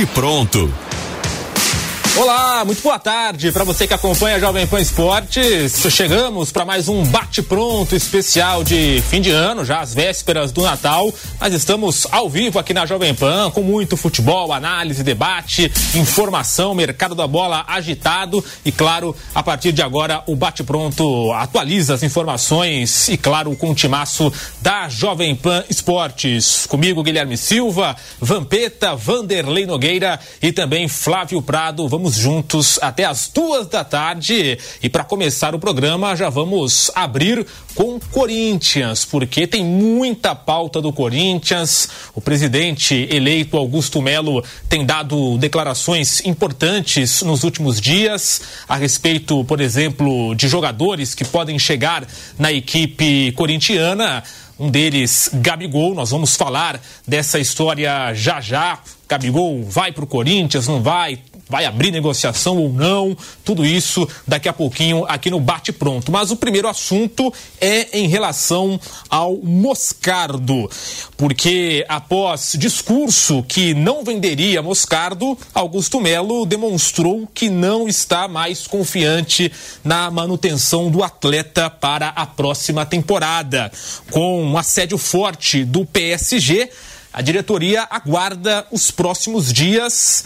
Bate Pronto. Olá, muito boa tarde para você que acompanha a Jovem Pan Esportes. Chegamos para mais um bate-pronto especial de fim de ano, já às vésperas do Natal. Mas estamos ao vivo aqui na Jovem Pan com muito futebol, análise, debate, informação, mercado da bola agitado e, claro, a partir de agora o bate-pronto atualiza as informações e, claro, com o timaço da Jovem Pan Esportes. Comigo, Guilherme Silva, Vampeta, Vanderlei Nogueira e também Flávio Prado. Vamos Juntos até as duas da tarde. E para começar o programa, já vamos abrir com Corinthians, porque tem muita pauta do Corinthians. O presidente eleito Augusto Melo tem dado declarações importantes nos últimos dias a respeito, por exemplo, de jogadores que podem chegar na equipe corintiana. Um deles, Gabigol. Nós vamos falar dessa história já já. Gabigol vai para o Corinthians, não vai? Vai abrir negociação ou não, tudo isso daqui a pouquinho aqui no Bate Pronto. Mas o primeiro assunto é em relação ao Moscardo, porque após discurso que não venderia Moscardo, Augusto Melo demonstrou que não está mais confiante na manutenção do atleta para a próxima temporada. Com um assédio forte do PSG, a diretoria aguarda os próximos dias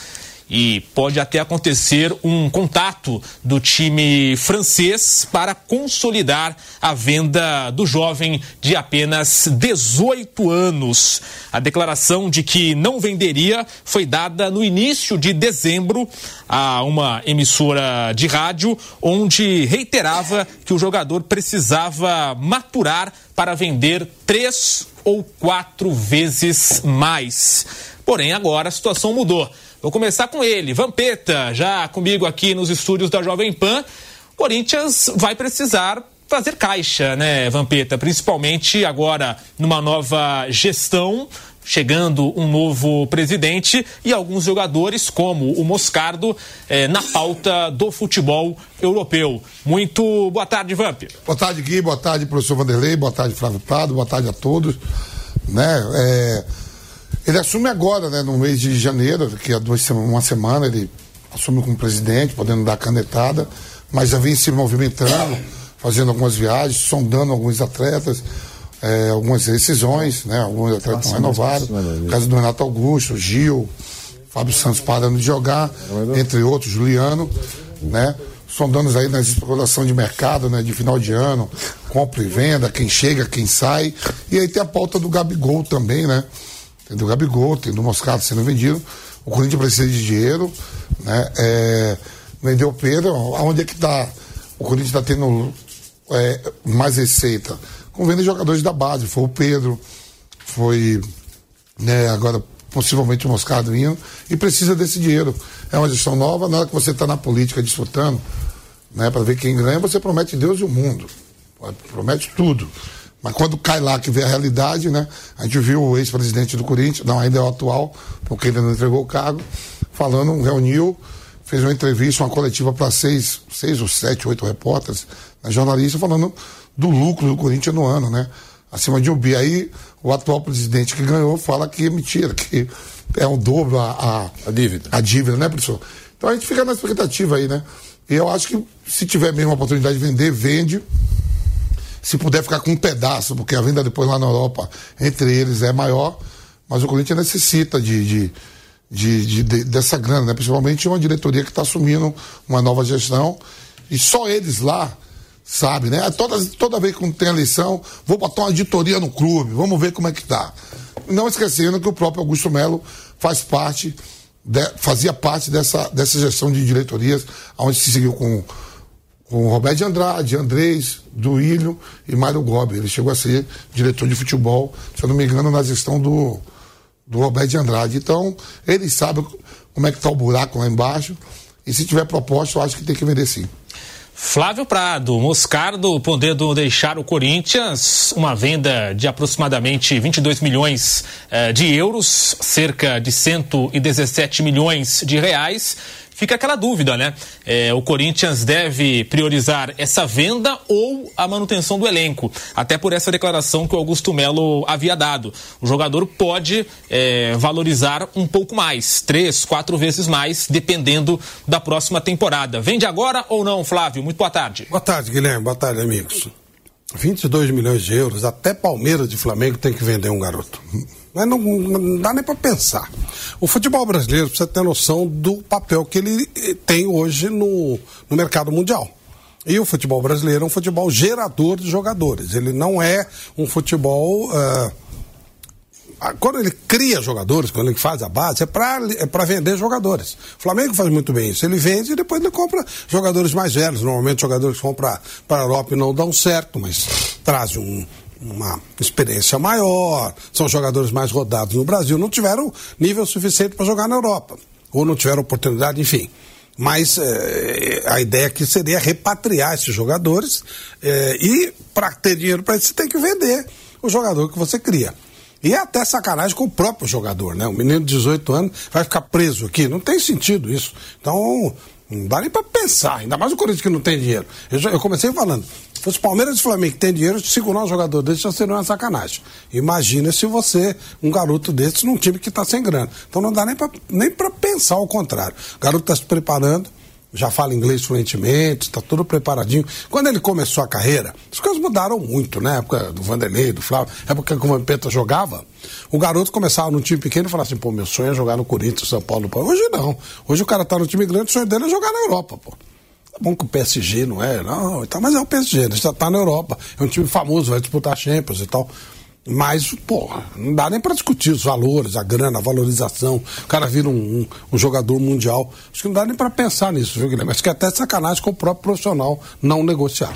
e pode até acontecer um contato do time francês para consolidar a venda do jovem de apenas 18 anos. A declaração de que não venderia foi dada no início de dezembro a uma emissora de rádio, onde reiterava que o jogador precisava maturar para vender três ou quatro vezes mais. Porém, agora a situação mudou. Vou começar com ele, Vampeta, já comigo aqui nos estúdios da Jovem Pan. Corinthians vai precisar fazer caixa, né, Vampeta? Principalmente agora numa nova gestão, chegando um novo presidente e alguns jogadores, como o Moscardo, eh, na pauta do futebol europeu. Muito boa tarde, Vamp. Boa tarde, Gui. Boa tarde, professor Vanderlei. Boa tarde, Flávio Prado. Boa tarde a todos. Né? É ele assume agora, né, no mês de janeiro, que há duas, uma semana ele assume como presidente, podendo dar canetada, mas já vem se movimentando, fazendo algumas viagens, sondando alguns atletas, é, algumas decisões, né, alguns atletas não renovados, no caso do Renato Augusto, Gil, Fábio Santos parando de jogar, entre outros, Juliano, né? sondando aí na especulação de mercado, né, de final de ano, compra e venda, quem chega, quem sai. E aí tem a pauta do Gabigol também, né? Tem do Gabigol, tem do Moscato sendo vendido. O Corinthians precisa de dinheiro, né? É, vendeu o Pedro, aonde é que está? O Corinthians está tendo é, mais receita? Com venda de jogadores da base. Foi o Pedro, foi né, agora possivelmente o Moscado vindo, e precisa desse dinheiro. É uma gestão nova, na hora que você está na política disputando, né, para ver quem ganha, você promete Deus e o mundo. Promete tudo. Mas quando cai lá que vê a realidade, né? A gente viu o ex-presidente do Corinthians, não ainda é o atual, porque ainda não entregou o cargo, falando, reuniu, fez uma entrevista, uma coletiva para seis, seis ou sete, oito repórteres, né, jornalistas, falando do lucro do Corinthians no ano, né? Acima de um bi. Aí o atual presidente que ganhou fala que é mentira, que é um dobro a, a, a dívida. A dívida, né, professor? Então a gente fica na expectativa aí, né? E eu acho que se tiver mesmo a oportunidade de vender, vende se puder ficar com um pedaço, porque a venda depois lá na Europa, entre eles, é maior, mas o Corinthians necessita de, de, de, de, de dessa grana, né? principalmente uma diretoria que está assumindo uma nova gestão, e só eles lá sabem, né? Toda, toda vez que tem eleição, vou botar uma auditoria no clube, vamos ver como é que tá. Não esquecendo que o próprio Augusto Melo faz parte, de, fazia parte dessa, dessa gestão de diretorias, onde se seguiu com com Roberto de Andrade, Andrés, Duílio e Mário Gobi. Ele chegou a ser diretor de futebol, se eu não me engano, na gestão do, do Roberto de Andrade. Então, ele sabe como é que está o buraco lá embaixo. E se tiver proposta, eu acho que tem que vender sim. Flávio Prado, Moscardo podendo deixar o Corinthians, uma venda de aproximadamente 22 milhões eh, de euros, cerca de 117 milhões de reais fica aquela dúvida, né? É, o Corinthians deve priorizar essa venda ou a manutenção do elenco, até por essa declaração que o Augusto Melo havia dado. O jogador pode é, valorizar um pouco mais, três, quatro vezes mais, dependendo da próxima temporada. Vende agora ou não, Flávio? Muito boa tarde. Boa tarde, Guilherme. Boa tarde, amigos. 22 milhões de euros, até Palmeiras de Flamengo tem que vender um garoto. Mas não, não dá nem para pensar. O futebol brasileiro precisa ter noção do papel que ele eh, tem hoje no, no mercado mundial. E o futebol brasileiro é um futebol gerador de jogadores. Ele não é um futebol. Uh, quando ele cria jogadores, quando ele faz a base, é para é vender jogadores. O Flamengo faz muito bem isso. Ele vende e depois ele compra jogadores mais velhos. Normalmente jogadores que vão para a Europa e não dão certo, mas trazem um, uma experiência maior, são jogadores mais rodados no Brasil, não tiveram nível suficiente para jogar na Europa. Ou não tiveram oportunidade, enfim. Mas eh, a ideia aqui seria repatriar esses jogadores eh, e para ter dinheiro para isso você tem que vender o jogador que você cria. E é até sacanagem com o próprio jogador, né? Um menino de 18 anos vai ficar preso aqui. Não tem sentido isso. Então, não dá nem para pensar. Ainda mais o Corinthians que não tem dinheiro. Eu, já, eu comecei falando. Se fosse Palmeiras e Flamengo que tem dinheiro, segurar um jogador desse já seria uma sacanagem. Imagina se você, um garoto desse, num time que está sem grana. Então não dá nem para nem pensar o contrário. O garoto está se preparando já fala inglês fluentemente, está tudo preparadinho. Quando ele começou a carreira, as coisas mudaram muito, né? época do Vanderlei, do Flávio, época que o Vampeta jogava, o garoto começava num time pequeno e falava assim, pô, meu sonho é jogar no Corinthians, São Paulo. Hoje não. Hoje o cara tá no time grande, o sonho dele é jogar na Europa, pô. Tá bom que o PSG não é, não, então, mas é o PSG, ele já tá na Europa. É um time famoso, vai disputar Champions e tal. Mas, pô, não dá nem para discutir os valores, a grana, a valorização. O cara vira um, um, um jogador mundial. Acho que não dá nem para pensar nisso, viu, Guilherme? Acho que é até sacanagem com o próprio profissional não negociar.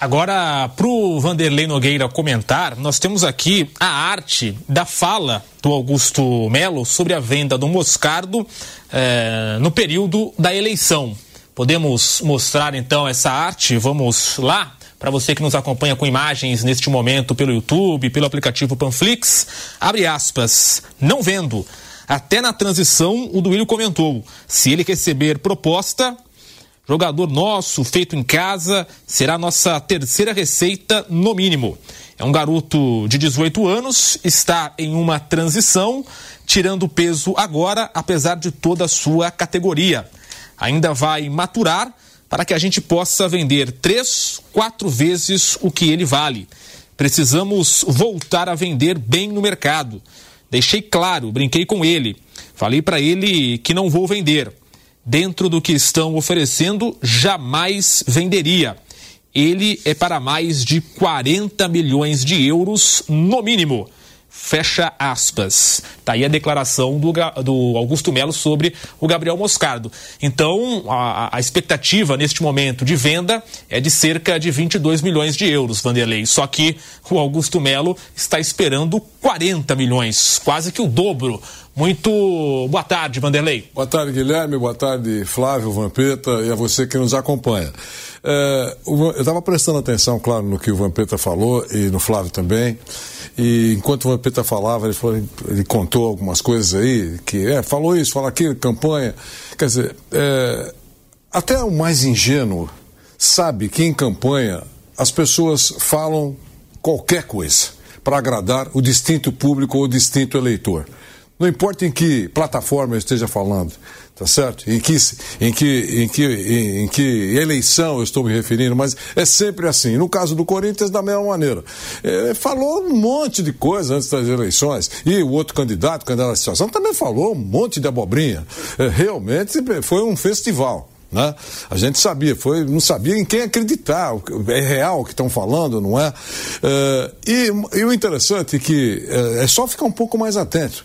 Agora, para o Vanderlei Nogueira comentar, nós temos aqui a arte da fala do Augusto Melo sobre a venda do Moscardo eh, no período da eleição. Podemos mostrar então essa arte? Vamos lá? Para você que nos acompanha com imagens neste momento pelo YouTube, pelo aplicativo Panflix, abre aspas, não vendo. Até na transição, o Duílio comentou: se ele receber proposta, jogador nosso, feito em casa, será nossa terceira receita no mínimo. É um garoto de 18 anos, está em uma transição, tirando peso agora, apesar de toda a sua categoria. Ainda vai maturar para que a gente possa vender três, quatro vezes o que ele vale. Precisamos voltar a vender bem no mercado. Deixei claro, brinquei com ele. Falei para ele que não vou vender. Dentro do que estão oferecendo, jamais venderia. Ele é para mais de 40 milhões de euros, no mínimo. Fecha aspas. Tá aí a declaração do, do Augusto Melo sobre o Gabriel Moscardo. Então, a, a, expectativa neste momento de venda é de cerca de 22 milhões de euros, Vanderlei. Só que o Augusto Melo está esperando 40 milhões, quase que o dobro. Muito boa tarde, Vanderlei. Boa tarde, Guilherme. Boa tarde, Flávio, Vampeta e a você que nos acompanha. É, eu estava prestando atenção, claro, no que o Vampeta falou e no Flávio também. E enquanto o Vampeta falava, ele, falou, ele contou algumas coisas aí, que é, falou isso, falou aquilo, campanha. Quer dizer, é, até o mais ingênuo sabe que em campanha as pessoas falam qualquer coisa para agradar o distinto público ou o distinto eleitor. Não importa em que plataforma eu esteja falando, tá certo? Em que, em que, em que, em, que eleição eu estou me referindo, mas é sempre assim. No caso do Corinthians, da mesma maneira. É, falou um monte de coisa antes das eleições. E o outro candidato, candidato à situação, também falou um monte de abobrinha. É, realmente foi um festival. Né? A gente sabia, foi, não sabia em quem acreditar, é real o que estão falando, não é? é e, e, o interessante é que é, é só ficar um pouco mais atento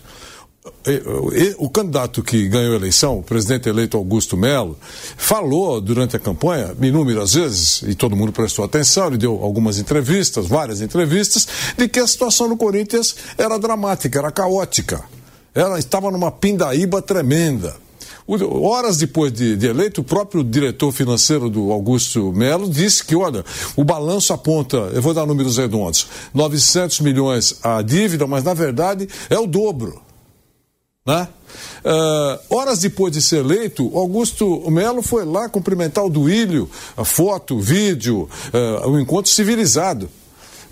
o candidato que ganhou a eleição, o presidente eleito Augusto Melo, falou durante a campanha, inúmeras vezes, e todo mundo prestou atenção, ele deu algumas entrevistas, várias entrevistas, de que a situação no Corinthians era dramática, era caótica. Ela estava numa pindaíba tremenda. Horas depois de, de, eleito, o próprio diretor financeiro do Augusto Melo disse que, olha, o balanço aponta, eu vou dar números redondos, 900 milhões a dívida, mas na verdade é o dobro. Né? Uh, horas depois de ser eleito, Augusto Melo foi lá cumprimentar o Duílio, a foto, vídeo, uh, um encontro civilizado.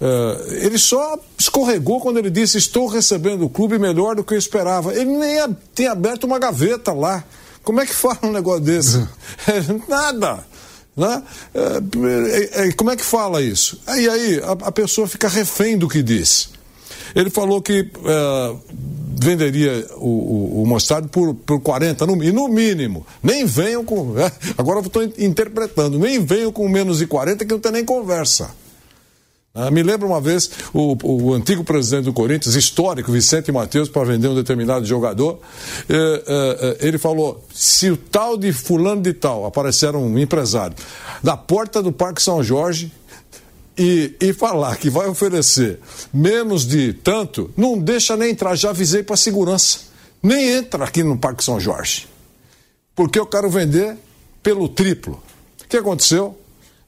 Uh, ele só escorregou quando ele disse: Estou recebendo o clube melhor do que eu esperava. Ele nem tinha aberto uma gaveta lá. Como é que fala um negócio desse? Nada. Né? É, é, como é que fala isso? E aí a, a, pessoa fica refém do que diz. Ele falou que uh, venderia o, o, o, por, por 40, no, no mínimo. Nem venham com. Agora eu estou interpretando, nem venham com menos de 40 que não tem nem conversa. Ah, me lembro uma vez o, o, antigo presidente do Corinthians, histórico, Vicente Matheus, para vender um determinado jogador. Eh, eh, ele falou: se o tal de fulano de tal aparecer um empresário da porta do Parque São Jorge e, e falar que vai oferecer menos de tanto, não deixa nem entrar. Já avisei para a segurança: nem entra aqui no Parque São Jorge, porque eu quero vender pelo triplo. O que aconteceu?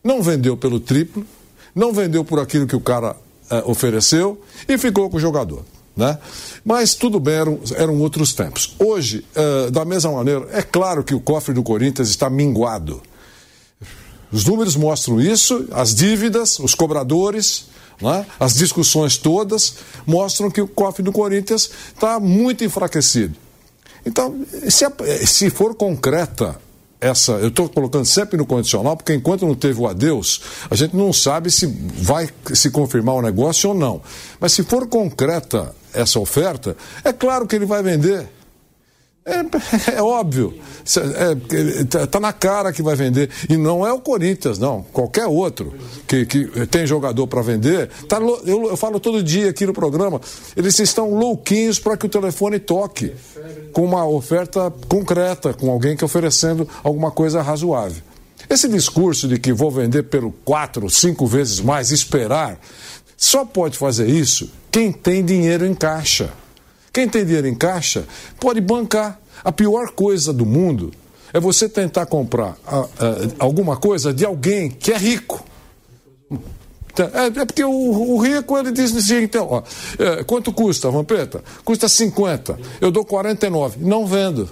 Não vendeu pelo triplo não vendeu por aquilo que o cara é, ofereceu e ficou com o jogador. Né? Mas tudo bem, eram, eram outros tempos. Hoje, uh, da mesma maneira, é claro que o cofre do Corinthians está minguado. Os números mostram isso, as dívidas, os cobradores, né? as discussões todas mostram que o cofre do Corinthians está muito enfraquecido. Então, se, se for concreta essa. Eu estou colocando sempre no condicional, porque enquanto não teve o adeus, a gente não sabe se vai se confirmar o negócio ou não. Mas se for concreta essa oferta, é claro que ele vai vender. É, é óbvio. Está é, na cara que vai vender. E não é o Corinthians, não. Qualquer outro que, que tem jogador para vender. Tá, eu, eu, falo todo dia aqui no programa. Eles estão louquinhos para que o telefone toque com uma oferta concreta, com alguém que oferecendo alguma coisa razoável. Esse discurso de que vou vender pelo quatro, cinco vezes mais, esperar, só pode fazer isso quem tem dinheiro em caixa. Quem tem dinheiro em caixa pode bancar. A pior coisa do mundo é você tentar comprar a, a, alguma coisa de alguém que é rico. É, é porque o, o, rico ele diz assim, então, ó, é, quanto custa, Vampeta? Custa 50, eu dou 49, não vendo.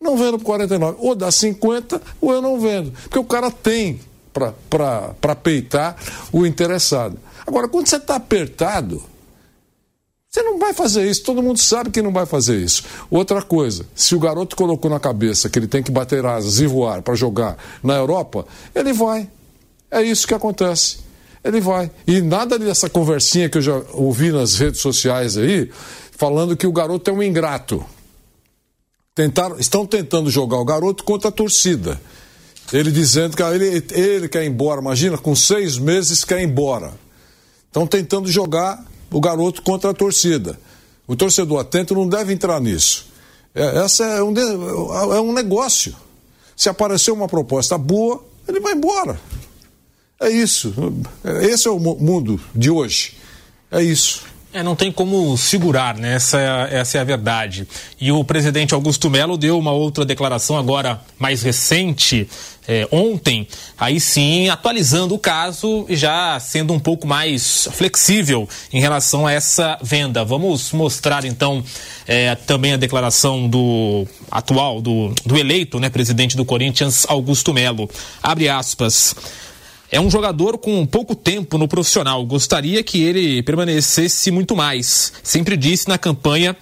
Não vendo por 49. Ou dá 50 ou eu não vendo. Porque o cara tem para peitar o interessado. Agora, quando você está apertado, você não vai fazer isso, todo mundo sabe que não vai fazer isso. Outra coisa, se o garoto colocou na cabeça que ele tem que bater asas e voar para jogar na Europa, ele vai. É isso que acontece. Ele vai. E nada dessa conversinha que eu já ouvi nas redes sociais aí, falando que o garoto é um ingrato. Tentaram, estão tentando jogar o garoto contra a torcida. Ele dizendo que ele, ele quer ir embora, imagina, com seis meses quer ir embora. Estão tentando jogar o garoto contra a torcida. O torcedor atento não deve entrar nisso. É, essa é um, é um negócio. Se aparecer uma proposta boa, ele vai embora. É isso. Esse é o mundo de hoje. É isso. É, não tem como segurar, né? Essa, é, essa é a verdade. E o presidente Augusto Melo deu uma outra declaração agora mais recente, é, ontem, aí sim, atualizando o caso e já sendo um pouco mais flexível em relação a essa venda. Vamos mostrar então é, também a declaração do atual, do, do eleito, né, presidente do Corinthians, Augusto Melo. Abre aspas. É um jogador com pouco tempo no profissional. Gostaria que ele permanecesse muito mais. Sempre disse na campanha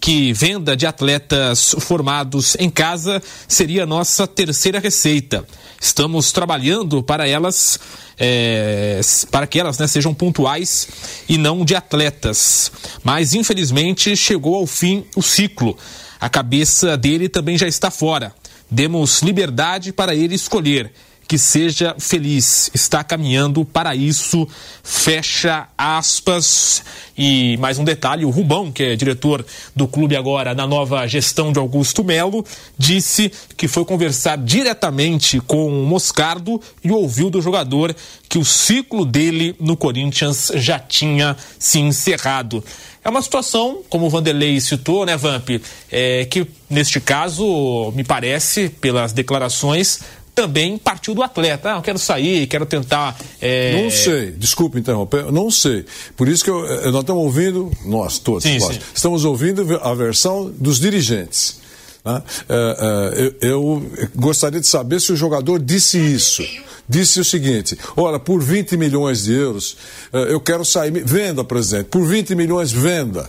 que venda de atletas formados em casa seria nossa terceira receita. Estamos trabalhando para elas, é, para que elas né, sejam pontuais e não de atletas. Mas infelizmente chegou ao fim o ciclo. A cabeça dele também já está fora. Demos liberdade para ele escolher que seja feliz. Está caminhando para isso. Fecha aspas. E mais um detalhe: o Rubão, que é diretor do clube agora na nova gestão de Augusto Melo, disse que foi conversar diretamente com o Moscardo e ouviu do jogador que o ciclo dele no Corinthians já tinha se encerrado. É uma situação, como o Vanderlei citou, né, Vamp, é, que neste caso, me parece, pelas declarações, também partiu do atleta. Ah, eu quero sair, quero tentar. É... Não sei, desculpe interromper, não sei. Por isso que eu, eh, nós estamos ouvindo, nós todos, sim, nós, sim. estamos ouvindo a versão dos dirigentes. Né? É, é, eu, eu gostaria de saber se o jogador disse isso disse o seguinte: olha, por 20 milhões de euros, eh, eu quero sair. Venda, presidente. Por 20 milhões, venda.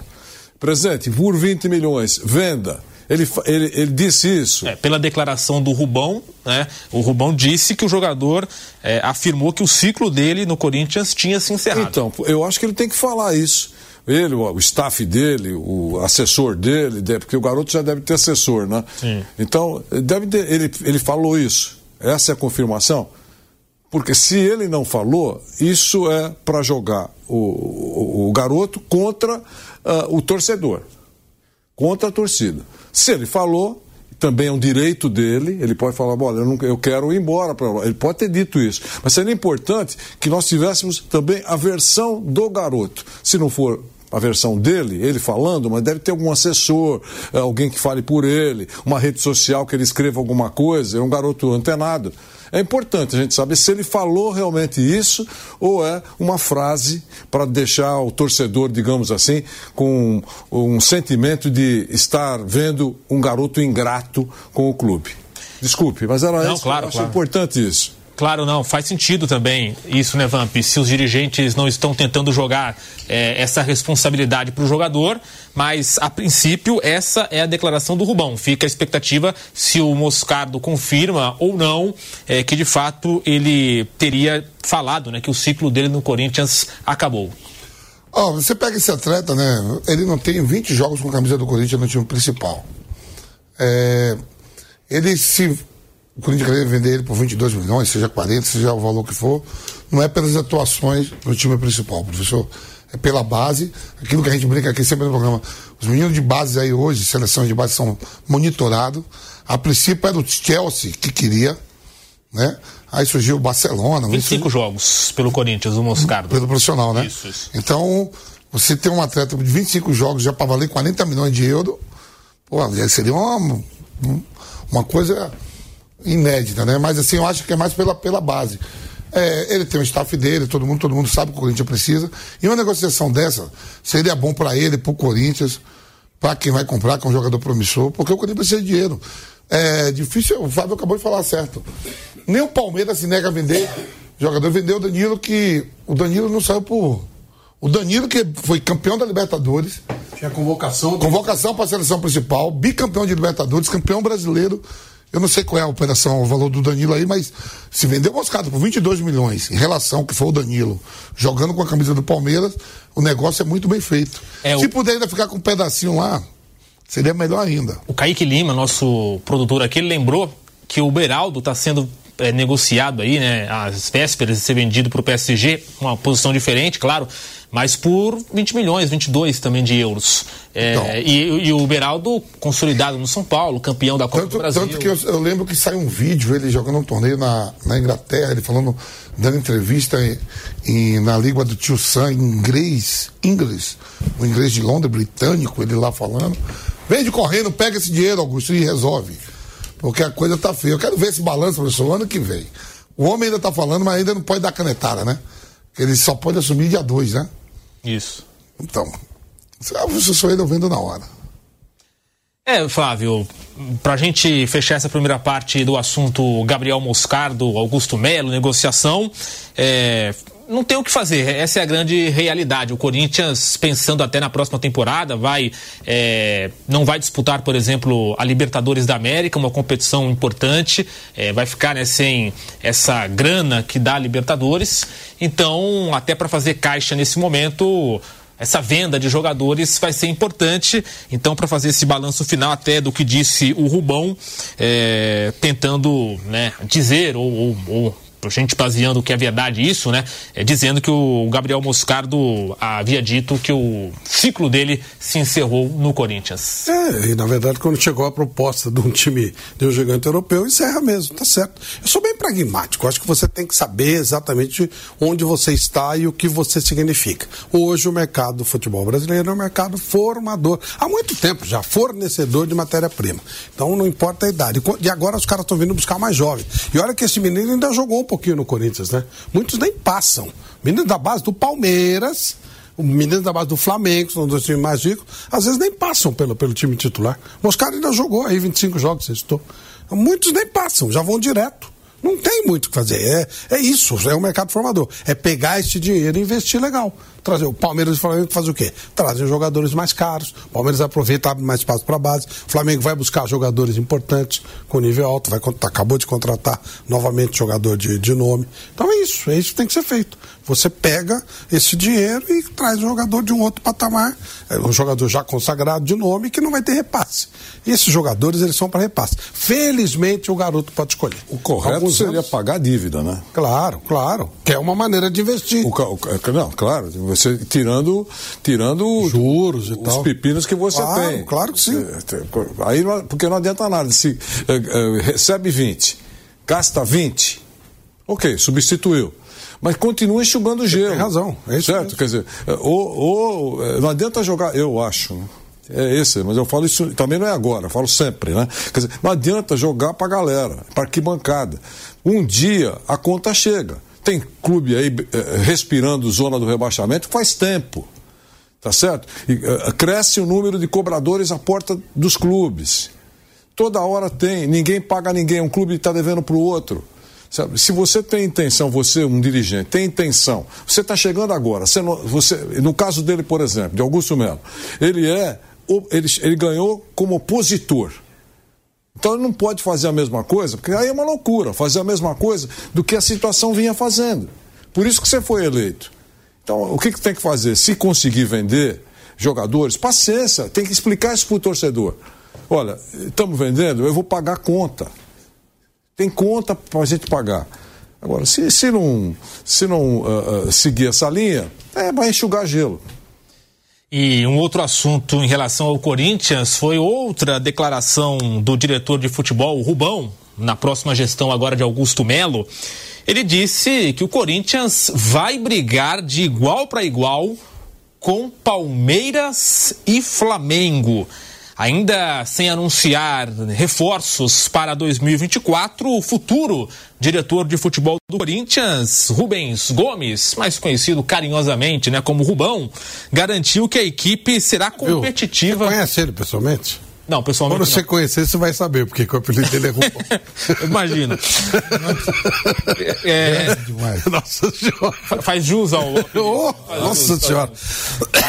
Presidente, por 20 milhões, venda. Ele, ele, ele disse isso. É, pela declaração do Rubão, né, o Rubão disse que o jogador é, afirmou que o ciclo dele no Corinthians tinha se encerrado. Então, eu acho que ele tem que falar isso. Ele, o, staff dele, o assessor dele, porque o garoto já deve ter assessor, né? Sim. Então, deve ter, ele, ele falou isso. Essa é a confirmação? Porque se ele não falou, isso é para jogar o, o, o, garoto contra uh, o torcedor, contra a torcida. Se ele falou, também é um direito dele, ele pode falar, olha, eu, eu quero ir embora para Ele pode ter dito isso. Mas seria importante que nós tivéssemos também a versão do garoto. Se não for a versão dele, ele falando, mas deve ter algum assessor, eh, alguém que fale por ele, uma rede social que ele escreva alguma coisa, é um garoto antenado. É importante a gente saber se ele falou realmente isso ou é uma frase para deixar o torcedor, digamos assim, com um sentimento de estar vendo um garoto ingrato com o clube. Desculpe, mas era Não, isso, claro, eu acho claro. importante isso. Claro, não, faz sentido também isso, né, Vamp? Se os dirigentes não estão tentando jogar é, essa responsabilidade para o jogador, mas a princípio essa é a declaração do Rubão. Fica a expectativa se o Moscardo confirma ou não é, que de fato ele teria falado, né, que o ciclo dele no Corinthians acabou. Oh, você pega esse atleta, né? Ele não tem 20 jogos com a camisa do Corinthians no time principal. É, ele se o Corinthians querer vender ele por 22 milhões, seja 40, seja o valor que for, não é pelas atuações no time principal, professor. É pela base, aquilo que a gente brinca aqui sempre no programa. Os meninos de base aí hoje, seleções de base, são monitorados. A princípio era o Chelsea que queria, né? Aí surgiu o Barcelona. 25 jogos pelo Corinthians, o Moscardo. Pelo profissional, né? Isso, isso. Então, você tem um atleta de 25 jogos já para valer 40 milhões de euros, pô, seria uma, uma coisa inédita, né? Mas assim, eu acho que é mais pela, pela base. É, ele tem o staff dele, todo mundo, todo mundo sabe que o Corinthians precisa. E uma negociação dessa seria bom para ele, para o Corinthians, para quem vai comprar, que é um jogador promissor, porque o Corinthians precisa de dinheiro. É difícil, o Fábio acabou de falar certo. Nem o Palmeiras se nega a vender. O jogador vendeu o Danilo, que o Danilo não saiu por. O Danilo, que foi campeão da Libertadores. Tinha convocação. Convocação para a seleção principal, bicampeão de Libertadores, campeão brasileiro eu não sei qual é a operação, o valor do Danilo aí, mas se vendeu Moscato por 22 milhões, em relação ao que foi o Danilo, jogando com a camisa do Palmeiras, o negócio é muito bem feito. É, se o... puder ainda ficar com um pedacinho lá, seria melhor ainda. O Kaique Lima, nosso produtor aqui, ele lembrou que o Beraldo está sendo é, negociado aí, né, às vésperas de ser vendido para o PSG, uma posição diferente, claro, mas por 20 milhões, 22 também de euros. É, então, e, e, o Beraldo consolidado no São Paulo, campeão da Copa tanto, do Brasil. Tanto que eu, eu, lembro que saiu um vídeo ele jogando um torneio na, na Inglaterra, ele falando, dando entrevista em, em, na língua do tio Sam, em inglês, inglês, o inglês de Londres, britânico, ele lá falando. Vende correndo, pega esse dinheiro, Augusto, e resolve. Porque a coisa tá feia. Eu quero ver esse balanço, professor, ano que vem. O homem ainda tá falando, mas ainda não pode dar canetada, né? Ele só pode assumir dia 2, né? Isso. Então, você só ele vendo na hora. É, Flávio, para a gente fechar essa primeira parte do assunto Gabriel Moscardo, Augusto Melo, negociação, é, não tem o que fazer. Essa é a grande realidade. O Corinthians, pensando até na próxima temporada, vai é, não vai disputar, por exemplo, a Libertadores da América, uma competição importante, é, vai ficar né, sem essa grana que dá a Libertadores. Então, até para fazer caixa nesse momento, essa venda de jogadores vai ser importante. Então, para fazer esse balanço final, até do que disse o Rubão, é, tentando né, dizer ou, ou, ou gente baseando que é verdade isso, né? É, dizendo que o Gabriel Moscardo havia dito que o ciclo dele se encerrou no Corinthians. É, e na verdade quando chegou a proposta de um time de um gigante europeu, encerra mesmo, tá certo. Eu sou bem pragmático, acho que você tem que saber exatamente onde você está e o que você significa. Hoje o mercado do futebol brasileiro é um mercado formador, há muito tempo já, fornecedor de matéria-prima. Então não importa a idade. E agora os caras estão vindo buscar mais jovens. E olha que esse menino ainda jogou pouquinho no Corinthians, né? Muitos nem passam. Menino da base do Palmeiras, o menino da base do Flamengo, são dois times mais ricos, às vezes nem passam pelo, pelo time titular. O Oscar ainda jogou aí 25 jogos, você estou. Muitos nem passam, já vão direto. Não tem muito o que fazer. É, é isso, é o mercado formador. É pegar esse dinheiro e investir legal. Trazer o Palmeiras e o Flamengo faz o quê? Trazem jogadores mais caros. O Palmeiras aproveita abre mais espaço para a base. O Flamengo vai buscar jogadores importantes com nível alto. Vai, acabou de contratar novamente jogador de, de nome. Então é isso, é isso que tem que ser feito. Você pega esse dinheiro e traz um jogador de um outro patamar, é, um jogador já consagrado de nome que não vai ter repasse. E esses jogadores eles são para repasse. Felizmente o garoto pode escolher. O correto Alguns seria anos... pagar a dívida, né? Claro, claro. Que é uma maneira de investir. O, o, é, não, claro. Você tirando, tirando juros e os tal. pepinos que você claro, tem. Claro que sim. É, aí porque não adianta nada. Se é, recebe 20, gasta 20, ok, substituiu mas continua enxugando gelo. Tem razão, é isso certo? Mesmo. Quer dizer, ou, ou, é, não adianta jogar, eu acho, é esse, mas eu falo isso também não é agora, eu falo sempre, né? Quer dizer, não adianta jogar pra galera, pra que bancada. Um dia a conta chega. Tem clube aí é, respirando zona do rebaixamento faz tempo. Tá certo? E, uh, cresce o número de cobradores à porta dos clubes. Toda hora tem, ninguém paga ninguém, um clube está devendo para o outro. Sabe? Se você tem intenção, você, um dirigente, tem intenção, você está chegando agora, você, você, no caso dele, por exemplo, de Augusto Melo, ele é, ele, ele ganhou como opositor. Então ele não pode fazer a mesma coisa, porque aí é uma loucura, fazer a mesma coisa do que a situação vinha fazendo. Por isso que você foi eleito. Então, o que, que tem que fazer? Se conseguir vender jogadores, paciência, tem que explicar isso para o torcedor. Olha, estamos vendendo, eu vou pagar conta. Tem conta para a gente pagar. Agora, se, se não, se não uh, uh, seguir essa linha, é, vai enxugar gelo. E um outro assunto em relação ao Corinthians foi outra declaração do diretor de futebol, Rubão, na próxima gestão agora de Augusto Melo. Ele disse que o Corinthians vai brigar de igual para igual com Palmeiras e Flamengo. Ainda sem anunciar reforços para 2024, o futuro diretor de futebol do Corinthians, Rubens Gomes, mais conhecido carinhosamente né, como Rubão, garantiu que a equipe será competitiva. Você conhece ele pessoalmente? Não, pessoalmente. Quando você não. conhecer, você vai saber, porque o apelido dele é Rubão. Imagina. é, é, nossa senhora. Faz jus ao. Oh, nossa jus, senhora.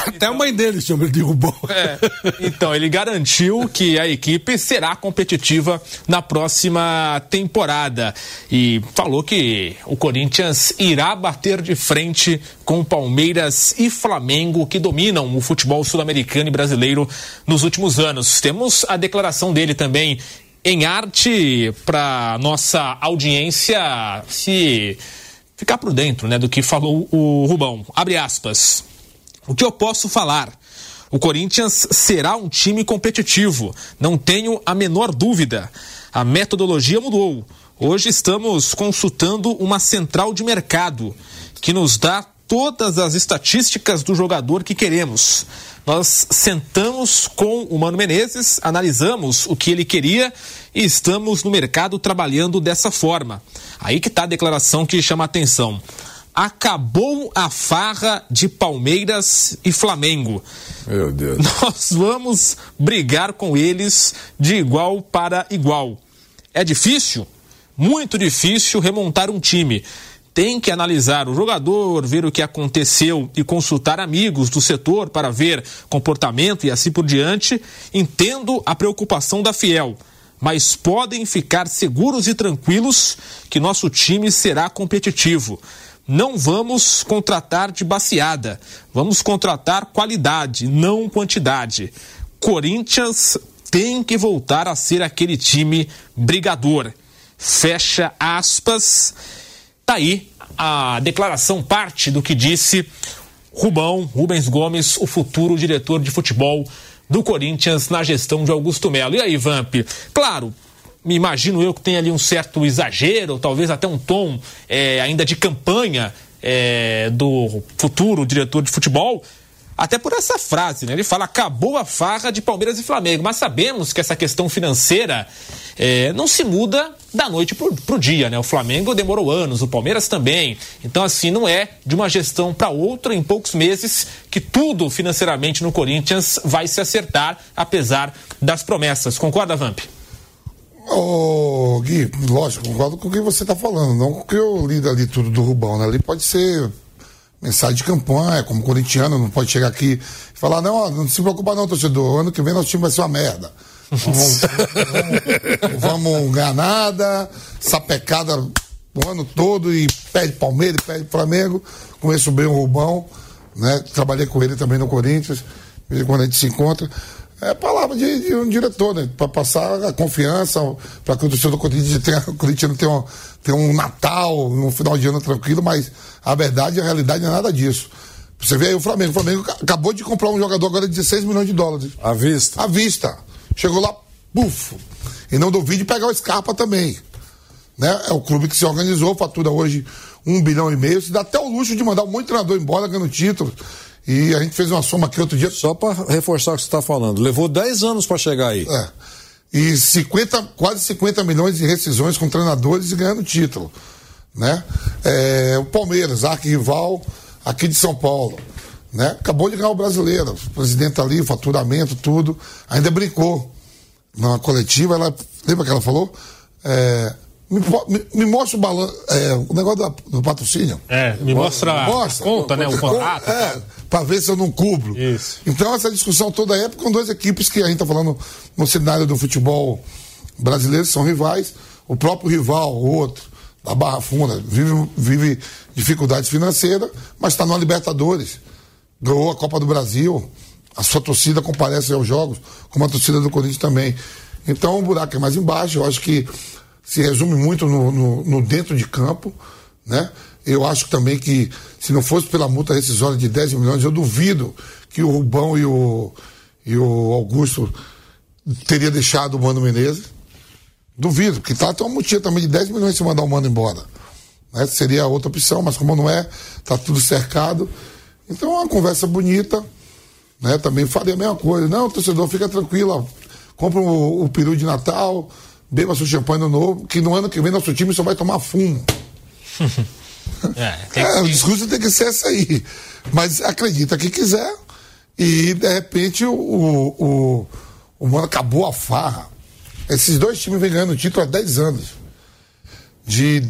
Até a mãe dele chama ele de Rubão. É. Então, ele garantiu que a equipe será competitiva na próxima temporada. E falou que o Corinthians irá bater de frente com Palmeiras e Flamengo, que dominam o futebol sul-americano e brasileiro nos últimos anos. Temos a declaração dele também em arte para nossa audiência se ficar por dentro né, do que falou o Rubão. Abre aspas. O que eu posso falar? O Corinthians será um time competitivo, não tenho a menor dúvida. A metodologia mudou. Hoje estamos consultando uma central de mercado que nos dá todas as estatísticas do jogador que queremos. Nós sentamos com o Mano Menezes, analisamos o que ele queria e estamos no mercado trabalhando dessa forma. Aí que está a declaração que chama a atenção. Acabou a farra de Palmeiras e Flamengo. Meu Deus. Nós vamos brigar com eles de igual para igual. É difícil? Muito difícil remontar um time tem que analisar o jogador, ver o que aconteceu e consultar amigos do setor para ver comportamento e assim por diante. Entendo a preocupação da Fiel, mas podem ficar seguros e tranquilos que nosso time será competitivo. Não vamos contratar de baseada, vamos contratar qualidade, não quantidade. Corinthians tem que voltar a ser aquele time brigador. Fecha aspas Tá aí a declaração, parte do que disse Rubão, Rubens Gomes, o futuro diretor de futebol do Corinthians na gestão de Augusto Melo. E aí, Vamp? Claro, me imagino eu que tem ali um certo exagero, talvez até um tom é, ainda de campanha é, do futuro diretor de futebol, até por essa frase, né? Ele fala: acabou a farra de Palmeiras e Flamengo. Mas sabemos que essa questão financeira é, não se muda da noite pro, pro dia, né? O Flamengo demorou anos, o Palmeiras também. Então, assim, não é de uma gestão para outra em poucos meses que tudo financeiramente no Corinthians vai se acertar, apesar das promessas. Concorda, Vamp? Ô, Gui, lógico, concordo com o que você está falando, não o que eu li ali tudo do Rubão, né? Ali pode ser mensagem de campanha, como corintiano, não pode chegar aqui e falar, não, não se preocupa não, torcedor, ano que vem nosso time vai ser uma merda. Vamos, vamos, vamos ganhar nada, sapecada o ano todo e pede Palmeiras, pede Flamengo. Conheço bem o Rubão, né? Trabalhei com ele também no Corinthians, quando a gente se encontra. É palavra de, de um diretor, né? Para passar a confiança, para que o torcedor do Corinthians tenha, o Corinthians tenha um, tenha um Natal, um final de ano tranquilo, mas a verdade, a realidade não é nada disso. Você vê aí o Flamengo. O Flamengo acabou de comprar um jogador agora de 16 milhões de dólares. À vista. À vista. Chegou lá, bufo. E não duvide pegar o Scarpa também. Né? É o clube que se organizou, fatura hoje um bilhão e meio. Se dá até o luxo de mandar um monte de treinador embora ganhando título. E a gente fez uma soma aqui outro dia. Só para reforçar o que você está falando, levou 10 anos para chegar aí. É. E 50, quase 50 milhões de rescisões com treinadores e ganhando título. Né? É, o Palmeiras, arquirrival aqui de São Paulo. Né? Acabou de ganhar o brasileiro. O presidente ali, faturamento, tudo. Ainda brincou. Na coletiva, ela. Lembra que ela falou? É, me, me, me, mostra o balanço, é, o negócio do, do patrocínio. É, me mostra, mostra a conta, né? O contrato. É, para ver se eu não cubro. Isso. Então, essa discussão toda é com duas equipes que a gente está falando no cenário do futebol brasileiro, são rivais. O próprio rival, o outro, da Barra Funda, vive, vive dificuldades financeiras, mas está na Libertadores. Ganhou a Copa do Brasil. A sua torcida comparece aos jogos, como a torcida do Corinthians também. Então, o buraco é mais embaixo. Eu acho que se resume muito no, no, no, dentro de campo, né? Eu acho também que se não fosse pela multa rescisória de 10 milhões, eu duvido que o Rubão e o, e o Augusto teria deixado o Mano Menezes. Duvido, porque tá tem uma multa também de 10 milhões se mandar o Mano embora. Né? Seria outra opção, mas como não é, tá tudo cercado. Então é uma conversa bonita, né? Também faria a mesma coisa. Não, torcedor, fica tranquilo, compra o, o peru de Natal, beba seu champanhe no novo, que no ano que vem nosso time só vai tomar fumo. é, é, o discurso tem que ser esse aí. Mas acredita que quiser. E de repente o, o, o Mano acabou a farra. Esses dois times vêm ganhando título há 10 anos. De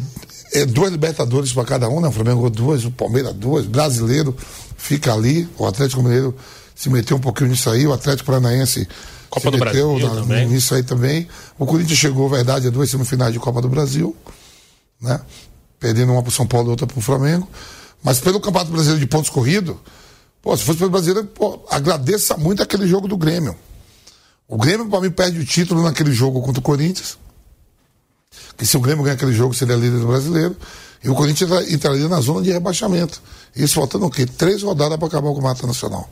é, duas Libertadores para cada um, né? O Flamengo duas, o Palmeiras duas, brasileiro fica ali, o Atlético Mineiro se meteu um pouquinho nisso aí, o Atlético Paranaense Copa do Brasil na, também. Nisso aí também. O Corinthians chegou, verdade, a duas semifinais de Copa do Brasil, né? Perdendo uma para São Paulo e outra para o Flamengo. Mas pelo Campeonato Brasileiro de pontos corridos, pô, se fosse pelo Brasileiro, pô, agradeça muito aquele jogo do Grêmio. O Grêmio, para mim, perde o título naquele jogo contra o Corinthians. Que se o Grêmio ganhar aquele jogo, seria líder do brasileiro. E o Corinthians entraria na zona de rebaixamento. Isso faltando o quê? Três rodadas para acabar o Campeonato Nacional.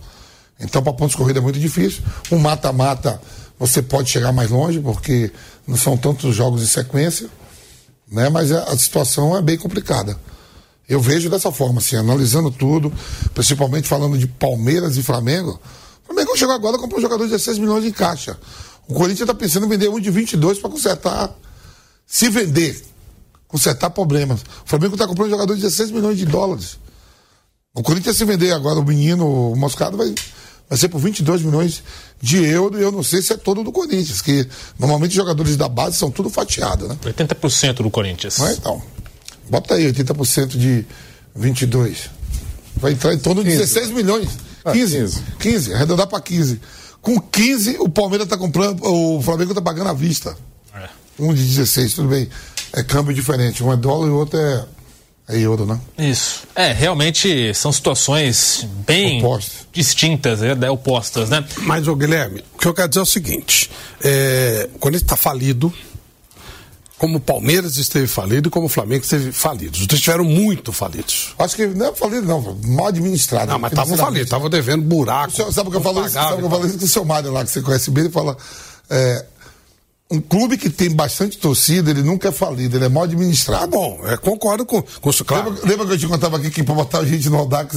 Então, para pontos corridos é muito difícil. Um mata-mata, você pode chegar mais longe, porque não são tantos jogos em sequência, né? mas a, situação é bem complicada. Eu vejo dessa forma, assim, analisando tudo, principalmente falando de Palmeiras e Flamengo. O Flamengo chegou agora comprou um jogador de 16 milhões em caixa. O Corinthians está pensando em vender um de 22 para consertar. Se vender, consertar problemas. O Flamengo está comprando um jogador de 16 milhões de dólares. O Corinthians, se vender agora o menino, o Moscado, vai vai ser por 22 milhões de euros e eu não sei se é todo do Corinthians, que normalmente os jogadores da base são tudo fatiado, né? 80% do Corinthians. Mas então, bota aí 80% de 22. Vai entrar em torno de 16 milhões. 15, ah, 15, 15 arredondar para 15. Com 15, o Palmeiras está comprando, o Flamengo está pagando à vista. É. Um de 16, tudo bem. É câmbio diferente. Um é dólar e o outro é é euro, né? Isso. É, realmente são situações bem opostas. distintas, é, é, opostas, né? Mas, ô Guilherme, o que eu quero dizer é o seguinte: é, quando ele está falido, como o Palmeiras esteve falido e como o Flamengo esteve falido. Os dois estiveram muito falidos. Acho que não é falido, não, mal administrado. Não, mas estavam falidos, estavam devendo buraco. Senhor, sabe o que eu falo isso? Sabe o que eu falo isso com o seu Mário lá, que você conhece bem, ele fala. É, um clube que tem bastante torcida, ele nunca é falido, ele é mal administrado. Tá bom, eu concordo com, com isso, claro. Lembra, lembra, que eu te contava aqui que para botar gente no Audax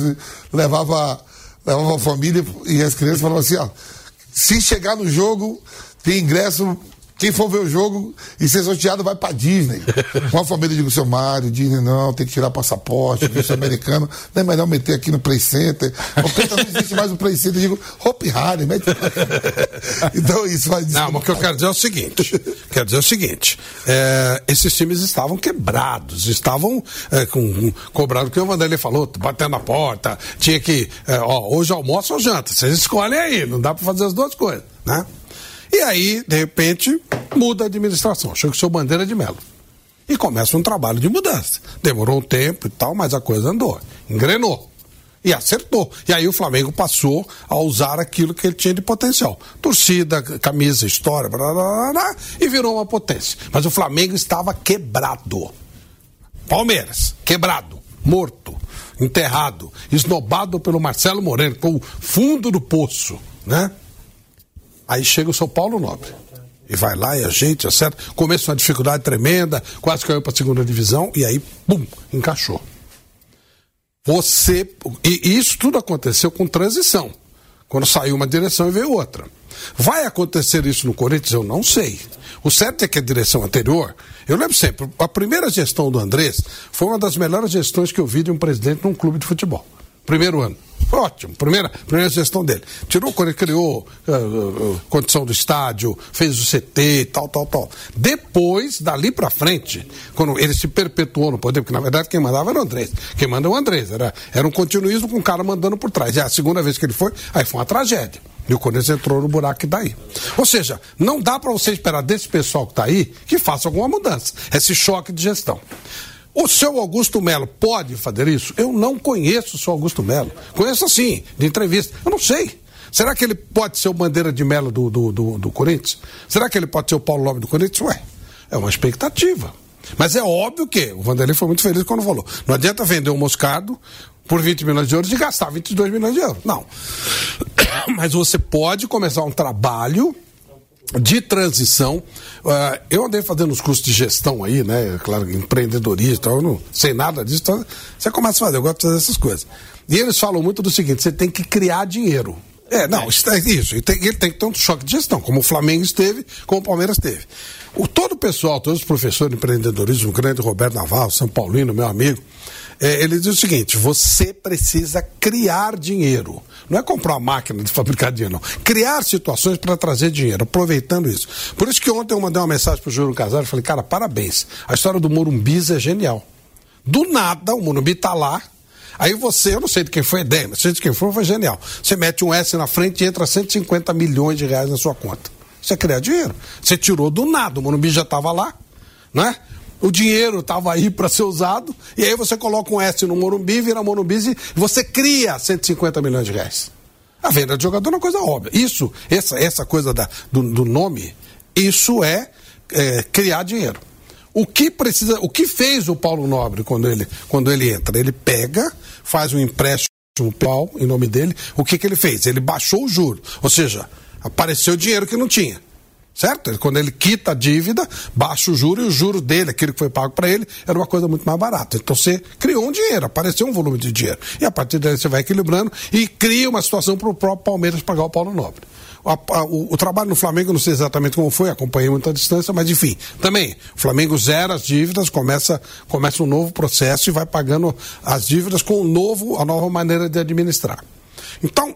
levava, levava a família e as crianças falavam assim, ó, se chegar no jogo, tem ingresso quem for ver o jogo e ser sorteado vai pra Disney. Com a família de seu Mário, Disney não, tem que tirar passaporte, visto americano. Não é melhor meter aqui no Play Center. Porque não existe mais o Play Center. Eu digo, Hope Harry, mete. então isso vai Não, mas o que eu quero dizer é o seguinte: quero dizer o seguinte: é, esses times estavam quebrados, estavam é, com, cobrado que o Vanderlei falou, batendo na porta, tinha que. É, ó, hoje almoço ou janta, vocês escolhem aí, não dá pra fazer as duas coisas, né? E aí, de repente, muda a administração. Chega o seu Bandeira de Melo. E começa um trabalho de mudança. Demorou um tempo e tal, mas a coisa andou. Engrenou. E acertou. E aí o Flamengo passou a usar aquilo que ele tinha de potencial. Torcida, camisa, história, blá, blá, blá, e virou uma potência. Mas o Flamengo estava quebrado. Palmeiras, quebrado, morto, enterrado, esnobado pelo Marcelo Moreno, com o fundo do poço, né? Aí chega o São Paulo Nobre. E vai lá e a gente acerta. Começa uma dificuldade tremenda, quase caiu para a segunda divisão, e aí, pum, encaixou. Você. E isso tudo aconteceu com transição. Quando saiu uma direção e veio outra. Vai acontecer isso no Corinthians? Eu não sei. O certo é que a direção anterior, eu lembro sempre, a primeira gestão do Andrés foi uma das melhores gestões que eu vi de um presidente num clube de futebol. Primeiro ano. Ótimo, primeira, primeira gestão dele. Tirou quando ele criou uh, uh, condição do estádio, fez o CT, tal, tal, tal. Depois, dali para frente, quando ele se perpetuou no poder, porque na verdade quem mandava era o Andrés. Quem manda é o Andrés. Era, era um continuismo com o cara mandando por trás. E a segunda vez que ele foi, aí foi uma tragédia. E o Corinthians entrou no buraco daí. Ou seja, não dá para você esperar desse pessoal que está aí que faça alguma mudança. Esse choque de gestão. O seu Augusto Melo pode fazer isso? Eu não conheço o seu Augusto Melo. Conheço assim, de entrevista. Eu não sei. Será que ele pode ser o bandeira de Melo do, do, do, do Corinthians? Será que ele pode ser o Paulo Lopes do Corinthians? Ué, é uma expectativa. Mas é óbvio que o Vanderlei foi muito feliz quando falou. Não adianta vender um moscado por 20 milhões de euros e gastar 22 milhões de euros. Não. Mas você pode começar um trabalho de transição. Uh, eu andei fazendo os cursos de gestão aí, né? Claro, empreendedorismo, eu não sei nada disso. Então você começa a fazer, eu gosto de fazer essas coisas. E eles falam muito do seguinte: você tem que criar dinheiro. É, não, isso, é isso. Ele tem, ele tem que ter um choque de gestão, como o Flamengo esteve, como o Palmeiras teve. O, todo o pessoal, todos os professores de empreendedorismo, o grande Roberto Naval, São Paulino, meu amigo, é, ele diz o seguinte: você precisa criar dinheiro. Não é comprar uma máquina de fabricar dinheiro, não. Criar situações para trazer dinheiro, aproveitando isso. Por isso que ontem eu mandei uma mensagem para o Júlio Casar e falei, cara, parabéns. A história do Morumbis é genial. Do nada, o Morumbi está lá. Aí você, eu não sei de quem foi a ideia, não sei de quem foi, foi genial. Você mete um S na frente e entra 150 milhões de reais na sua conta. Você criar dinheiro. Você tirou do nada, o Morumbi já estava lá, não é? O dinheiro estava aí para ser usado, e aí você coloca um S no Morumbi, vira Morumbi e você cria 150 milhões de reais. A venda de jogador é uma coisa óbvia. Isso, essa, essa coisa da, do, do nome, isso é, é, criar dinheiro. O que precisa, o que fez o Paulo Nobre quando ele, quando ele entra? Ele pega, faz um empréstimo pau em nome dele. O que, que ele fez? Ele baixou o juro, ou seja, apareceu dinheiro que não tinha. Certo? Quando ele quita a dívida, baixa o juro e o juro dele, aquele que foi pago para ele, era uma coisa muito mais barata. Então você criou um dinheiro, apareceu um volume de dinheiro. E a partir daí você vai equilibrando e cria uma situação para o próprio Palmeiras pagar o Paulo Nobre. A, a, o, o, trabalho no Flamengo, não sei exatamente como foi, acompanhei muita distância, mas enfim, também, o Flamengo zera as dívidas, começa, começa um novo processo e vai pagando as dívidas com um novo, a nova maneira de administrar. Então,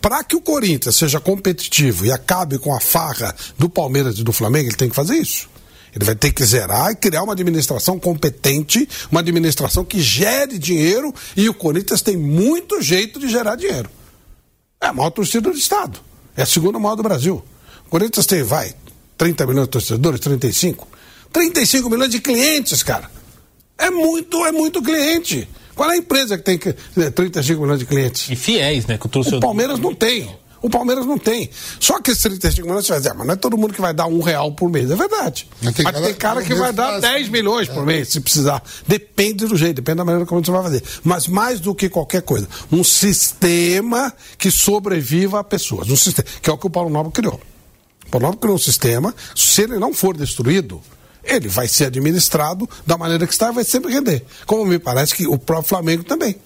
para que o Corinthians seja competitivo e acabe com a farra do Palmeiras e do Flamengo, ele tem que fazer isso. Ele vai ter que zerar e criar uma administração competente, uma administração que gere dinheiro e o Corinthians tem muito jeito de gerar dinheiro. É a maior torcida do Estado. É a segunda maior do Brasil. O Corinthians tem, vai, 30 milhões de torcedores, 35. 35 milhões de clientes, cara. É muito, é muito cliente. Qual é a empresa que tem 35 milhões de clientes? E fiéis, né? Que o, o Palmeiras não tem. O Palmeiras não tem. Só que esses 35 milhões você vai dizer, ah, mas não é todo mundo que vai dar um real por mês. É verdade. Mas tem, mas cara, tem cara que vai dar 10 milhões por mês, se precisar. Depende do jeito, depende da maneira como você vai fazer. Mas mais do que qualquer coisa, um sistema que sobreviva a pessoas. Um sistema, que é o que o Paulo Nobre criou. O Paulo Nobre criou um sistema, se ele não for destruído, ele vai ser administrado da maneira que está vai sempre render. Como me parece que o próprio Flamengo também.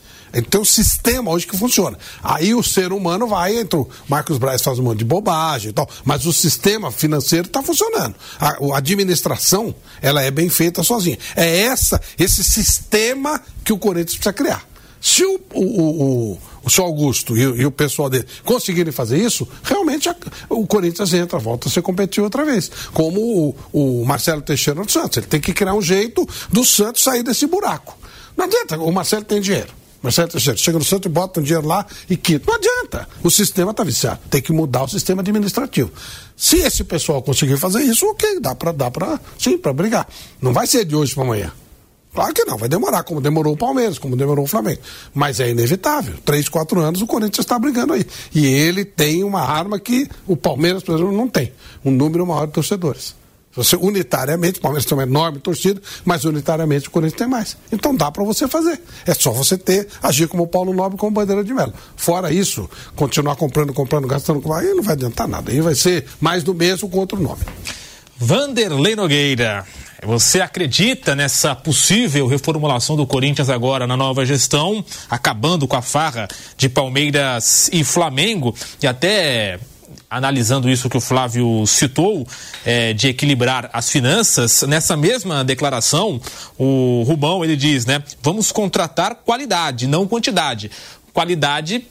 Tem um sistema hoje que funciona. Aí o ser humano vai, entra o Marcos Braz faz um monte de bobagem e tal, mas o sistema financeiro está funcionando. A, a, administração, ela é bem feita sozinha. É essa, esse sistema que o Corinthians precisa criar. Se o, o, o, o seu Augusto e, e, o pessoal dele conseguirem fazer isso, realmente a, o Corinthians entra, volta a ser competitivo outra vez. Como o, o Marcelo Teixeira do Santos. Ele tem que criar um jeito do Santos sair desse buraco. Não adianta, o Marcelo tem dinheiro. Marcelo Teixeira chega no Santos e bota um dinheiro lá e quita. Não adianta. O sistema está viciado. Tem que mudar o sistema administrativo. Se esse pessoal conseguir fazer isso, ok, dá para dar para sim, para brigar. Não vai ser de hoje para amanhã. Claro que não, vai demorar, como demorou o Palmeiras, como demorou o Flamengo. Mas é inevitável. Três, quatro anos o Corinthians está brigando aí. E ele tem uma arma que o Palmeiras, por exemplo, não tem. Um número maior de torcedores. Você unitariamente, o Palmeiras tem uma enorme torcida, mas unitariamente o Corinthians tem mais. Então dá para você fazer. É só você ter, agir como o Paulo Nobre como bandeira de melo. Fora isso, continuar comprando, comprando, gastando, aí não vai adiantar nada. Aí vai ser mais do mesmo com outro nome. Vanderlei Nogueira. Você acredita nessa possível reformulação do Corinthians agora na nova gestão, acabando com a farra de Palmeiras e Flamengo e até analisando isso que o Flávio citou, é, de equilibrar as finanças, nessa mesma declaração, o Rubão ele diz, né? Vamos contratar qualidade, não quantidade. Qualidade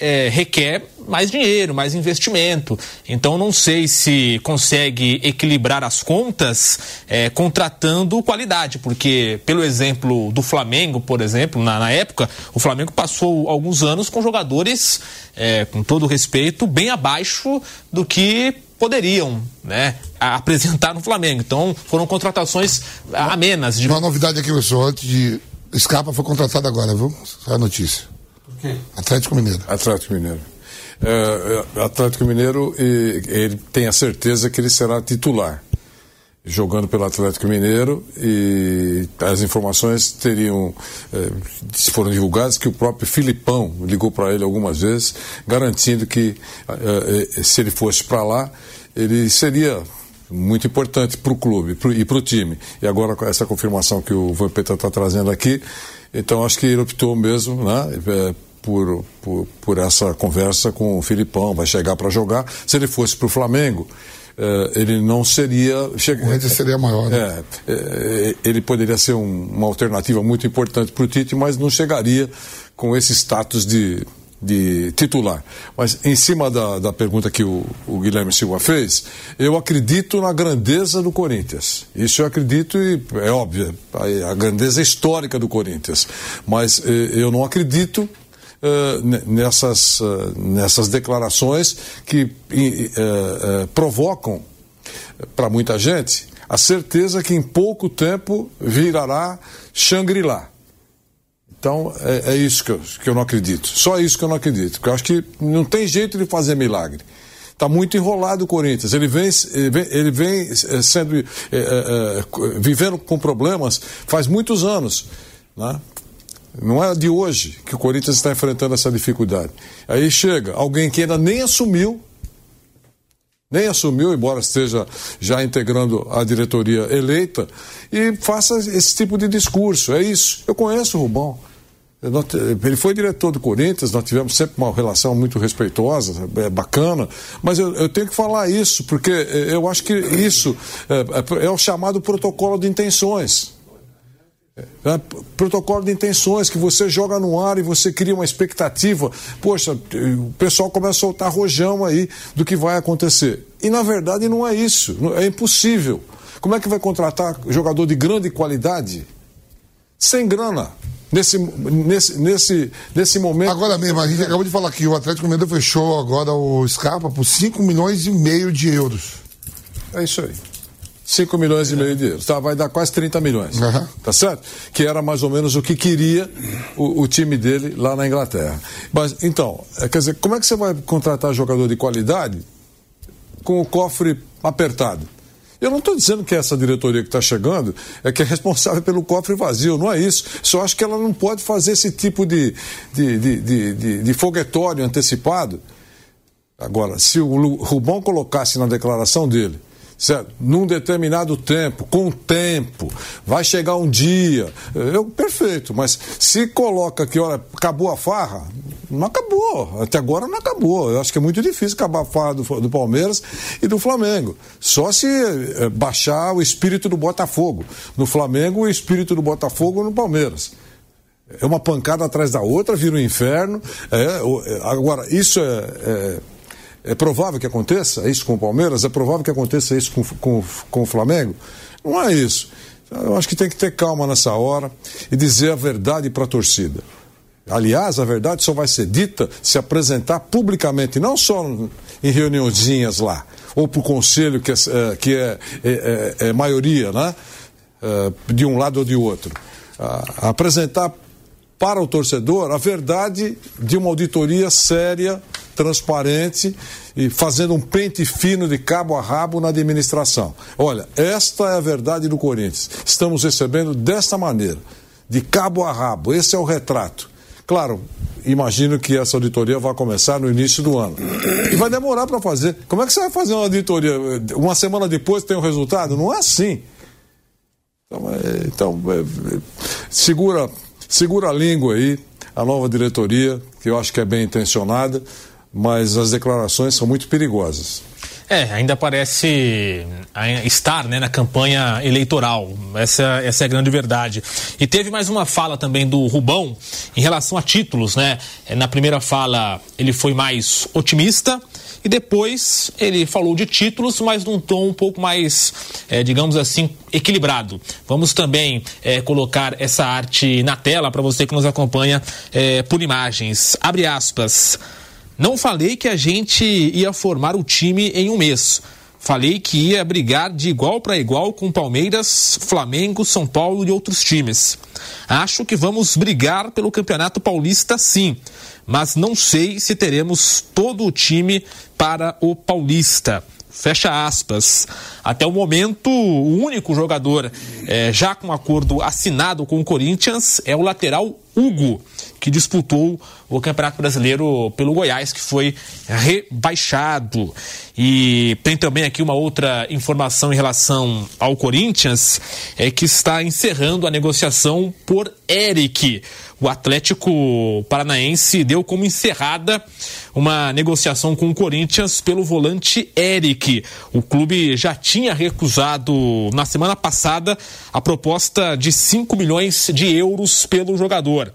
é, requer mais dinheiro, mais investimento. Então não sei se consegue equilibrar as contas é, contratando qualidade, porque pelo exemplo do Flamengo, por exemplo, na, na época, o Flamengo passou alguns anos com jogadores, é, com todo respeito, bem abaixo do que poderiam né, apresentar no Flamengo. Então foram contratações amenas. De... Uma novidade aqui, pessoal, antes de. Scarpa foi contratado agora, viu? Só a notícia. Quem? Atlético Mineiro. Atlético Mineiro. É, é, Atlético Mineiro, ele tem a certeza que ele será titular jogando pelo Atlético Mineiro e as informações teriam eh, foram divulgadas que o próprio Filipão ligou para ele algumas vezes garantindo que se ele fosse para lá ele seria muito importante para o clube pro, e para o time e agora com essa confirmação que o Vampeta está trazendo aqui então acho que ele optou mesmo né, por, por, por essa conversa com o Filipão, vai chegar para jogar. Se ele fosse para o Flamengo, eh, ele não seria. Chega, o seria maior. Né? É, é, ele poderia ser um, uma alternativa muito importante para o Tite, mas não chegaria com esse status de, de titular. Mas em cima da, da pergunta que o, o, Guilherme Silva fez, eu acredito na grandeza do Corinthians. Isso eu acredito e é óbvio, a, a grandeza histórica do Corinthians. Mas eh, eu não acredito uh, nessas, uh, nessas declarações que uh, provocam para muita gente a certeza que em pouco tempo virará Shangri-La. Então é, é, isso que eu, que eu não acredito. Só isso que eu não acredito. Porque eu acho que não tem jeito de fazer milagre. Está muito enrolado o Corinthians. Ele vem, ele vem, ele vem sendo é, é, vivendo com problemas faz muitos anos. Né? Não é de hoje que o Corinthians está enfrentando essa dificuldade. Aí chega alguém que ainda nem assumiu, nem assumiu, embora esteja já integrando a diretoria eleita, e faça esse tipo de discurso. É isso. Eu conheço o Rubão. Ele foi diretor do Corinthians, nós tivemos sempre uma relação muito respeitosa, é bacana, mas eu, eu tenho que falar isso, porque eu acho que isso é, é o chamado protocolo de intenções. É, protocolo de intenções que você joga no ar e você cria uma expectativa. Poxa, o pessoal começa a soltar rojão aí do que vai acontecer. E na verdade não é isso. É impossível. Como é que vai contratar jogador de grande qualidade sem grana? Nesse, nesse, nesse, nesse momento. Agora mesmo, a gente acabou de falar que o Atlético Mineiro fechou agora o Scarpa por 5 milhões e meio de euros. É isso aí. 5 milhões e meio de euros. Tá, vai dar quase 30 milhões. Uhum. Tá certo? Que era mais ou menos o que queria o, o, time dele lá na Inglaterra. Mas, então, é, quer dizer, como é que você vai contratar jogador de qualidade com o cofre apertado? Eu não estou dizendo que essa diretoria que está chegando é que é responsável pelo cofre vazio, não é isso. Só acho que ela não pode fazer esse tipo de, de, de, de, de, de foguetório antecipado. Agora, se o Rubão colocasse na declaração dele certo? Num determinado tempo, com tempo, vai chegar um dia. Eu, perfeito, mas se coloca que, olha, acabou a farra, não acabou. Até agora não acabou. Eu acho que é muito difícil acabar a farra do, do Palmeiras e do Flamengo. Só se é, baixar o espírito do Botafogo. No Flamengo, o espírito do Botafogo no Palmeiras. É uma pancada atrás da outra, vira um inferno. É, agora, isso é, é é provável que aconteça isso com o Palmeiras? É provável que aconteça isso com, com, com o Flamengo? Não é isso. Eu acho que tem que ter calma nessa hora e dizer a verdade para a torcida. Aliás, a verdade só vai ser dita se apresentar publicamente, não só em reuniãozinhas lá, ou para o conselho que é, é que é, é, é, é maioria, né? É, de um lado ou de outro. apresentar para o torcedor a verdade de uma auditoria séria transparente e fazendo um pente fino de cabo a rabo na administração. Olha, esta é a verdade do Corinthians. Estamos recebendo desta maneira, de cabo a rabo. Esse é o retrato. Claro, imagino que essa auditoria vai começar no início do ano. E vai demorar para fazer. Como é que você vai fazer uma auditoria? Uma semana depois tem o um resultado? Não é assim. Então, é, então é, segura, segura a língua aí, a nova diretoria, que eu acho que é bem intencionada mas as declarações são muito perigosas. É, ainda parece estar né, na campanha eleitoral. Essa, essa é a grande verdade. E teve mais uma fala também do Rubão em relação a títulos, né? É, na primeira fala ele foi mais otimista e depois ele falou de títulos, mas num tom um pouco mais, é, digamos assim, equilibrado. Vamos também é, colocar essa arte na tela para você que nos acompanha é, por imagens. Abre aspas. Não falei que a gente ia formar o time em um mês. Falei que ia brigar de igual para igual com Palmeiras, Flamengo, São Paulo e outros times. Acho que vamos brigar pelo Campeonato Paulista sim, mas não sei se teremos todo o time para o Paulista. Fecha aspas. Até o momento, o único jogador é, já com acordo assinado com o Corinthians é o lateral Hugo, que disputou o Campeonato Brasileiro pelo Goiás, que foi rebaixado. E tem também aqui uma outra informação em relação ao Corinthians, é que está encerrando a negociação por Eric. O Atlético Paranaense deu como encerrada uma negociação com o Corinthians pelo volante Eric. O clube já tinha recusado na semana passada a proposta de 5 milhões de euros pelo jogador.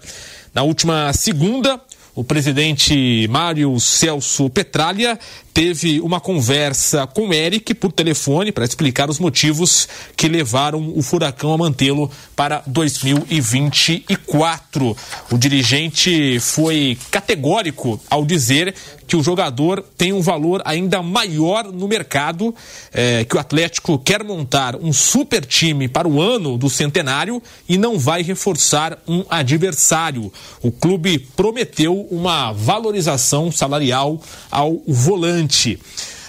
Na última segunda, o presidente Mário Celso Petralha teve uma conversa com Eric por telefone para explicar os motivos que levaram o Furacão a mantê-lo para 2024. O dirigente foi categórico ao dizer que o jogador tem um valor ainda maior no mercado, é, que o Atlético quer montar um super time para o ano do centenário e não vai reforçar um adversário. O clube prometeu uma valorização salarial ao volante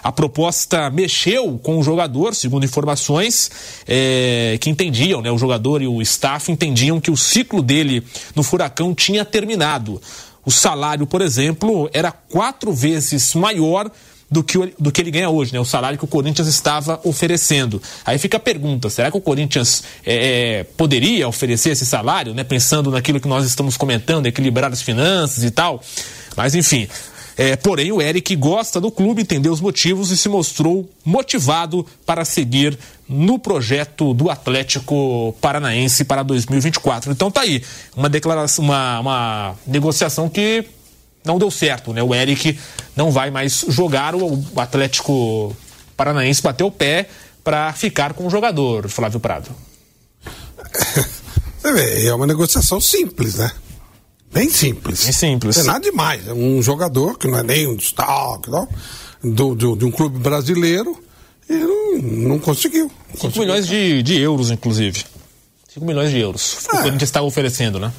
A proposta mexeu com o jogador, segundo informações é, que entendiam, né, o jogador e o staff entendiam que o ciclo dele no Furacão tinha terminado. O salário, por exemplo, era quatro vezes maior do que, do que ele ganha hoje, né? O salário que o Corinthians estava oferecendo. Aí fica a pergunta: será que o Corinthians é, é poderia oferecer esse salário, né? Pensando naquilo que nós estamos comentando, equilibrar as finanças e tal. Mas enfim, é, porém, o Eric gosta do clube, entendeu os motivos e se mostrou motivado para seguir no projeto do Atlético Paranaense para 2024. Então tá aí, uma declaração, uma, uma negociação que não deu certo, né? O Eric não vai mais jogar, o Atlético Paranaense bateu o pé para ficar com o jogador, Flávio Prado. É uma negociação simples, né? Bem simples. Bem simples. Não é nada demais. É um jogador que não é nem um destaque, não, do, do, de um clube brasileiro E não, não conseguiu. 5 milhões de, de euros, inclusive. 5 milhões de euros. O É. Corinthians estava oferecendo, né?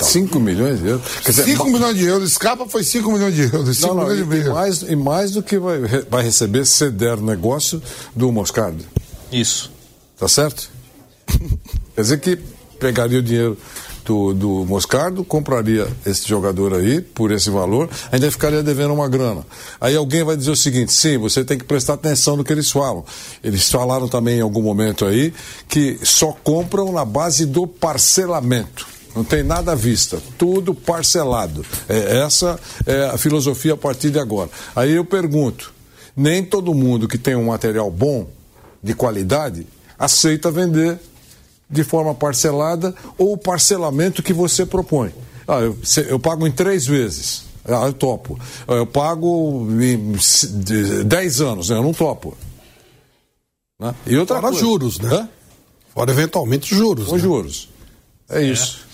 5 milhões de euros. Quer dizer, 5 milhões de euros, escapa foi 5 milhões de euros. 5 Não, não, milhões e, de euros. mais, e mais do que vai, vai receber se der negócio do Moscardo. Isso. Tá certo? Quer dizer que pegaria o dinheiro do, do Moscardo, compraria esse jogador aí por esse valor, ainda ficaria devendo uma grana. Aí alguém vai dizer o seguinte: sim, você tem que prestar atenção no que eles falam. Eles falaram também em algum momento aí que só compram na base do parcelamento. Não tem nada à vista, tudo parcelado. É, essa é a filosofia a partir de agora. Aí eu pergunto: nem todo mundo que tem um material bom, de qualidade, aceita vender de forma parcelada ou o parcelamento que você propõe. Ah, eu, se- eu pago em três vezes. Ah, eu topo. Ah, Eu pago em s- de- dez anos, né? eu não topo. Né? E outra Fora coisa- juros, né? Hã? Fora eventualmente juros. Com né? juros. É isso.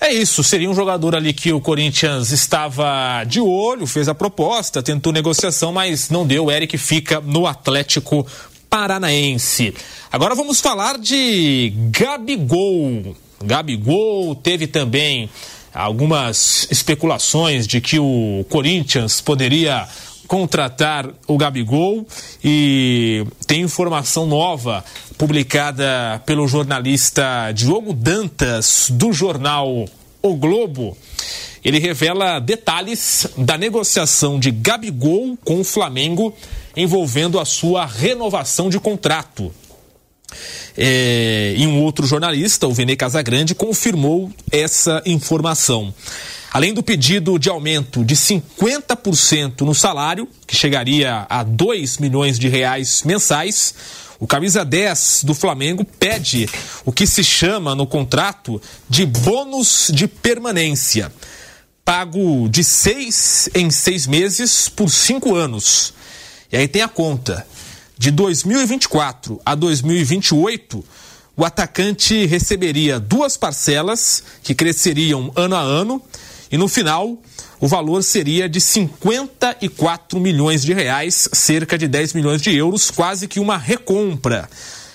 É isso, seria um jogador ali que o Corinthians estava de olho, fez a proposta, tentou negociação, mas não deu. O Eric fica no Atlético Paranaense. Agora vamos falar de Gabigol. Gabigol teve também algumas especulações de que o Corinthians poderia contratar o Gabigol e tem informação nova publicada pelo jornalista Diogo Dantas do jornal O Globo. Ele revela detalhes da negociação de Gabigol com o Flamengo envolvendo a sua renovação de contrato. É, e um outro jornalista, o Vene Casagrande, confirmou essa informação. Além do pedido de aumento de 50% no salário, que chegaria a 2 milhões de reais mensais, o camisa 10 do Flamengo pede o que se chama no contrato de bônus de permanência, pago de seis em seis meses por cinco anos. E aí tem a conta. De 2024 a 2028, o atacante receberia duas parcelas que cresceriam ano a ano e no final o valor seria de 54 milhões de reais, cerca de 10 milhões de euros, quase que uma recompra.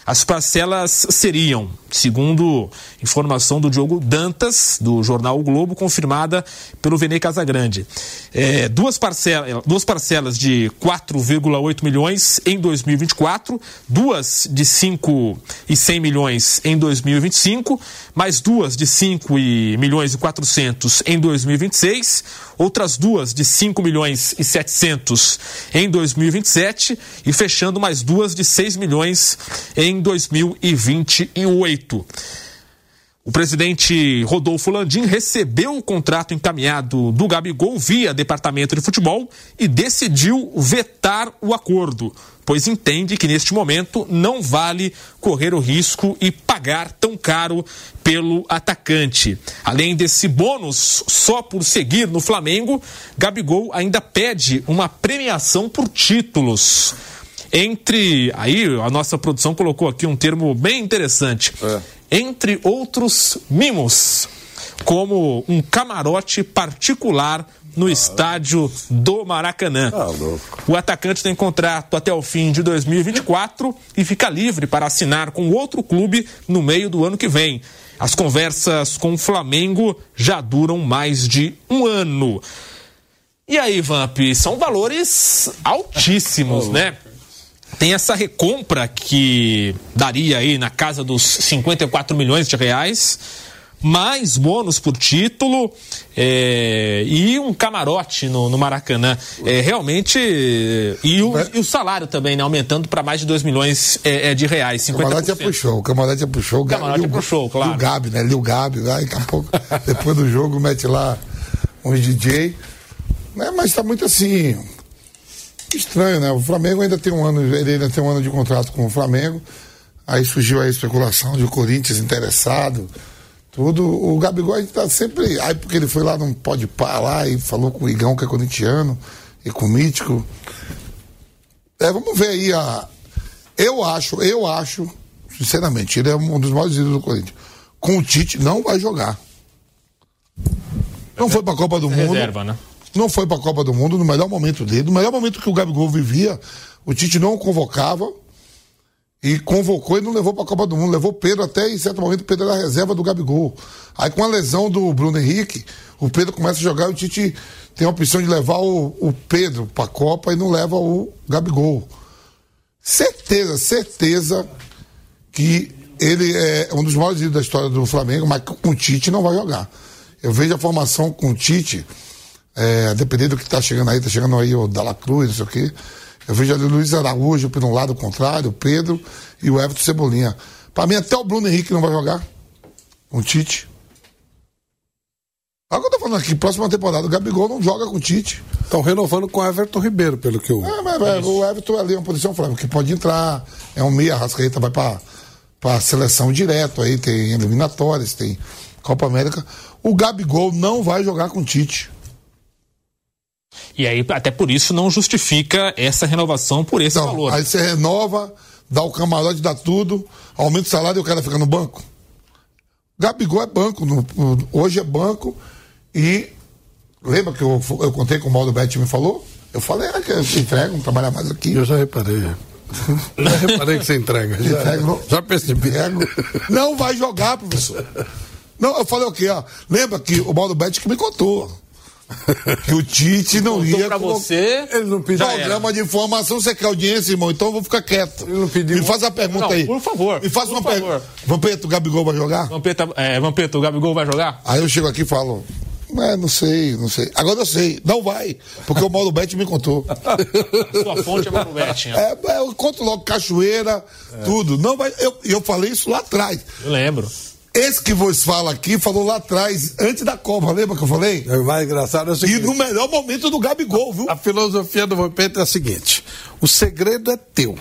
As parcelas seriam, segundo informação do Diogo Dantas, do jornal O Globo, confirmada pelo Vene Casagrande. É, duas, parcela, duas parcelas de 4,8 milhões em 2024, duas de 5 e 100 milhões em 2025, mais duas de 5 e milhões e 400 em 2026, outras duas de 5 milhões e 700 em 2027 e fechando mais duas de 6 milhões em 2028. O presidente Rodolfo Landim recebeu o contrato encaminhado do Gabigol via Departamento de Futebol e decidiu vetar o acordo, pois entende que neste momento não vale correr o risco e pagar tão caro pelo atacante. Além desse bônus só por seguir no Flamengo, Gabigol ainda pede uma premiação por títulos. Entre. Aí a nossa produção colocou aqui um termo bem interessante. Entre outros mimos, como um camarote particular no estádio do Maracanã. Ah, louco. O atacante tem contrato até o fim de 2024 e fica livre para assinar com outro clube no meio do ano que vem. As conversas com o Flamengo já duram mais de um ano. E aí, Vamp, são valores altíssimos, né? Tem essa recompra que daria aí na casa dos 54 milhões de reais, mais bônus por título é, e um camarote no, no Maracanã. É, realmente. E o, e o salário também, né? Aumentando para mais de 2 milhões é, é, de reais. 50%. O Camarote é pro show, o Camarote é pro show. Camarote é pro show, claro. E o Gabi, né? Lil Gabi, vai, daqui a pouco, depois do jogo, mete lá uns DJ. Né? Mas tá muito assim. Estranho, né? O Flamengo ainda tem um ano, ele ainda tem um ano de contrato com o Flamengo. Aí surgiu a especulação de o Corinthians interessado. Tudo. O Gabigol a gente tá sempre. Aí porque ele foi lá não pode pá lá e falou com o Igão, que é corintiano, e com o Mítico. É, vamos ver aí a. Eu acho, eu acho, sinceramente, ele é um dos maiores ídolos do Corinthians. Com o Tite, não vai jogar. Não foi pra Copa do Mundo. Reserva, né? Não foi pra Copa do Mundo no melhor momento dele. No melhor momento que o Gabigol vivia, o Tite não o convocava e convocou e não levou para a Copa do Mundo. Levou Pedro até em certo momento Pedro era reserva do Gabigol. Aí com a lesão do Bruno Henrique, o Pedro começa a jogar e o Tite tem a opção de levar o, o Pedro para a Copa e não leva o Gabigol. Certeza, certeza que ele é um dos maiores ídolos da história do Flamengo, mas com o Tite não vai jogar. Eu vejo a formação com o Tite, é, dependendo do que está chegando aí, está chegando aí o Dalla Cruz, não sei o quê. Eu vejo ali o Luiz Araújo por um lado contrário, o Pedro e o Everton Cebolinha. Para mim, até o Bruno Henrique não vai jogar com o Tite. Olha o que eu tô falando aqui, próxima temporada, o Gabigol não joga com o Tite. Estão renovando com o Everton Ribeiro, pelo que eu. É, mas, mas o Everton ali é uma posição que pode entrar, é um meia, Rascaeta vai para para seleção direto, aí tem eliminatórias, tem Copa América. O Gabigol não vai jogar com o Tite. E aí, até por isso, não justifica essa renovação por esse Não, valor. aí você renova, dá o camarote, dá tudo, aumenta o salário e o cara fica no banco. Gabigol é banco, no- hoje é banco e lembra que eu, eu contei com o Mauro Betti me falou? Eu falei, era que eu entrego, não trabalhar mais aqui. Eu já reparei. já reparei que você entrega. Já, não- já percebi. Entrego. Não vai jogar, professor. Não, eu falei o quê, ó? Lembra que o Mauro Betti que me contou. Que o Tite não ia pra colo- você, Ele não pediu programa de informação, você quer audiência, irmão? Então eu vou ficar quieto. Ele não pediu. Me faz a pergunta Não, aí. por favor, Me faz por uma favor. pergunta. Vampeta, o Gabigol vai jogar? Vampeta, é, Vampeta, o Gabigol vai jogar? Aí eu chego aqui e falo, é, não sei, não sei. Agora eu sei, não vai, porque o Mauro Betti me contou. Sua fonte é Mauro Betti. É, é, eu conto logo cachoeira, tudo. Não vai. Eu, eu falei isso lá atrás. Eu lembro. Esse que vos fala aqui falou lá atrás, antes da Copa, lembra que eu falei? O mais engraçado é o E seguinte. no melhor momento do Gabigol, viu? A filosofia do Vampeta é a seguinte: o segredo é teu.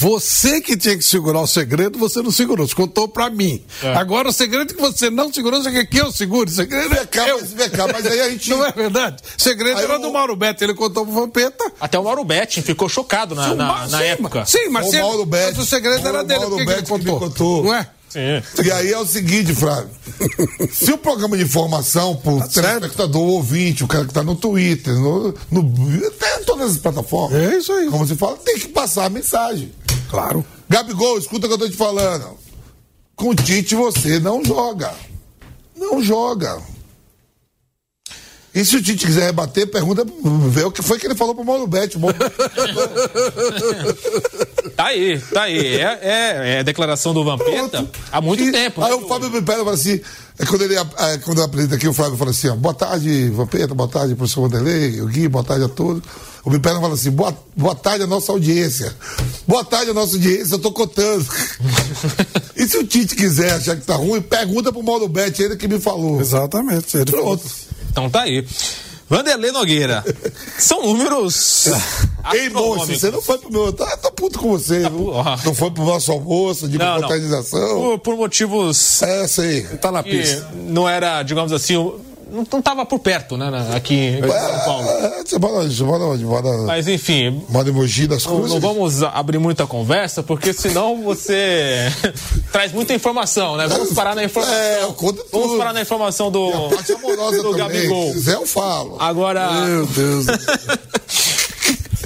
Você que tinha que segurar o segredo, você não segurou. Você contou pra mim. É. Agora, o segredo que você não segurou, você quer que eu segure. O segredo é Vem cá, teu. mas, cá, mas aí a gente. Não é verdade? O segredo Aí era o- do Mauro Beto. Ele contou pro Vampeta. Até o Mauro Betti ficou chocado na, na, Sim, na época. Sim, mas, O se- Mauro Betti- mas o segredo era o dele. Mauro que que ele Betti que me contou? contou. Não é? Sim. E aí é o seguinte, Flávio. Se o programa de informação, pro Tá certo. espectador, o ouvinte, o cara que tá no Twitter, no, no, até em todas as plataformas. É isso aí. Como se fala, tem que passar a mensagem. Claro. Gabigol, escuta o que eu tô te falando. Com o Tite você não joga. Não joga. E se o Tite quiser rebater, pergunta, vê o que foi que ele falou pro Mauro Betti. O Mauro Tá aí, tá aí. É, é, é a declaração do Vampeta há muito E tempo. Aí né? o Fábio me pega e fala assim, é quando ele é, quando eu apresento aqui, o Flávio fala assim, ó, boa tarde, Vampeta, boa tarde, professor Vanderlei, o Gui, boa tarde a todos. O Bipera fala assim, boa, boa tarde à nossa audiência. Boa tarde à nossa audiência, eu tô contando. e se o Tite quiser achar que tá ruim, pergunta pro Mauro Betti, ele que me falou. Exatamente. Ele falou. Então tá aí. Vanderlei Nogueira. São números. Ei, moço, você não foi pro meu. Eu tô puto com você, viu? pu- ó. Não foi pro nosso almoço de Não. Por, por motivos É, sei. Tá na pista. não era, digamos assim, não, não tava por perto, né, na- aqui em São Paulo. É, você mora onde? Você mora onde? Mora, Mas enfim, mora em Mogi das não, Cruzes? não vamos abrir muita conversa, porque senão você traz muita informação, né? Vamos parar na informação. É, eu conto Vamos tudo. parar na informação do, do também. Gabigol. Se quiser, eu falo. Agora, Meu Deus.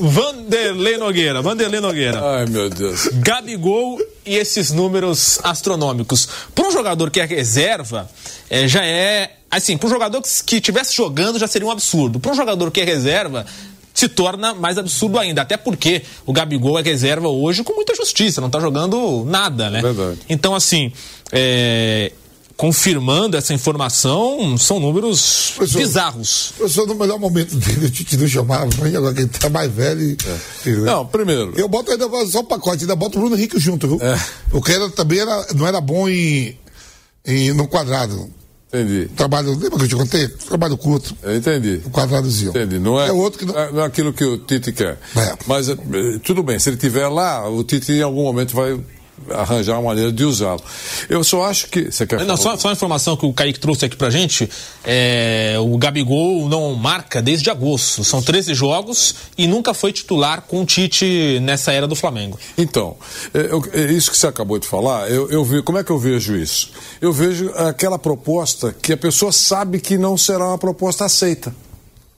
Vanderlei Nogueira, Vanderlei Nogueira. Ai, meu Deus. Gabigol e esses números astronômicos. Para um jogador que é reserva, é, já é. Assim, para um jogador que, estivesse jogando já seria um absurdo. Para um jogador que é reserva, se torna mais absurdo ainda. Até porque o Gabigol é reserva hoje com muita justiça, não tá jogando nada, né? Verdade. Então, assim. é, Confirmando essa informação, são números Professor, bizarros. Professor, no melhor momento dele, o Tite não chamava, mas agora que ele tá mais velho. e- e- Não, primeiro. Eu boto ainda só o pacote, ainda boto o Bruno Henrique junto, viu? É. O cara também era, não era bom em, em, no quadrado. Entendi. Trabalho, lembra que eu te contei? Trabalho curto, entendi. o quadradozinho. Entendi. Não é, É outro que não. é, não é aquilo que o Tite quer. É. Mas eh, tudo bem, se ele estiver lá, o Tite em algum momento vai arranjar uma maneira de usá-lo. Eu só acho que. Você quer Não, só, só uma informação que o Kaique trouxe aqui pra gente. é, o Gabigol não marca desde agosto. São 13 jogos e nunca foi titular com o Tite nessa era do Flamengo. Então, é, eu- é isso que você acabou de falar, eu, eu vi, como é que eu vejo isso? Eu vejo aquela proposta que a pessoa sabe que não será uma proposta aceita.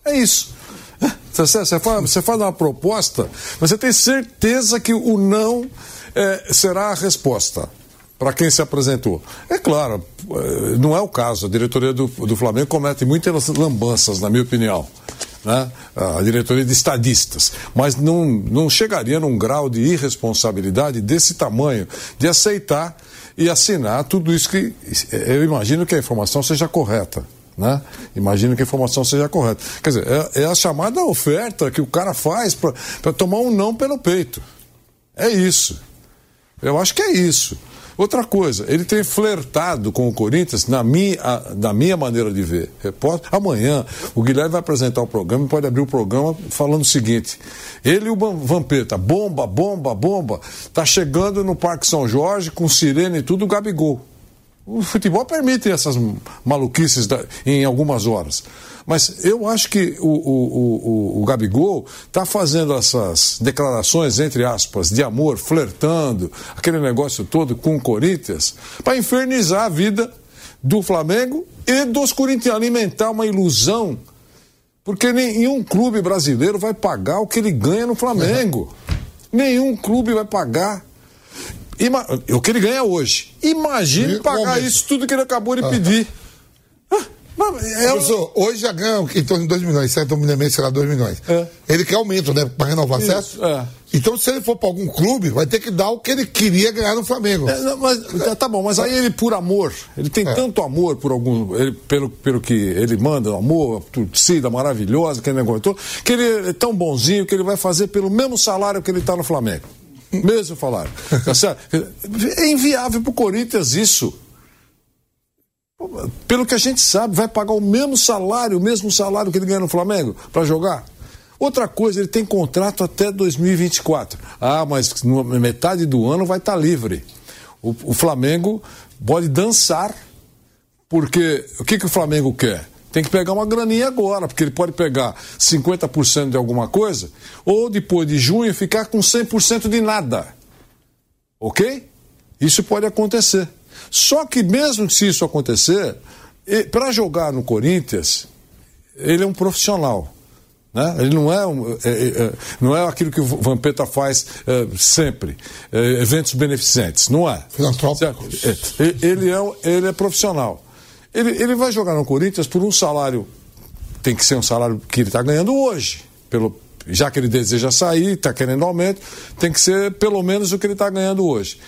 É isso. Você faz, você faz uma proposta, mas você tem certeza que o não é, será a resposta para quem se apresentou. É claro, eh, não é o caso. A diretoria do, do Flamengo comete muitas lambanças, na minha opinião. Né? A diretoria de estadistas. Mas não, não chegaria num grau de irresponsabilidade desse tamanho, de aceitar e assinar tudo isso que. Eu imagino que a informação seja correta. Né? Imagino que a informação seja correta. Quer dizer, é, é a chamada oferta que o cara faz para tomar um não pelo peito. É isso. Eu acho que é isso. Outra coisa, ele tem flertado com o Corinthians, na minha, na minha maneira de ver. Repórter, amanhã o Guilherme vai apresentar o programa e pode abrir o programa falando o seguinte: ele e o Vampeta, bomba, bomba, bomba, tá chegando no Parque São Jorge com sirene e tudo, o Gabigol. O futebol permite essas maluquices em algumas horas. Mas eu acho que o, o, o, o Gabigol está fazendo essas declarações, entre aspas, de amor, flertando, aquele negócio todo com o Corinthians, para infernizar a vida do Flamengo e dos corintianos, alimentar uma ilusão. Porque nenhum clube brasileiro vai pagar o que ele ganha no Flamengo. Nenhum clube vai pagar. Ima o que ele ganha hoje. Imagine pagar isso tudo que ele acabou de pedir. É Professor, hoje já ganha em torno de 2 milhões, certo? Um milhão e meio será 2 milhões. É. Ele quer aumento, né? Para renovar Isso, acesso. É. Então, se ele for para algum clube, vai ter que dar o que ele queria ganhar no Flamengo. É, mas, tá, tá bom, mas aí ele, por amor, ele tem é. tanto amor por algum. Ele, pelo, pelo que ele manda, amor, torcida maravilhosa, aquele negócio todo, que ele é tão bonzinho que ele vai fazer pelo mesmo salário que ele está no Flamengo. Mesmo salário. Tá certo? É inviável para o Corinthians isso pelo que a gente sabe, vai pagar o mesmo salário, o mesmo salário que ele ganha no Flamengo para jogar. Outra coisa, ele tem contrato até 2024. Ah, mas metade do ano vai estar tá livre. O, o, Flamengo pode dançar, porque o que, que o Flamengo quer? Tem que pegar uma graninha agora, porque ele pode pegar 50% de alguma coisa, ou depois de junho ficar com 100% de nada. Ok? Isso pode acontecer. Só que mesmo se isso acontecer, para jogar no Corinthians, ele é um profissional. Né? Ele não é, um, é, é, é, não é aquilo que o Vampeta faz é, sempre, é, eventos beneficentes, não é. Filantrópico. É, ele, é, ele é profissional. Ele, ele vai jogar no Corinthians por um salário, tem que ser um salário que ele está ganhando hoje, pelo, já que ele deseja sair, está querendo aumento, tem que ser pelo menos o que ele está ganhando hoje.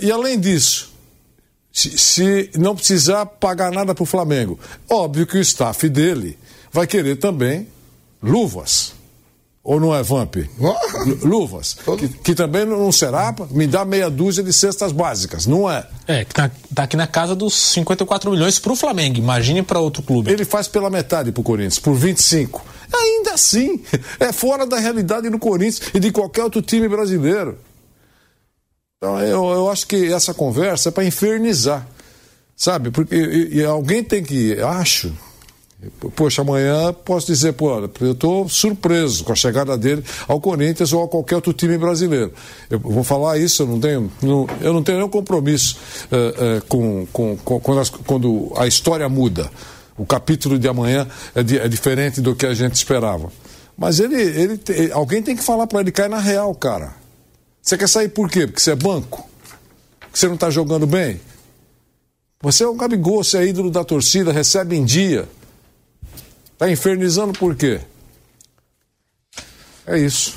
e além disso, se, se não precisar pagar nada para o Flamengo. Óbvio que o staff dele vai querer também luvas. Ou não é, Vamp? Luvas. Que, que, também não será, me dá meia dúzia de cestas básicas, não é? É, que tá, tá aqui na casa dos 54 milhões para o Flamengo, imagine para outro clube. Ele faz pela metade para o Corinthians, por 25. Ainda assim, é fora da realidade do Corinthians e de qualquer outro time brasileiro. Então eu, eu acho que essa conversa é para infernizar, sabe? Porque e, e alguém tem que, acho, Poxa, amanhã posso dizer, pô, eu estou surpreso com a chegada dele ao Corinthians ou a qualquer outro time brasileiro. Eu vou falar isso, eu não tenho, não, eu não tenho nenhum compromisso uh, uh, com, com, com quando, as, quando, a história muda. O capítulo de amanhã é, é, diferente do que a gente esperava. Mas ele, ele, alguém tem que falar para ele cair na real, cara. Você quer sair por quê? Porque você é banco? Porque você não está jogando bem? Você é um Gabigol, você é ídolo da torcida, recebe em dia. Está infernizando por quê? É isso.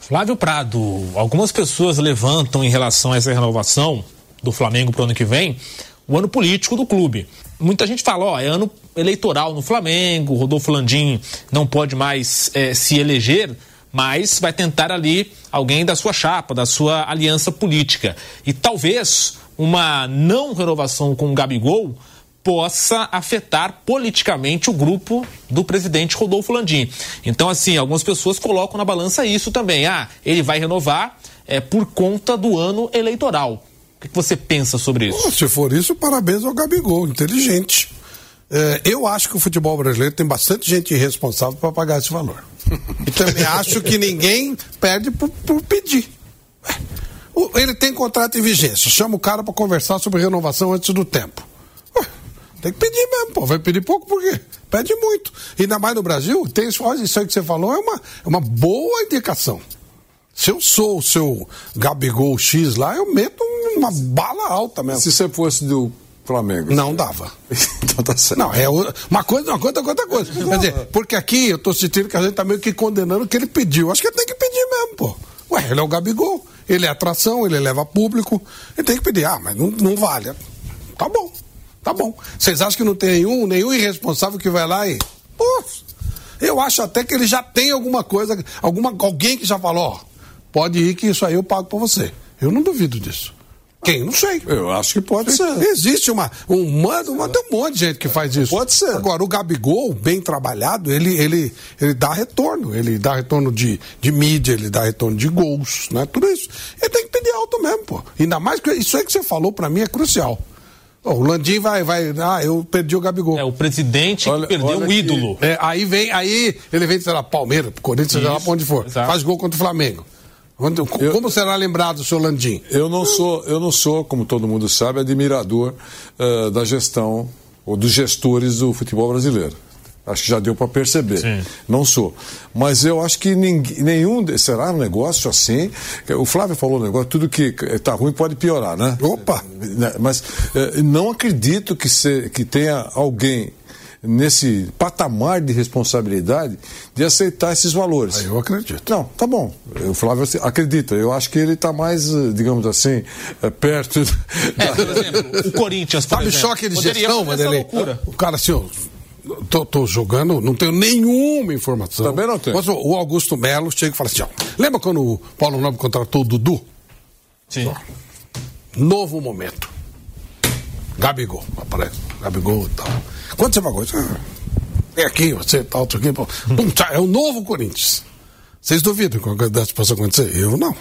Flávio Prado, algumas pessoas levantam em relação a essa renovação do Flamengo para o ano que vem o ano político do clube. Muita gente fala, ó, é ano eleitoral no Flamengo, Rodolfo Landim não pode mais é, se eleger mas vai tentar ali alguém da sua chapa, da sua aliança política. E talvez uma não renovação com o Gabigol possa afetar politicamente o grupo do presidente Rodolfo Landim. Então, assim, algumas pessoas colocam na balança isso também. Ah, ele vai renovar é, por conta do ano eleitoral. O que você pensa sobre isso? Se for isso, parabéns ao Gabigol, inteligente. É, eu acho que o futebol brasileiro tem bastante gente irresponsável para pagar esse valor. E também acho que ninguém perde por, por pedir. Ele tem contrato em vigência, chama o cara para conversar sobre renovação antes do tempo. Tem que pedir mesmo, pô. Vai pedir pouco por quê? Pede muito. Ainda mais no Brasil, tem isso aí que você falou, é uma, é uma boa indicação. Se eu sou o seu Gabigol X lá, eu meto uma bala alta mesmo. Se você fosse do Flamengo. Não dava. então tá certo. Não, é uma coisa, uma coisa, outra coisa. Quer dizer, porque aqui eu tô sentindo que a gente tá meio que condenando o que ele pediu. Acho que ele tem que pedir mesmo, pô. Ué, ele é o Gabigol, ele é atração, ele leva público, ele tem que pedir. Ah, mas não, não vale. Tá bom, tá bom. Vocês acham que não tem nenhum, nenhum irresponsável que vai lá e. Pô, eu acho até que ele já tem alguma coisa, alguma, alguém que já falou, ó, pode ir que isso aí eu pago pra você. Eu não duvido disso. Quem? Não sei. Eu acho que pode ser. Existe uma. Um, mano, uma, tem um monte de gente que faz isso. Pode ser. Agora, o Gabigol, bem trabalhado, ele, ele, ele dá retorno. Ele dá retorno de, de mídia, ele dá retorno de gols, né? Tudo isso. Ele tem que pedir alto mesmo, pô. Ainda mais que isso aí que você falou pra mim é crucial. o Landim vai, vai. Ah, eu perdi o Gabigol. É o presidente olha, que perdeu um ídolo. É, aí vem, aí ele vem, sei lá, Palmeiras, Corinthians, seja lá pra onde for. Exato. Faz gol contra o Flamengo. Eu, como será lembrado o senhor Landim? Eu não sou, eu não sou, como todo mundo sabe, admirador uh, da gestão ou dos gestores do futebol brasileiro. Acho que já deu para perceber. Sim. Não sou. Mas eu acho que ninguém, nenhum. Será um negócio assim? O Flávio falou um negócio, tudo que está ruim pode piorar, né? Opa! Mas uh, não acredito que, se, que tenha alguém nesse patamar de responsabilidade de aceitar esses valores. Ah, eu acredito. Não, tá bom. O Flávio acredita. Eu acho que ele está mais, eh, digamos assim, eh, perto. É, por exemplo, o Corinthians, por Sabe exemplo, choque de gestão, Madelei? O cara, assim, ó, tô, tô, jogando, não tenho nenhuma informação. Também não tenho. Mas o Augusto Melo chega e fala assim, ó, lembra quando o Paulo Nobre contratou o Dudu? Sim. Ó, novo momento. Gabigol, aparece. Gabigol e tal. Quanto você pagou? É aqui, você tá outro aqui. Pum, tá, é o novo Corinthians. Vocês duvidam que alguma dessa possa acontecer? Eu não.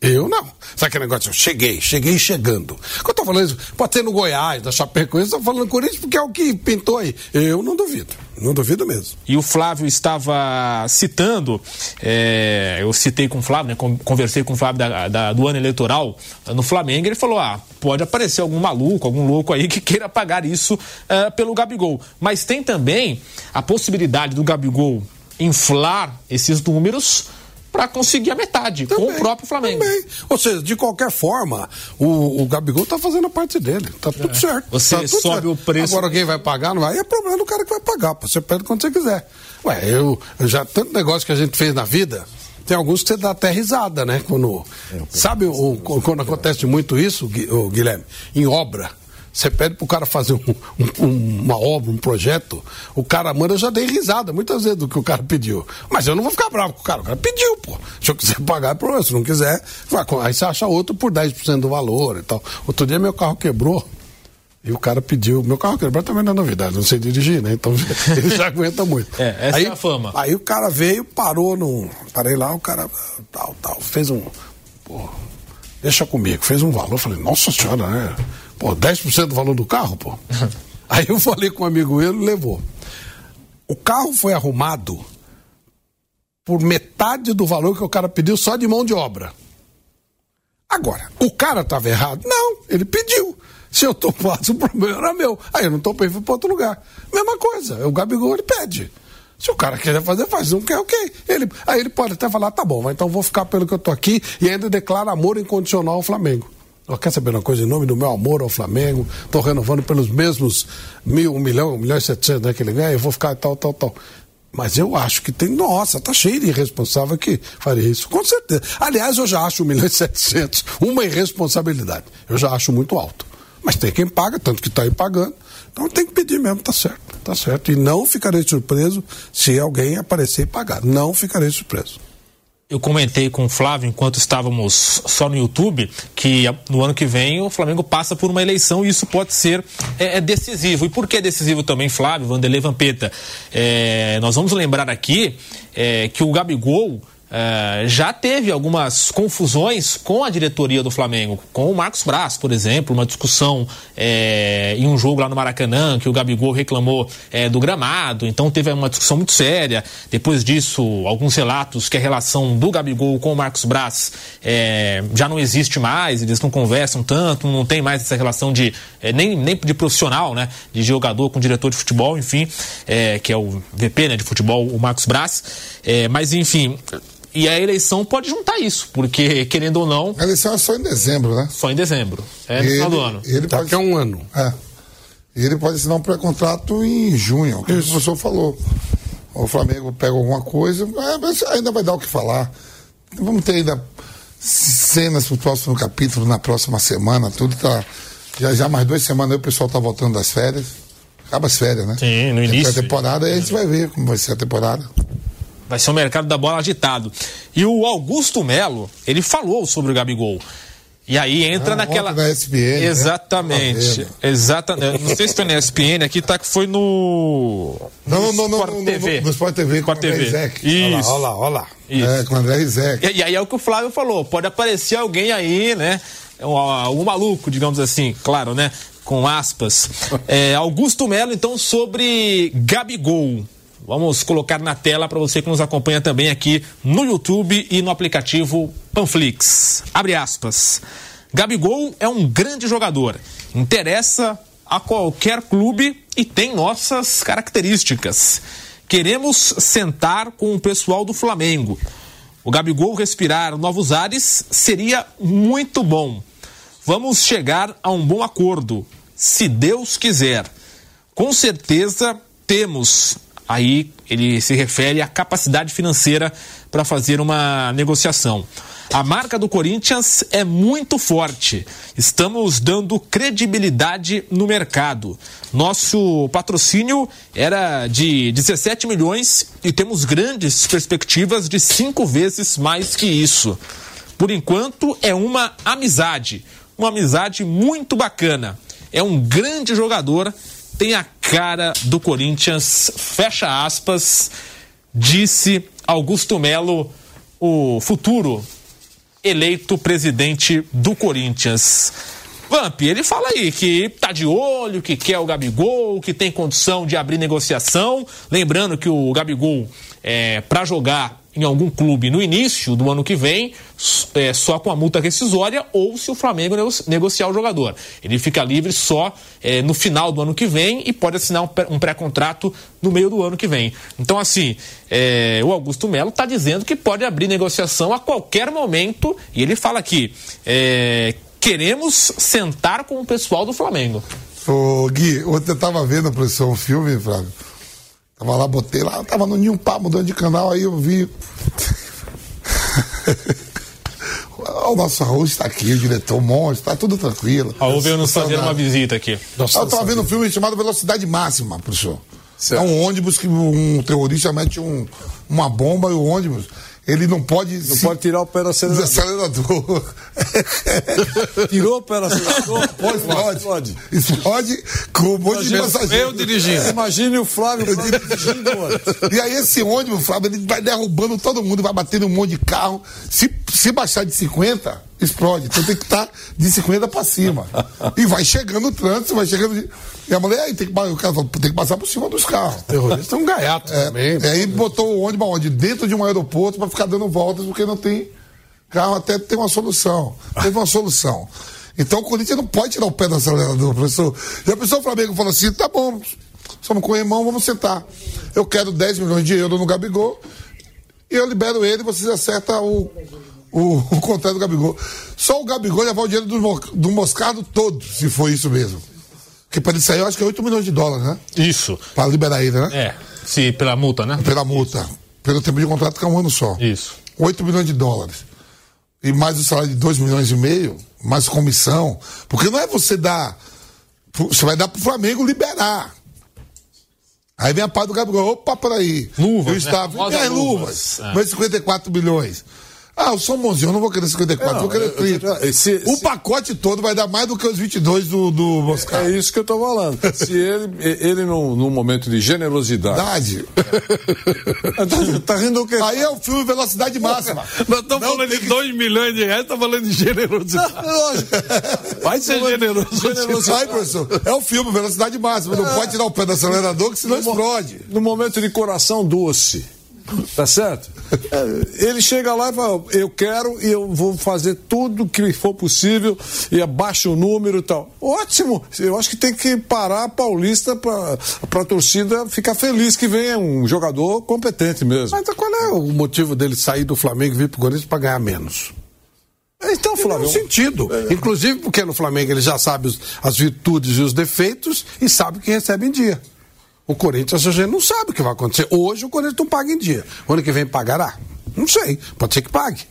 Eu não. Sabe aquele negócio? Eu cheguei, cheguei chegando. Quando eu tô falando isso, pode ser no Goiás, da Chapecoense, eu tô falando Corinthians porque é o que pintou aí. Eu não duvido. Não duvido mesmo. E o Flávio estava citando, é, eu citei com o Flávio, né, conversei com o Flávio da, da, do ano eleitoral no Flamengo, ele falou: ah, pode aparecer algum maluco, algum louco aí que queira pagar isso uh, pelo Gabigol. Mas tem também a possibilidade do Gabigol inflar esses números para conseguir a metade também, com o próprio Flamengo. Também. Ou seja, de qualquer forma, o, o Gabigol tá fazendo a parte dele. Tá tudo é. certo. Você tá sobe certo. o preço. Agora quem vai pagar não vai. É problema do cara que vai pagar. Você pede quando você quiser. Ué, eu, eu já tanto negócio que a gente fez na vida. Tem alguns que você dá até risada, né? Quando, é, sabe o, quando acontece muito isso, Guilherme? Em obra. Você pede pro cara fazer um, um, uma obra, um projeto, o cara manda, eu já dei risada muitas vezes do que o cara pediu. Mas eu não vou ficar bravo com o cara, o cara pediu, pô. Se eu quiser pagar, é problema. Se não quiser, aí você acha outro por 10% do valor e tal. Outro dia meu carro quebrou. E o cara pediu. Meu carro quebrou também não é novidade, não sei dirigir, né? Então ele já aguenta muito. É, essa aí, é a fama. Aí o cara veio, parou no. Parei lá, o cara. Tal, tal. Fez um. Pô, deixa comigo. Fez um valor. Falei, nossa senhora, né? Pô, 10% do valor do carro, pô. Aí eu falei com um amigo ele levou. O carro foi arrumado por metade do valor que o cara pediu só de mão de obra. Agora, o cara estava errado? Não, ele pediu. Se eu topasse, o problema era meu. Aí eu não topei fui para outro lugar. Mesma coisa, o Gabigol ele pede. Se o cara quiser fazer, faz. Não quer, ok. Ele, aí ele pode até falar, tá bom, então vou ficar pelo que eu tô aqui e ainda declara amor incondicional ao Flamengo. Quer saber uma coisa? Em nome do meu amor ao Flamengo, estou renovando pelos mesmos mil, um milhão, um milhão e setecentos né, que ele ganha, eu vou ficar tal, tal, tal. Mas eu acho que tem, nossa, tá cheio de irresponsável que faria isso. Com certeza. Aliás, eu já acho um milhão e setecentos uma irresponsabilidade. Eu já acho muito alto. Mas tem quem paga, tanto que está aí pagando. Então tem que pedir mesmo, tá certo. Tá certo. E não ficarei surpreso se alguém aparecer e pagar. Não ficarei surpreso eu comentei com o Flávio enquanto estávamos só no YouTube que no ano que vem o Flamengo passa por uma eleição e isso pode ser é, é decisivo. E por que é decisivo também, Flávio, Vanderlei Vampeta? É, nós vamos lembrar aqui é, que o Gabigol Uh, já teve algumas confusões com a diretoria do Flamengo, com o Marcos Braz, por exemplo, uma discussão é, em um jogo lá no Maracanã, que o Gabigol reclamou é, do gramado, então teve uma discussão muito séria. Depois disso, alguns relatos que a relação do Gabigol com o Marcos Braz é, já não existe mais, eles não conversam tanto, não tem mais essa relação de nem, nem de profissional, né, de jogador com diretor de futebol, enfim, que é o VP né, de futebol, o Marcos Braz. mas enfim e a eleição pode juntar isso, porque, querendo ou não. A eleição é só em dezembro, né? Só em dezembro. É no ele, final do ano. Ele Daqui pode... a um ano. É. Ele pode assinar um pré-contrato em junho, como o professor falou. O Flamengo pega alguma coisa, mas ainda vai dar o que falar. Vamos ter ainda cenas pro próximo capítulo, na próxima semana, tudo tá. Já já mais duas semanas aí o pessoal tá voltando das férias. Acaba as férias, né? Sim, no início. A temporada, aí a gente vai ver como vai ser a temporada. Vai ser o mercado da bola agitado. E o Augusto Melo, ele falou sobre o Gabigol. E aí entra ah, naquela. Da SPN, Exatamente. Né? Exatamente. Não sei se foi na SPN, aqui tá que foi no. Não, não, não, Sport no, TV. No, no Sport TV Sport com TV. Rizek. Isso. Olha lá, olha lá. Isso. É, com o André Rizek. E, e, aí é o que o Flávio falou: pode aparecer alguém aí, né? Um, um maluco, digamos assim, claro, né? Com aspas. É, Augusto Melo, então, sobre Gabigol. Vamos colocar na tela para você que nos acompanha também aqui no YouTube e no aplicativo Panflix. Abre aspas. Gabigol é um grande jogador. Interessa a qualquer clube e tem nossas características. Queremos sentar com o pessoal do Flamengo. O Gabigol respirar novos ares seria muito bom. Vamos chegar a um bom acordo, se Deus quiser. Com certeza temos Aí ele se refere à capacidade financeira para fazer uma negociação. A marca do Corinthians é muito forte. Estamos dando credibilidade no mercado. Nosso patrocínio era de 17 milhões e temos grandes perspectivas de cinco vezes mais que isso. Por enquanto, é uma amizade. Uma amizade muito bacana. É um grande jogador tem a cara do Corinthians, fecha aspas, disse Augusto Melo, o futuro eleito presidente do Corinthians. Vamp, ele fala aí que tá de olho, que quer o Gabigol, que tem condição de abrir negociação. Lembrando que o Gabigol, é, para jogar em algum clube no início do ano que vem, é, só com a multa rescisória ou se o Flamengo negociar o jogador. Ele fica livre só é, no final do ano que vem e pode assinar um pré-contrato no meio do ano que vem. Então, assim, é, o Augusto Melo está dizendo que pode abrir negociação a qualquer momento e ele fala aqui: é, queremos sentar com o pessoal do Flamengo. Ô, Gui, ontem eu estava vendo, professor, um filme, Flávio Tava lá, botei lá, tava no Ninho Pá, mudando de canal, aí eu vi. o nosso Raul está aqui, o diretor monstro, tá tudo tranquilo. Raul veio nos fazer uma visita aqui. Nossa, eu tava vendo um filme chamado Velocidade Máxima, professor. Certo. É um ônibus que um terrorista mete um, uma bomba e o ônibus ele não pode. Não se... pode tirar o pé do acelerador. acelerador. Tirou o pé do acelerador? Pode, pode. Pode. Explode com um monte de passageiros. Eu dirigindo. Imagine o Flávio, o Flávio dirigindo E aí esse ônibus, Flávio, ele vai derrubando todo mundo, vai batendo um monte de carro. Se, se baixar de 50, explode. Então tem que estar tá de 50 para cima. E vai chegando o trânsito, vai chegando. De... E a mulher aí tem que, o cara tem que passar por cima dos carros. Terroristas é um gaiato é, também. É, aí botou o ônibus onde? Dentro de um aeroporto para ficar dando voltas, porque não tem carro até ter uma solução. Teve uma solução. Então o Corinthians não pode tirar o pé do acelerador, professor. E a pessoa do Flamengo falou assim: tá bom, somos com o irmão, vamos sentar. Eu quero 10 milhões de euros no Gabigol, e eu libero ele, vocês acertam o, o, o contrato do Gabigol. Só o Gabigol levar o dinheiro do, do Moscardo todo, se for isso mesmo. Porque para ele sair, eu acho que é 8 milhões de dólares, né? Isso. Para liberar ele, né? É. Se, pela multa, né? Pela multa. Pelo tempo de contrato que é um ano só. Isso. 8 milhões de dólares. E mais o salário de 2 milhões e meio, mais comissão. Porque não é você dar. Você vai dar pro Flamengo liberar. Aí vem a parte do Gabriel. Opa, peraí. Luvas. Eu estava. Né? É, luvas. luvas. É. Mais 54 milhões. Ah, eu sou bonzinho, eu não vou querer 54, não, vou querer 30. Esse, o pacote todo vai dar mais do que os 22 do, do Moscar. É isso que eu estou falando. Se ele, ele num, num momento de generosidade. tá, tá rindo o quê? Aí é o filme Velocidade Máxima. Nós estamos falando de 2 que... milhões de reais, tá falando de generosidade. vai ser generoso. generoso. Vai, professor. É o filme Velocidade Máxima. Não é. pode tirar o pé do acelerador, que senão no explode. No momento de coração doce. Tá certo? É, ele chega lá e fala: Eu quero e eu vou fazer tudo que for possível e abaixa o número e tal. Ótimo! Eu acho que tem que parar a Paulista para a torcida ficar feliz que venha um jogador competente mesmo. Mas qual é o motivo dele sair do Flamengo e vir pro Corinthians para ganhar menos? Então, Flávio. Tem um sentido. É. Inclusive porque no Flamengo ele já sabe os, as virtudes e os defeitos e sabe que recebe em dia. O Corinthians a gente não sabe o que vai acontecer. Hoje o Corinthians não paga em dia. O ano que vem pagará? Não sei. Pode ser que pague.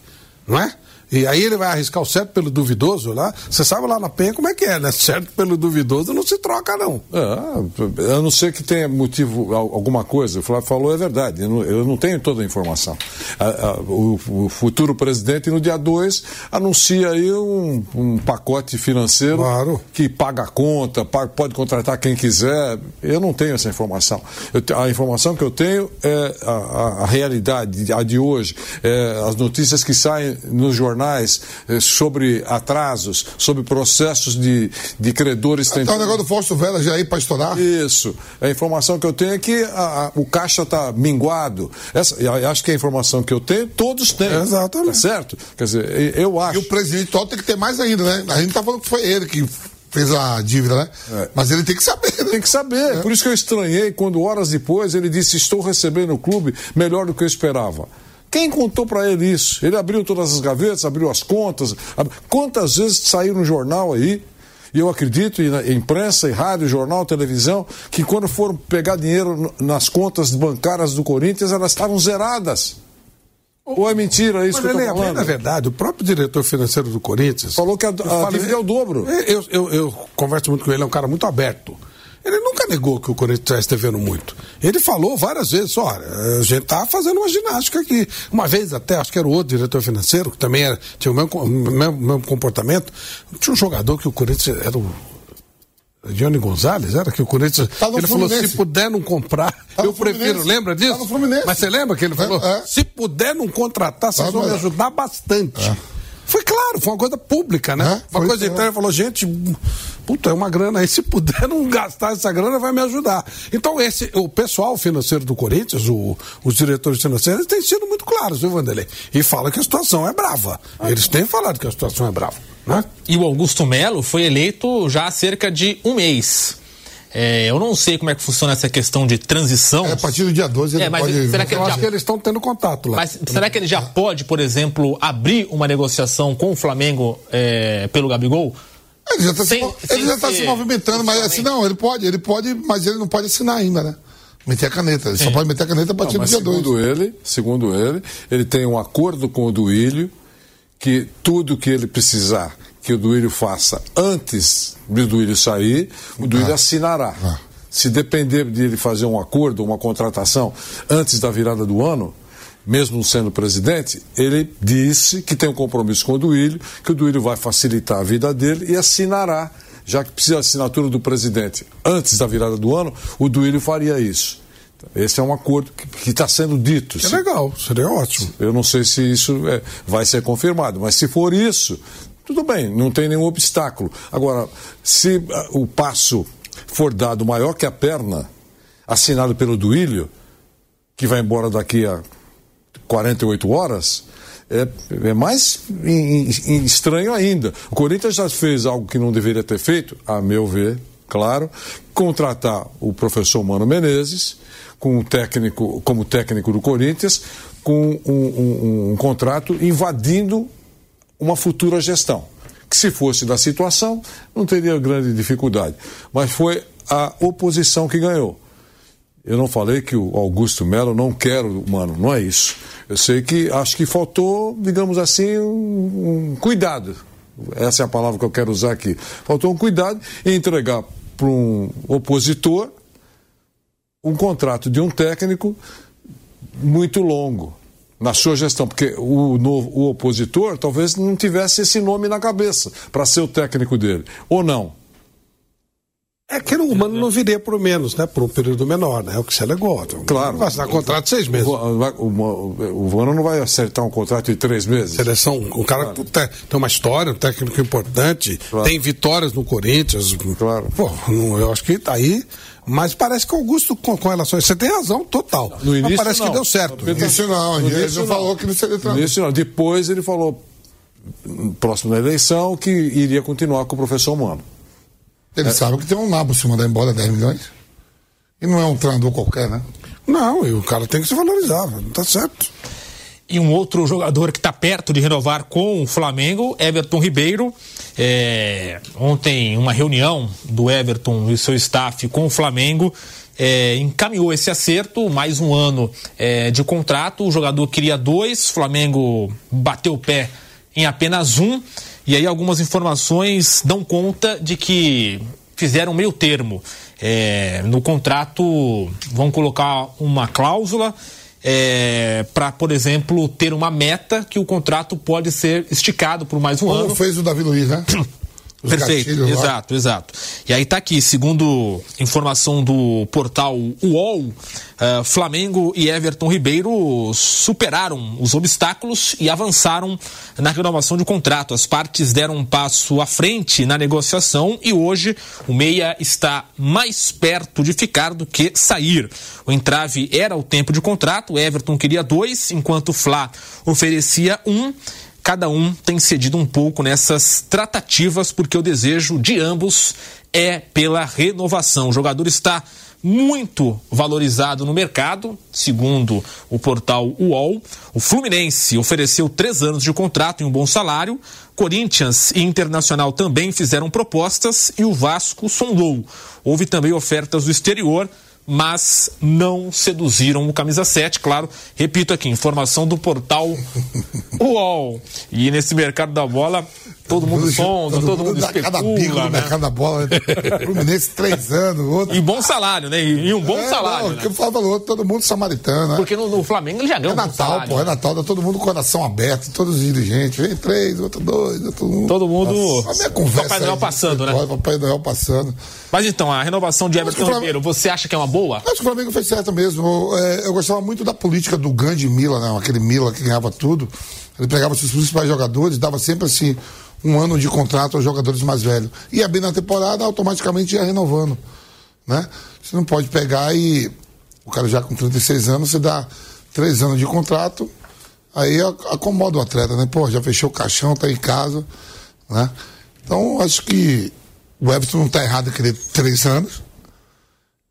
Não é? E aí ele vai arriscar o certo pelo duvidoso lá. Você sabe lá na Penha como é que é, né? Certo pelo duvidoso não se troca, não. É, a não ser que tenha motivo, alguma coisa. O Flávio falou, é verdade. Eu não, eu não tenho toda a informação. A, a, o, o, futuro presidente, no dia 2, anuncia aí um, um pacote financeiro claro. que paga a conta, paga, pode contratar quem quiser. Eu não tenho essa informação. Eu, a informação que eu tenho é a, a realidade, a de hoje, é as notícias que saem nos jornais jornais eh, sobre atrasos, sobre processos de, de credores tentando. Tá o negócio do Fausto Vela já aí para estourar? Isso. A informação que eu tenho é que a, a, o caixa está minguado. Essa, acho que a informação que eu tenho, todos têm. É exatamente. Tá certo? Quer dizer, eu acho. E o presidente atual tem que ter mais ainda, né? A gente está falando que foi ele que fez a dívida, né? É. Mas ele tem que saber. Né? Tem que saber. É. Por isso que eu estranhei quando horas depois ele disse: Estou recebendo o clube melhor do que eu esperava. Quem contou para ele isso? Ele abriu todas as gavetas, abriu as contas. Ab... Quantas vezes saiu no jornal aí? E eu acredito, em imprensa, em rádio, jornal, televisão, que quando foram pegar dinheiro nas contas bancárias do Corinthians, elas estavam zeradas. Ou é mentira isso Mas, que eu estou falando? Na verdade, o próprio diretor financeiro do Corinthians... Falou que a, a dívida é o dobro. Eu, eu, eu converso muito com ele, é um cara muito aberto. Ele nunca negou que o Corinthians está devendo muito. Ele falou várias vezes, olha, a gente está fazendo uma ginástica aqui. Uma vez até, acho que era o outro diretor financeiro, que também era, tinha o mesmo, mesmo, mesmo comportamento. Tinha um jogador que o Corinthians era o Johnny Gonzalez, era que o Corinthians. Tá ele Fluminense. falou: se puder não comprar, tá eu prefiro. Lembra disso? Tá no Fluminense. Mas você lembra que ele falou: é, é. se puder não contratar, vocês tá, vão me ajudar bastante. Foi claro, foi uma coisa pública, né? É, uma coisa interna, ele falou: gente, puta, é uma grana aí, se puder não gastar essa grana, vai me ajudar. Então, esse, o pessoal financeiro do Corinthians, o, os diretores financeiros, têm sido muito claros, viu, Vanderlei? E fala que a situação é brava. Eles têm falado que a situação é brava. Né? E o Augusto Melo foi eleito já há cerca de um mês. É, eu não sei como é que funciona essa questão de transição. É, a partir do dia 12 ele é, mas pode... Será que eu acho já... que eles estão tendo contato lá. Mas será que ele já pode, por exemplo, abrir uma negociação com o Flamengo é, pelo Gabigol? Ele já está se, ele já tá se movimentando, mas assim, não, ele pode, ele pode, mas ele não pode assinar ainda, né? Meter a caneta. Ele só pode meter a caneta a partir não, do dia 2. Segundo ele, segundo ele, ele tem um acordo com o Duílio que tudo que ele precisar que o Duílio faça antes do Duílio sair, o Duílio ah. assinará. Ah. Se depender de ele fazer um acordo, uma contratação antes da virada do ano, mesmo sendo presidente, ele disse que tem um compromisso com o Duílio, que o Duílio vai facilitar a vida dele e assinará, já que precisa da assinatura do presidente antes da virada do ano, o Duílio faria isso. Esse é um acordo que está sendo dito. É legal, seria ótimo. Eu não sei se isso é, vai ser confirmado, mas se for isso, tudo bem, não tem nenhum obstáculo. Agora, se uh, o passo for dado maior que a perna, assinado pelo Duílio, que vai embora daqui a 48 horas, é, é mais estranho ainda. O Corinthians já fez algo que não deveria ter feito, a meu ver, claro, contratar o professor Mano Menezes com técnico, como técnico do Corinthians, com um, um, um contrato invadindo uma futura gestão. Que se fosse da situação, não teria grande dificuldade. Mas foi a oposição que ganhou. Eu não falei que o Augusto Melo não quer o Mano, não é isso. Eu sei que acho que faltou, digamos assim, um, um cuidado. Essa é a palavra que eu quero usar aqui. Faltou um cuidado em entregar para um opositor um contrato de um técnico muito longo. Na sua gestão, porque o, novo, o opositor talvez não tivesse esse nome na cabeça para ser o técnico dele, ou não? É que o Mano não viria por menos, né? Por um período menor, né? É o que se alegou. Claro. Vai assinar contrato de seis meses. O, o, o Mano não vai acertar um contrato de três meses. Seleção, um cara claro. tem uma história, um técnico importante, claro. tem vitórias no Corinthians. Claro. Pô, eu acho que aí. Mas parece que Augusto, com, com relação a isso, você tem razão total. No início, mas parece não. que deu certo. No início não, no início não falou que não seria No início não. Depois ele falou, próximo da eleição, que iria continuar com o professor Mano. Ele é. sabe que tem um nabo se mandar embora 10 milhões. E não é um treinador qualquer, né? Não, e o cara tem que se valorizar, não tá certo. E um outro jogador que está perto de renovar com o Flamengo, Everton Ribeiro. É, ontem, uma reunião do Everton e seu staff com o Flamengo é, encaminhou esse acerto, mais um ano é, de contrato. O jogador queria dois, Flamengo bateu o pé em apenas um. E aí algumas informações dão conta de que fizeram meio termo. É, no contrato vão colocar uma cláusula é, para, por exemplo, ter uma meta que o contrato pode ser esticado por mais um Como ano. Como fez o Davi Luiz, né? Os Perfeito, exato, exato. E aí tá aqui, segundo informação do portal UOL, uh, Flamengo e Everton Ribeiro superaram os obstáculos e avançaram na renovação de contrato. As partes deram um passo à frente na negociação e hoje o Meia está mais perto de ficar do que sair. O entrave era o tempo de contrato, Everton queria dois, enquanto o Fla oferecia um cada um tem cedido um pouco nessas tratativas, porque o desejo de ambos é pela renovação. O jogador está muito valorizado no mercado, segundo o portal UOL. O Fluminense ofereceu três anos de contrato e um bom salário. Corinthians e Internacional também fizeram propostas e o Vasco sondou. Houve também ofertas do exterior mas não seduziram o camisa 7, claro. Repito aqui, informação do portal UOL. E nesse mercado da bola, todo mundo sonda, todo, todo, mundo especula. Cada bico né? no mercado da bola. Fluminense três anos, outro. E bom salário, né? E, um bom é, salário. Não, né? que fala outro, todo mundo samaritano, né? Porque no, no Flamengo ele já ganhou É Natal, pô, é Natal, dá todo mundo coração aberto, todos os dirigentes. Vem três, outro dois, outro um. Todo mundo. Nossa, a minha conversa. Papai Noel passando, né? Papai Noel passando. Mas então, a renovação de Everton Flamengo... Ribeiro, você acha que é uma boa? Acho que o Flamengo fez certo mesmo. Eu, é, eu gostava muito da política do grande Mila, né? Aquele Mila que ganhava tudo. Ele pegava seus principais jogadores, dava sempre assim um ano de contrato aos jogadores mais velhos. Ia bem na temporada, automaticamente ia renovando. Né? Você não pode pegar e. O cara já com 36 anos, você dá três anos de contrato, aí acomoda o atleta, né? Pô, já fechou o caixão, tá em casa. Né? Então, acho que o Everton não está errado em querer três anos.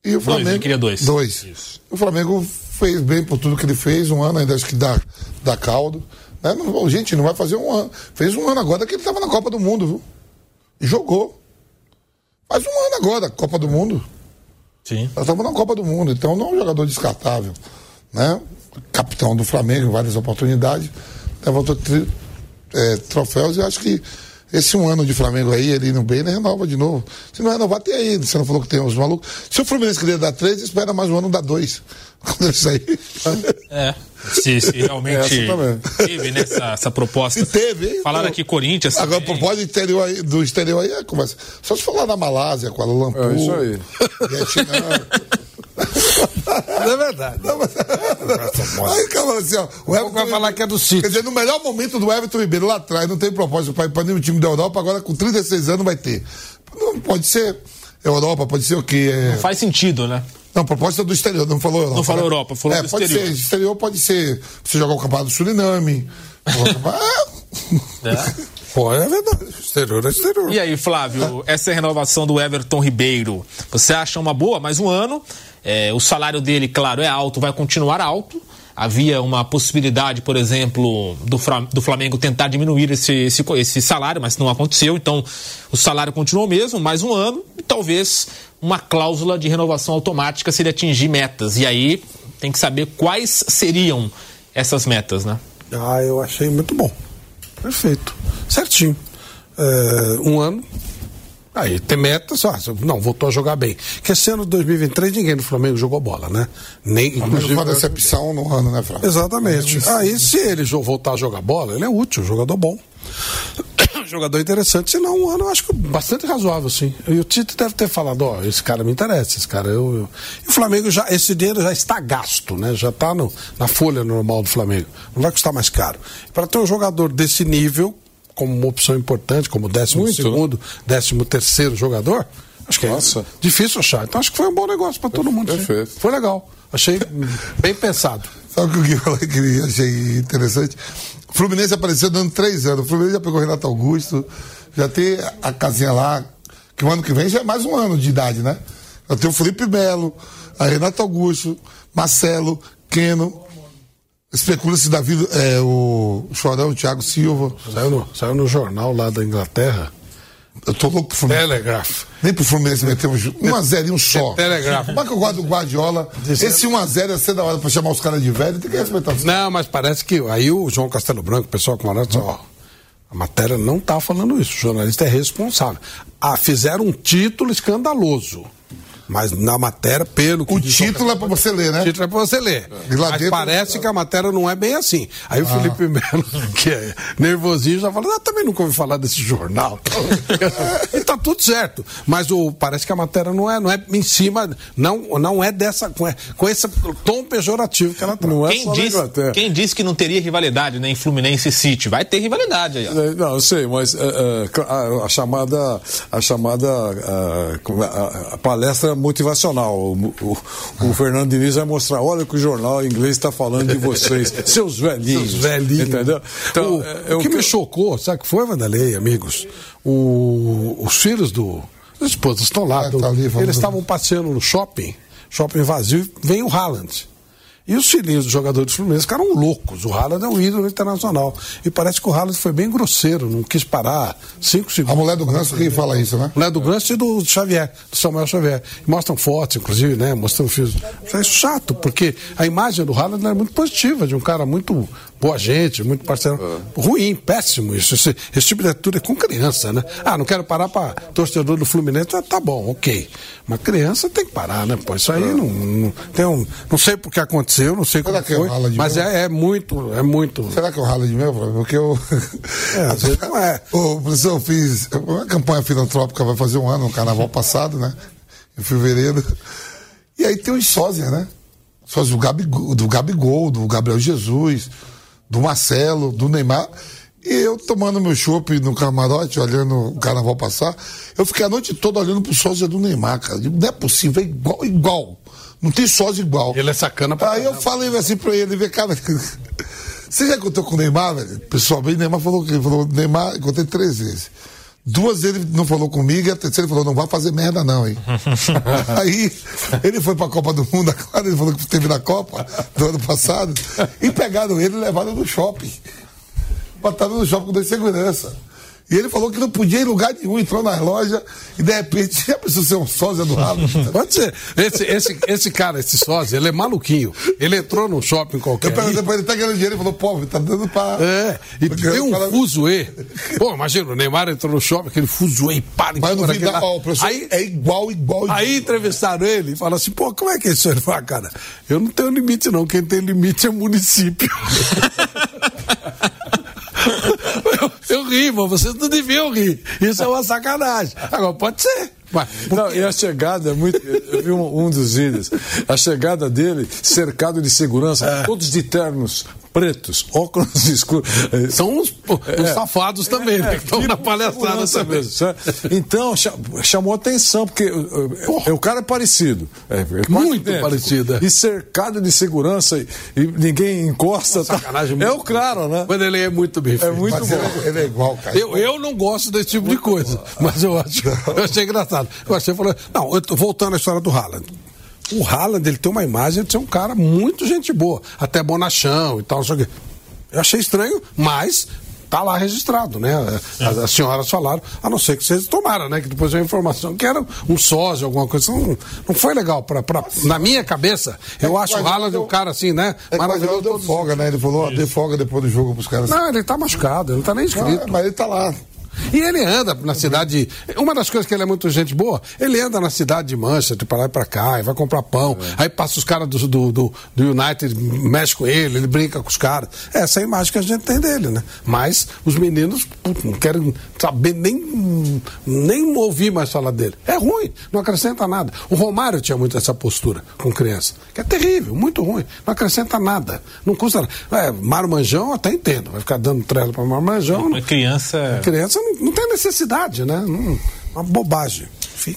E o Flamengo. Dois, queria dois. Dois. Isso. O Flamengo fez bem por tudo que ele fez, um ano ainda acho que dá, dá caldo. Né? Não, gente, não vai fazer um ano. Fez um ano agora que ele estava na Copa do Mundo, viu? E jogou. Faz um ano agora, Copa do Mundo. Sim. Nós estamos na Copa do Mundo, então não é um jogador descartável. Né? Capitão do Flamengo, várias oportunidades. Levantou tri, é, troféus e acho que esse um ano de Flamengo aí, ele indo bem, ele renova de novo. Se não renovar, tem aí. Você não falou que tem uns malucos. Se o Fluminense queria dar três, espera mais um ano, dá dois. Quando ele sair. É. Se, se realmente teve né, essa, essa proposta. E teve, hein? Falaram aqui Corinthians. Agora, também. propósito interior aí, do exterior aí é conversa. Só se falar na Malásia, com a Lumpur. É isso aí. Vietnã. Não é verdade. Não, mas... Aí, calma assim, ó. O Everton vai falar que é do sítio. Quer dizer, no melhor momento do Everton Ribeiro lá atrás, não tem propósito para ir para nenhum time da Europa, agora com 36 anos vai ter. Não pode ser Europa, pode ser o quê? É... Não faz sentido, né? Não, proposta do exterior, não falou Europa. Não falou né? Europa, falou é, do pode exterior. Ser, exterior pode ser você jogar o campeonato do Suriname. é. Pô, é verdade. Exterior é exterior. E aí, Flávio, essa renovação do Everton Ribeiro, você acha uma boa? Mais um ano. É, o salário dele, claro, é alto, vai continuar alto. Havia uma possibilidade, por exemplo, do, Flamengo tentar diminuir esse, esse, esse salário, mas não aconteceu. Então, o salário continuou mesmo, mais um ano, e talvez uma cláusula de renovação automática se ele atingir metas. E aí tem que saber quais seriam essas metas, né? Ah, eu achei muito bom. Perfeito. Certinho. É, um ano. Aí tem metas, ó, não, voltou a jogar bem. Que esse ano de 2023 ninguém no Flamengo jogou bola, né? Nem, inclusive. Foi decepção no ano, né, Flávio? Exatamente. Aí, se ele voltar a jogar bola, ele é útil, jogador bom. jogador interessante, senão um ano eu acho que bastante razoável, sim. E o Tito deve ter falado, ó, esse cara me interessa, esse cara eu, eu... E o Flamengo já, esse dinheiro já está gasto, né? Já está no, na folha normal do Flamengo. Não vai custar mais caro. Para ter um jogador desse nível, como uma opção importante, como décimo Muito, segundo, né? décimo terceiro jogador, acho que é Nossa. é difícil achar. Então acho que foi um bom negócio para todo mundo. Perfeito. Sim. Foi legal. Achei bem pensado. Sabe o que Gui falou que achei interessante? O Fluminense apareceu dando três anos. O Fluminense já pegou o Renato Augusto, já tem a casinha lá, que o ano que vem já é mais um ano de idade, né? Já tem o Felipe Melo, a Renato Augusto, Marcelo, Keno, Especula-se Davi, é, o Chorão, o Thiago Silva. Saiu no, saiu no jornal lá da Inglaterra. Eu tô louco pro Fluminense. Nem pro Fluminense metemos 1x0 um só. Telegraph. Mas que eu gosto do Guardiola. Esse 1x0 ia ser da hora pra chamar os caras de velho, tem que respeitar. Não, mas parece que aí o João Castelo Branco, o pessoal com disse, ó, a matéria não tá falando isso, o jornalista é responsável. Ah, fizeram um título escandaloso. Mas na matéria, pelo que. O título é para você ler, né? O título é para você ler. É. Mas dentro... parece que a matéria não é bem assim. Aí o ah. Felipe Melo, que é nervosinho, já fala: ah, também nunca ouvi falar desse jornal. e tá tudo certo. Mas o, parece que a matéria não é, não é em cima, não, não é dessa. Com, com esse tom pejorativo que ela traz. Não é quem, disse, quem disse que não teria rivalidade né, em Fluminense e City? Vai ter rivalidade aí. Ó. É, não, eu sei, mas uh, uh, a chamada, a chamada uh, a, a palestra motivacional. O, o, o, Fernando Diniz vai mostrar: olha o que o jornal inglês está falando de vocês, seus velhinhos. Seus velhinhos. Entendeu? Então, o, é, o que, que me chocou, sabe o que foi, Vanderlei, amigos? O, os filhos do. As esposas estão lá. É, tá ali, eles estavam passeando no shopping, shopping vazio, vem o Haaland. E os filhinhos dos jogadores do Fluminense ficaram loucos. O Haaland é um ídolo internacional. E parece que o Haaland foi bem grosseiro, não quis parar cinco segundos. A mulher do Ganso que fala isso, né? A mulher do Ganso e do Xavier, do Samuel Xavier. Mostram fotos, inclusive, né? Mostrando filhos. É chato, porque a imagem do Haaland é muito positiva, de um cara muito boa gente, muito parceiro. É. Ruim, péssimo isso. Esse, esse, tipo de atitude é com criança, né? Ah, não quero parar para torcedor do Fluminense. Ah, tá bom, ok. Mas criança tem que parar, né? Pô, isso aí é. não, não, tem um, não sei porque aconteceu, não sei Será como é foi, mas é, é, muito, é muito. Será que é o rala de meu? Porque eu. É, às vezes não é. Ô, professor, eu fiz uma campanha filantrópica, vai fazer um ano, no carnaval passado, né? Em fevereiro. E aí tem os sósia, né? Sósia do Gabigol, do Gabigol, do Gabriel Jesus do Marcelo, do Neymar. E eu tomando meu chopp no camarote, olhando o carnaval passar, eu fiquei a noite toda olhando pro sósia do Neymar, cara. Não é possível, é igual, igual. Não tem sósia igual. Ele é sacana pra Aí caramba. eu falei assim pra ele, vê, cara, você já contou com o Neymar, velho? Pessoalmente, Neymar falou que ele falou, Neymar, contei três vezes. Duas ele não falou comigo e a terceira ele falou, não vai fazer merda não, hein? Aí ele foi pra Copa do Mundo, agora ele falou que teve na Copa do ano passado, e pegaram ele e levaram no shopping. Botaram no shopping com dois segurança. E ele falou que não podia ir em lugar nenhum, entrou na loja e de repente já precisou ser um sósia do rabo. Pode ser. Esse, esse, esse cara, esse sósia, ele é maluquinho. Ele entrou num shopping qualquer. Eu perguntei pra ele, tá ganhando dinheiro? Ele falou, pô, tá dando pra. É, e tem um cara... fuzuê. Pô, imagina, o Neymar entrou no shopping, aquele fuzuê e para. Mas no fim da... ó, aí, é igual, igual, igual. Aí entrevistaram ele e falaram assim, pô, como é que é isso? Ele falou, cara, eu não tenho limite não, quem tem limite é o município. Eu ri, mas vocês não deviam rir. Isso é uma sacanagem. Agora, pode ser. Mas, não, e a chegada é muito. Eu vi um, um, dos vídeos. A chegada dele, cercado de segurança, é. todos de ternos pretos, óculos escuros. São os, os é, safados é, também, né? Que estão na palhaçada também. Então, chamou atenção, porque é, o cara é parecido. É, é muito idêntico, parecido. É. E cercado de segurança e, e ninguém encosta. Tá, é o claro, né? Mas ele é muito bem feito. É muito mas bom. Ele é igual, cara. Eu, eu não gosto desse tipo muito de coisa, bom. mas eu acho. Eu achei engraçado. Você falou. Não, voltando à história do Haaland o Haaland ele tem uma imagem de ser um cara muito gente boa, até bonachão e tal, não Eu achei estranho, mas tá lá registrado, né? As, as, senhoras falaram, a não ser que vocês tomaram, né? Que depois veio a informação que era um sósia, alguma coisa. Não, não foi legal. Pra, pra, na minha cabeça, eu é, acho o Haaland um cara assim, né? É Maravilhoso. Deu folga, né? Ele falou, dê folga depois do jogo pros caras. Não, ele tá machucado, ele não tá nem inscrito. mas ele tá lá. E ele anda na cidade. Uma das coisas que ele é muito gente boa, ele anda na cidade de Manchester, para lá e para cá, e vai comprar pão. É. Aí passa os caras do, do, do, do, United, mexe com ele, ele brinca com os caras. Essa é a imagem que a gente tem dele, né? Mas os meninos putz, não querem saber nem, nem ouvir mais falar dele. É ruim, não acrescenta nada. O Romário tinha muito essa postura com criança, que é terrível, muito ruim. Não acrescenta nada. Não custa nada. É, Marmanjão até entendo, vai ficar dando trela para Marmanjão. Uma criança. criança não, não tem necessidade, né? Não, uma bobagem. Enfim.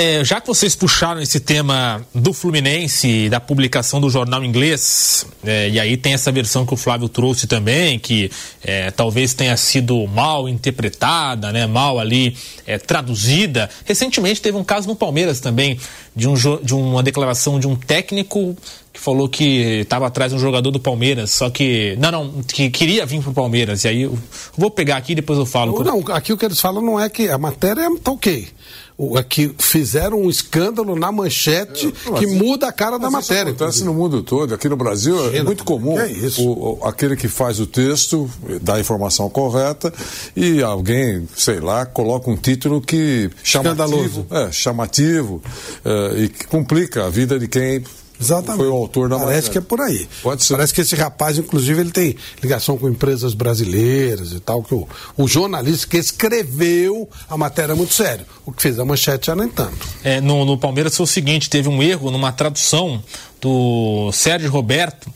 É, já que vocês puxaram esse tema do Fluminense, da publicação do jornal inglês, é, e aí tem essa versão que o Flávio trouxe também, que é, talvez tenha sido mal interpretada, né, mal ali é, traduzida. Recentemente teve um caso no Palmeiras também, de, um, de uma declaração de um técnico que falou que estava atrás de um jogador do Palmeiras, só que. Não, não, que queria vir pro Palmeiras. E aí eu vou pegar aqui e depois eu falo. Não, aqui o que eles falam não é que a matéria tá ok. É que fizeram um escândalo na manchete é, que muda a cara da matéria. Isso acontece no mundo todo. Aqui no Brasil China, é muito comum é isso? O, o, aquele que faz o texto dá a informação correta e alguém, sei lá, coloca um título que chamativo, é, chamativo é, e que complica a vida de quem Exatamente. Foi o autor da Parece matéria. que é por aí. Pode ser. Parece que esse rapaz, inclusive, ele tem ligação com empresas brasileiras e tal, que o, o jornalista que escreveu a matéria é muito sério. O que fez a manchete já nem tanto. É, no, no Palmeiras foi o seguinte, teve um erro numa tradução do Sérgio Roberto,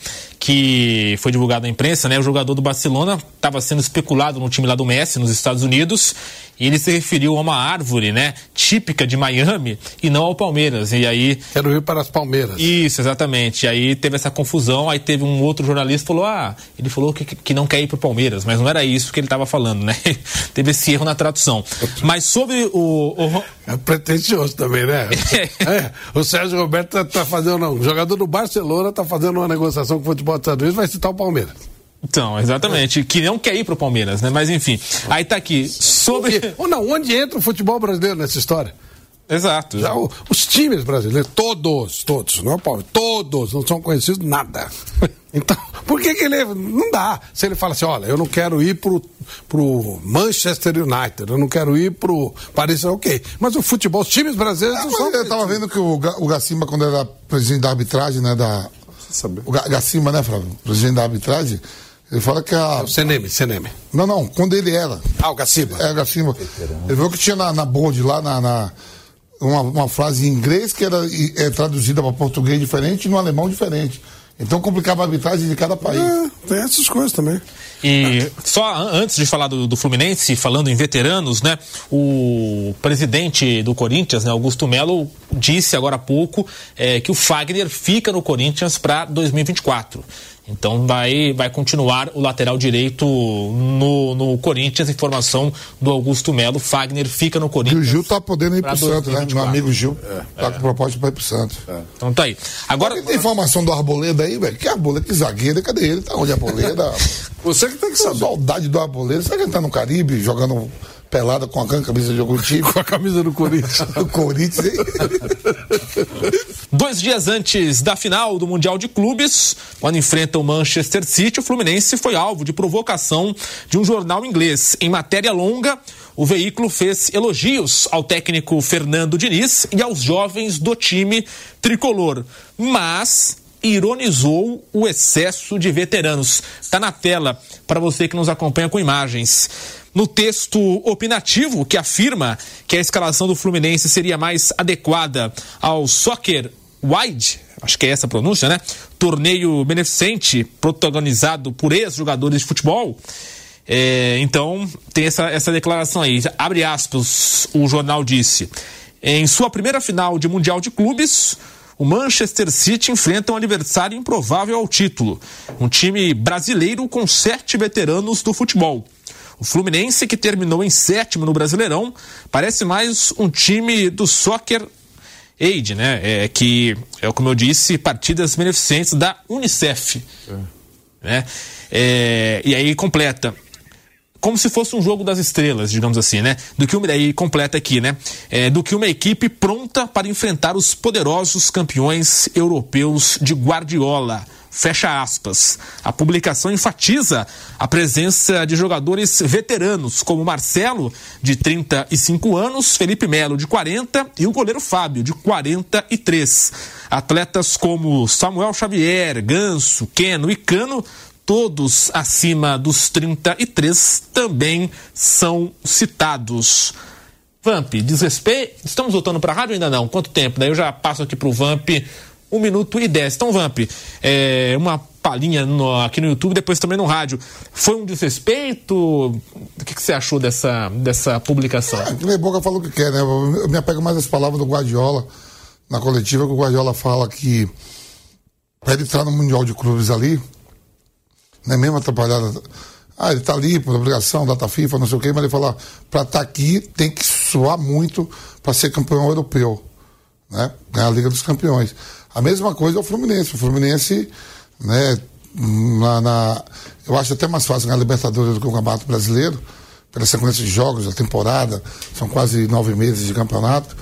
que foi divulgado na imprensa, né? O jogador do Barcelona estava sendo especulado no time lá do Messi, nos Estados Unidos, e ele se referiu a uma árvore, né? Típica de Miami e não ao Palmeiras. E aí. Quero ir para as Palmeiras. Isso, exatamente. E aí teve essa confusão, aí teve um outro jornalista que falou: ah, ele falou que, que não quer ir para o Palmeiras, mas não era isso que ele estava falando, né? teve esse erro na tradução. Mas sobre o. o... É pretensioso também, né? é, o Sérgio Roberto está tá fazendo. Não, o jogador do Barcelona está fazendo uma negociação com o futebol Unidos, vai citar o Palmeiras. Então, exatamente. Que não quer ir pro Palmeiras, né? Mas enfim. Aí tá aqui. Sobre. Ou não, onde entra o futebol brasileiro nessa história? Exato. Já, o, os times brasileiros, todos, todos, não é o Palmeiras, todos não são conhecidos nada. Então, por que, que ele. Não dá. Se ele fala assim: olha, eu não quero ir pro, pro Manchester United, eu não quero ir pro Paris, ok. Mas o futebol, os times brasileiros. É, são eu estava vendo que o, o Gacimba, quando era presidente da arbitragem, né, da. O Gacimba, né, Flávio? Presidente da arbitragem ele fala que a. É o Seneme, Seneme. Não, não, quando ele era. Ah, o Gaciba. É, o Gaciba. Ele viu que tinha na, na board lá, na, na uma, uma, frase em inglês que era é, traduzida para português diferente e no alemão diferente. Então complicava a arbitragem de cada país. É, tem essas coisas também. E só antes de falar do, do, Fluminense, falando em veteranos, né? O presidente do Corinthians, né, Augusto Melo, disse agora há pouco é, que o Fagner fica no Corinthians para 2024. Então vai, vai continuar o lateral direito no, no Corinthians. Informação do Augusto Melo. Fagner fica no Corinthians. E o Gil tá podendo ir pro Santos, né? Meu amigo Gil é, tá é. com proposta para ir pro Santos. É. Então tá aí. Agora. tem informação do Arboleda aí, velho? Que Arboleda, que zagueiro, cadê ele? Tá onde Arboleda? Você que tem que saber. Saudade do Arboleda. Será que ele tá no Caribe jogando pelada com a camisa de algum time. com a camisa do Corinthians. do Corinthians, hein? Dois dias antes da final do Mundial de Clubes, quando enfrenta o Manchester City, o Fluminense foi alvo de provocação de um jornal inglês. Em matéria longa, o veículo fez elogios ao técnico Fernando Diniz e aos jovens do time tricolor. Mas ironizou o excesso de veteranos. Está na tela para você que nos acompanha com imagens. No texto opinativo que afirma que a escalação do Fluminense seria mais adequada ao soccer wide, acho que é essa a pronúncia, né? Torneio beneficente protagonizado por ex-jogadores de futebol. É, então, tem essa, essa declaração aí. Abre aspas, o jornal disse. Em sua primeira final de Mundial de Clubes, o Manchester City enfrenta um adversário improvável ao título. Um time brasileiro com sete veteranos do futebol. O Fluminense, que terminou em sétimo no Brasileirão, parece mais um time do Soccer Aid, né? É, que, é como eu disse, partidas beneficentes da Unicef. É. Né? É, e aí completa como se fosse um jogo das estrelas, digamos assim, né? Do que uma, aí completa aqui, né? É, do que uma equipe pronta para enfrentar os poderosos campeões europeus de Guardiola. Fecha aspas. A publicação enfatiza a presença de jogadores veteranos, como Marcelo, de 35 anos, Felipe Melo, de 40 e o goleiro Fábio, de 43. Atletas como Samuel Xavier, Ganso, Keno e Cano todos acima dos 33 também são citados. Vamp, desrespeito. Estamos voltando para a rádio ainda não? Quanto tempo? Daí eu já passo aqui para o Vamp. Um minuto e dez. Então, Vamp, é, uma palhinha aqui no YouTube, depois também no rádio. Foi um desrespeito? O que, que você achou dessa, dessa publicação? É, que Boca falou o que quer, né? Eu me apego mais às palavras do Guardiola na coletiva, que o Guardiola fala que para ele entrar no Mundial de Clubes ali, né, mesmo atrapalhada. Ah, ele está ali por obrigação, data FIFA, não sei o quê, mas ele fala, para estar tá aqui tem que suar muito para ser campeão europeu, né? Ganhar a Liga dos Campeões. A mesma coisa é o Fluminense. O Fluminense, né, na, na eu acho até mais fácil ganhar Libertadores do que o Campeonato Brasileiro, pela sequência de jogos, a temporada, são quase nove meses de campeonato.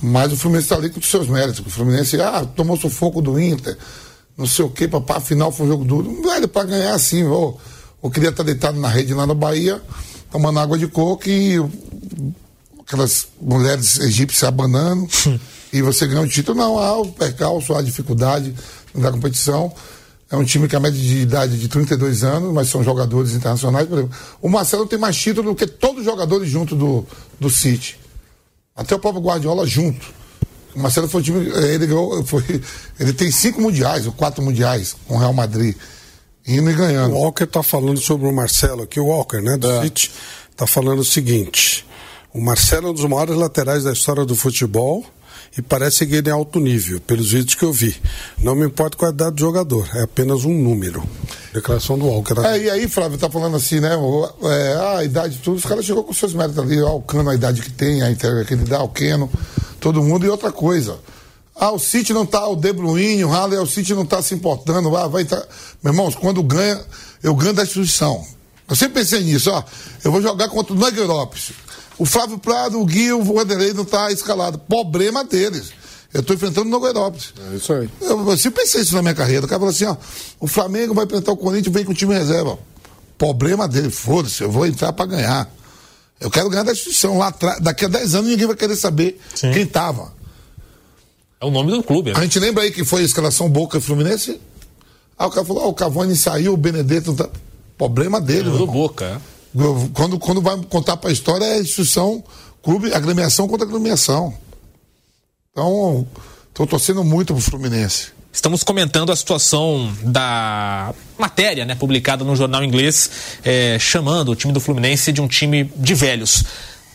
Mas o Fluminense está ali com os seus méritos. O Fluminense, ah, tomou sufoco do Inter, não sei o quê, papá, afinal foi um jogo duro. Velho, para ganhar assim, ou, ou queria estar deitado na rede lá na Bahia, tomando água de coco e aquelas mulheres egípcias abanando e você ganha o título. Não, há o percalço, há a dificuldade da competição. É um time que a média de idade é de 32 anos, mas são jogadores internacionais. Por exemplo, o Marcelo tem mais título do que todos os jogadores junto do, do City. Até o próprio Guardiola junto. O Marcelo foi o time. Eh, ele, ganhou, foi, ele tem cinco mundiais, ou quatro mundiais com o Real Madrid. Indo e ganhando. O Walker está falando sobre o Marcelo aqui, o Walker, né, do é. City, está falando o seguinte: o Marcelo é um dos maiores laterais da história do futebol e parece que ele é alto nível, pelos vídeos que eu vi. Não me importa é a idade do jogador, é apenas um número. Declaração do Walker. É, e aí, Flávio, tá falando assim, né? É, ah, a idade tudo, os caras chegou com seus méritos ali, o Cano, a idade que tem, a entrega que ele dá, o Keno, todo mundo, e outra coisa. Ah, o City não tá, o De Bruyne, o Halle, o City não tá se importando, ah, vai tá... Meus irmãos, quando ganha, eu ganho da instituição. Eu sempre pensei nisso, ó, eu vou jogar contra o Nuggets o Flávio Prado, o Gui, o Vanderlei não tá escalado. Problema deles. Eu estou enfrentando o Nogueirópolis. É isso aí. Eu, eu sempre pensei isso na minha carreira. O cara falou assim: ó, o Flamengo vai enfrentar o Corinthians vem com o time reserva. Problema dele, foda-se, eu vou entrar para ganhar. Eu quero ganhar da instituição. Lá atrás, daqui a 10 anos ninguém vai querer saber Sim. quem tava. É o nome do clube. Né? A gente lembra aí que foi a escalação Boca e Fluminense? Aí o cara falou: ó, o Cavani saiu, o Benedetto. Tá... Problema dele. É do Boca, é. Quando, quando vai contar para a história, é instituição, clube, agremiação contra agremiação. Então, estou torcendo muito para o Fluminense. Estamos comentando a situação da matéria né, publicada no jornal inglês, é, chamando o time do Fluminense de um time de velhos.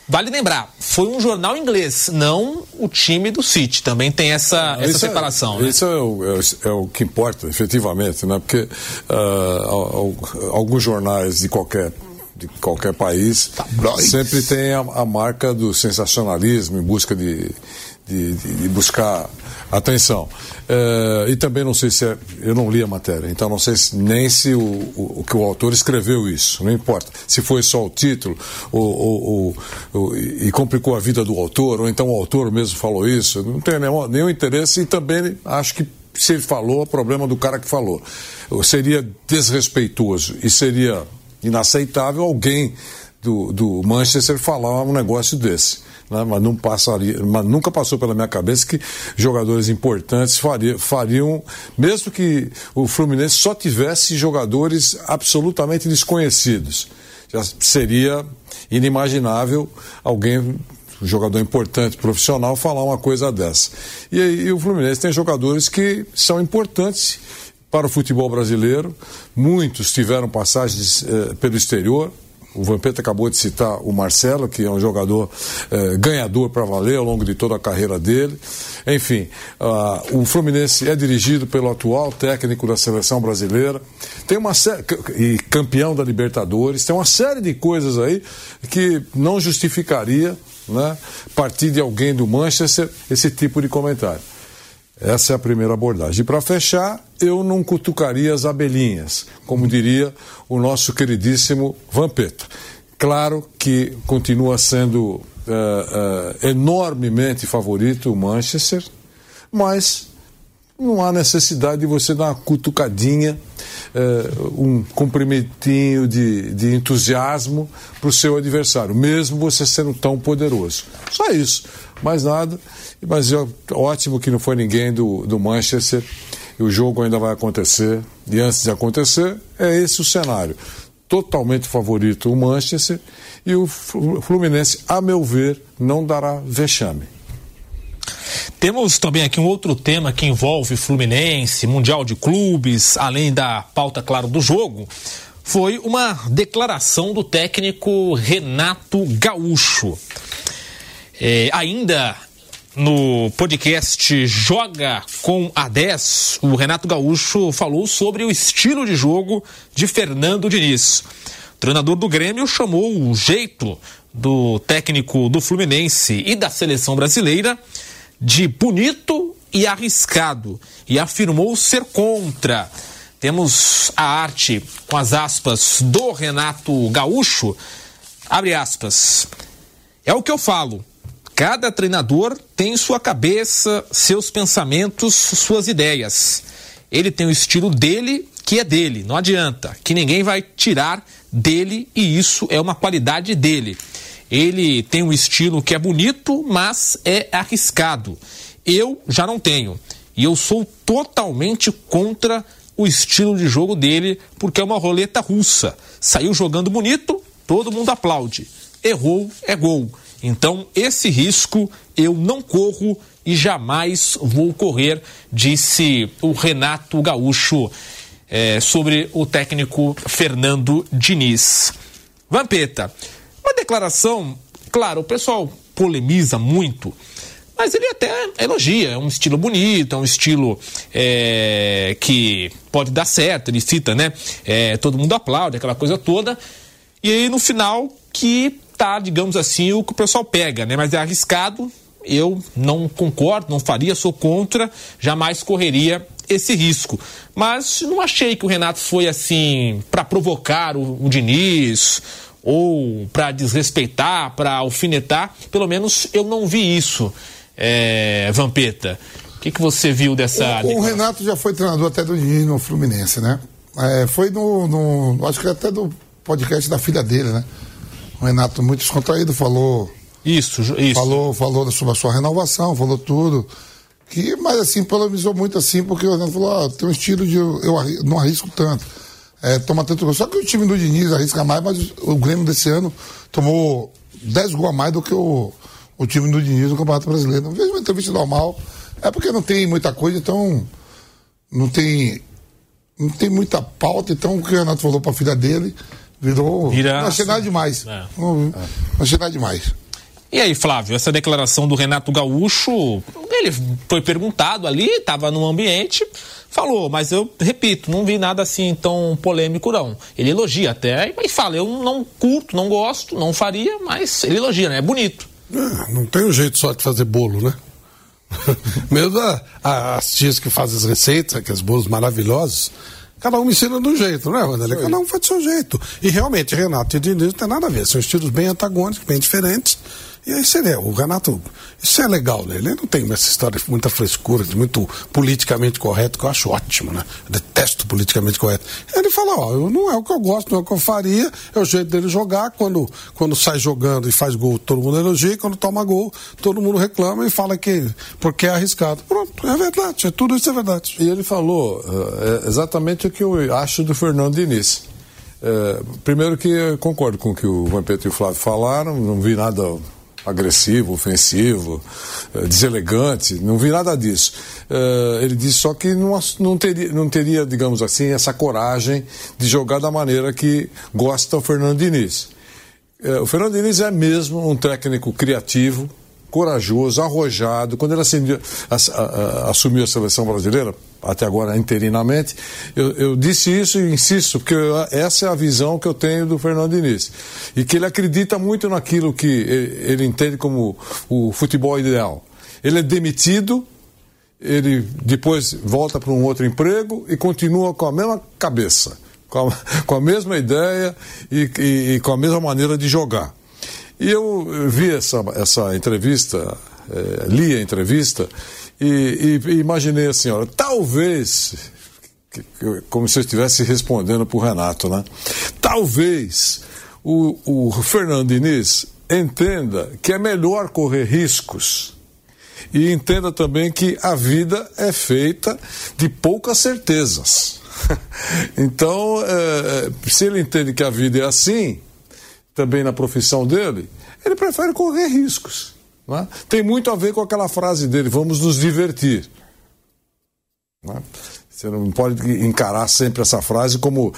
Vale lembrar, foi um jornal inglês, não o time do City. Também tem essa, essa é- separação. É, né? Isso é o, é, o, que importa, efetivamente, né? porque uh, alguns jornais de qualquer de qualquer país sempre tem a, a, marca do sensacionalismo em busca de, de, de buscar atenção. É, e também não sei se é, eu não li a matéria, então não sei se, nem se o, o, que o autor escreveu isso, não importa. Se foi só o título ou, ou, ou, e complicou a vida do autor, ou então o autor mesmo falou isso, não tenho nenhum, nenhum interesse e também acho que se ele falou, é problema do cara que falou. Seria desrespeitoso e seria inaceitável alguém do, do Manchester falar um negócio desse. Né? Mas, não passaria, mas nunca passou pela minha cabeça que jogadores importantes faria, fariam, mesmo que o Fluminense só tivesse jogadores absolutamente desconhecidos. Já seria inimaginável alguém um jogador importante, profissional, falar uma coisa dessa. E, e o Fluminense tem jogadores que são importantes para o futebol brasileiro. Muitos tiveram passagens eh, pelo exterior. O Vampeta acabou de citar o Marcelo, que é um jogador eh, ganhador para valer ao longo de toda a carreira dele. Enfim, uh, o Fluminense é dirigido pelo atual técnico da seleção brasileira. Tem uma e campeão da Libertadores. Tem uma série de coisas aí que não justificaria, né, partir de alguém do Manchester, esse tipo de comentário. Essa é a primeira abordagem. E para fechar, eu não cutucaria as abelhinhas, como diria o nosso queridíssimo Vampeta. Claro que continua sendo uh, uh, enormemente favorito o Manchester, mas não há necessidade de você dar uma cutucadinha, eh, um cumprimentinho de, de entusiasmo para o seu adversário, mesmo você sendo tão poderoso. Só isso, mais nada. Mas ótimo que não foi ninguém do, do Manchester. E o jogo ainda vai acontecer. E antes de acontecer, é esse o cenário. Totalmente favorito o Manchester. E o Fluminense, a meu ver, não dará vexame. Temos também aqui um outro tema que envolve Fluminense, Mundial de Clubes, além da pauta, claro, do jogo. Foi uma declaração do técnico Renato Gaúcho. É, ainda no podcast Joga com a 10, o Renato Gaúcho falou sobre o estilo de jogo de Fernando Diniz. O treinador do Grêmio chamou o jeito do técnico do Fluminense e da seleção brasileira de bonito e arriscado e afirmou ser contra. Temos a arte com as aspas do Renato Gaúcho. Abre aspas. É o que eu falo. Cada treinador tem sua cabeça, seus pensamentos, suas ideias. Ele tem o estilo dele, que é dele, não adianta, que ninguém vai tirar dele e isso é uma qualidade dele. Ele tem um estilo que é bonito, mas é arriscado. Eu já não tenho. E eu sou totalmente contra o estilo de jogo dele, porque é uma roleta russa. Saiu jogando bonito, todo mundo aplaude. Errou, é gol. Então, esse risco eu não corro e jamais vou correr, disse o Renato Gaúcho é, sobre o técnico Fernando Diniz. Vampeta, uma declaração, claro, o pessoal polemiza muito, mas ele até elogia, é um estilo bonito, é um estilo é, que pode dar certo, ele cita, né? É, todo mundo aplaude, aquela coisa toda. E aí no final que tá, digamos assim, o que o pessoal pega, né? Mas é arriscado, eu não concordo, não faria, sou contra, jamais correria esse risco. Mas não achei que o Renato foi assim para provocar o, o Diniz ou para desrespeitar, para alfinetar. Pelo menos eu não vi isso, é, Vampeta. O que, que você viu dessa. O, o Renato já foi treinador até do Diniz no Fluminense, né? É, foi no, no, Acho que até do podcast da filha dele, né? O Renato, muito descontraído, falou. Isso, isso. Falou, falou sobre a sua renovação, falou tudo. Que, mas assim, polemizou muito assim, porque o Renato falou: ah, tem um estilo de. Eu, eu não arrisco tanto é, toma tanto gol. Só que o time do Diniz arrisca mais, mas o Grêmio desse ano tomou 10 gols a mais do que o, o time do Diniz no Campeonato Brasileiro. Não vejo uma entrevista normal. É porque não tem muita coisa, então não tem não tem muita pauta, então o que o Renato falou para a filha dele virou. Vira... Não achei nada demais. É. Não, não achei nada demais. E aí, Flávio, essa declaração do Renato Gaúcho, ele foi perguntado ali, estava no ambiente, falou, mas eu repito, não vi nada assim tão polêmico, não. Ele elogia até, e fala, eu não curto, não gosto, não faria, mas ele elogia, né? É bonito. É, não tem um jeito só de fazer bolo, né? Mesmo a, a, as tias que fazem as receitas, aqueles bolos maravilhosos, cada um ensina de um jeito, né, Wanderlei? Cada um faz do seu jeito. E realmente, Renato e Diniz não tem nada a ver, são estilos bem antagônicos, bem diferentes. E aí seria, o Renato, isso é legal, né? Ele não tem essa história de muita frescura, de muito politicamente correto, que eu acho ótimo, né? Eu detesto politicamente correto. Ele fala, ó, não é o que eu gosto, não é o que eu faria, é o jeito dele jogar, quando, quando sai jogando e faz gol, todo mundo elogia, e quando toma gol, todo mundo reclama e fala que porque é arriscado. Pronto, é verdade, é, tudo isso é verdade. E ele falou uh, exatamente o que eu acho do Fernando Diniz. Uh, primeiro que concordo com o que o Vampeta e o Flávio falaram, não vi nada agressivo, ofensivo, eh, deselegante, não vi nada disso. Eh, ele disse só que não, não, teria, não teria, digamos assim, essa coragem de jogar da maneira que gosta o Fernando Diniz. Eh, o Fernando Diniz é mesmo um técnico criativo, corajoso, arrojado. Quando ele assumiu, assumiu a seleção brasileira, até agora interinamente, eu, eu, disse isso e insisto, porque essa é a visão que eu tenho do Fernando Diniz. E que ele acredita muito naquilo que ele, ele entende como o futebol ideal. Ele é demitido, ele depois volta para um outro emprego e continua com a mesma cabeça, com a, com a mesma ideia e, e, e com a mesma maneira de jogar. E eu vi essa, essa entrevista, é, li a entrevista, e, e imaginei assim, olha, talvez, como se eu estivesse respondendo para o Renato, né? Talvez o, o Fernando Diniz entenda que é melhor correr riscos e entenda também que a vida é feita de poucas certezas. então, é, se ele entende que a vida é assim, também na profissão dele, ele prefere correr riscos. Né? Tem muito a ver com aquela frase dele: vamos nos divertir. Né? Você não pode encarar sempre essa frase como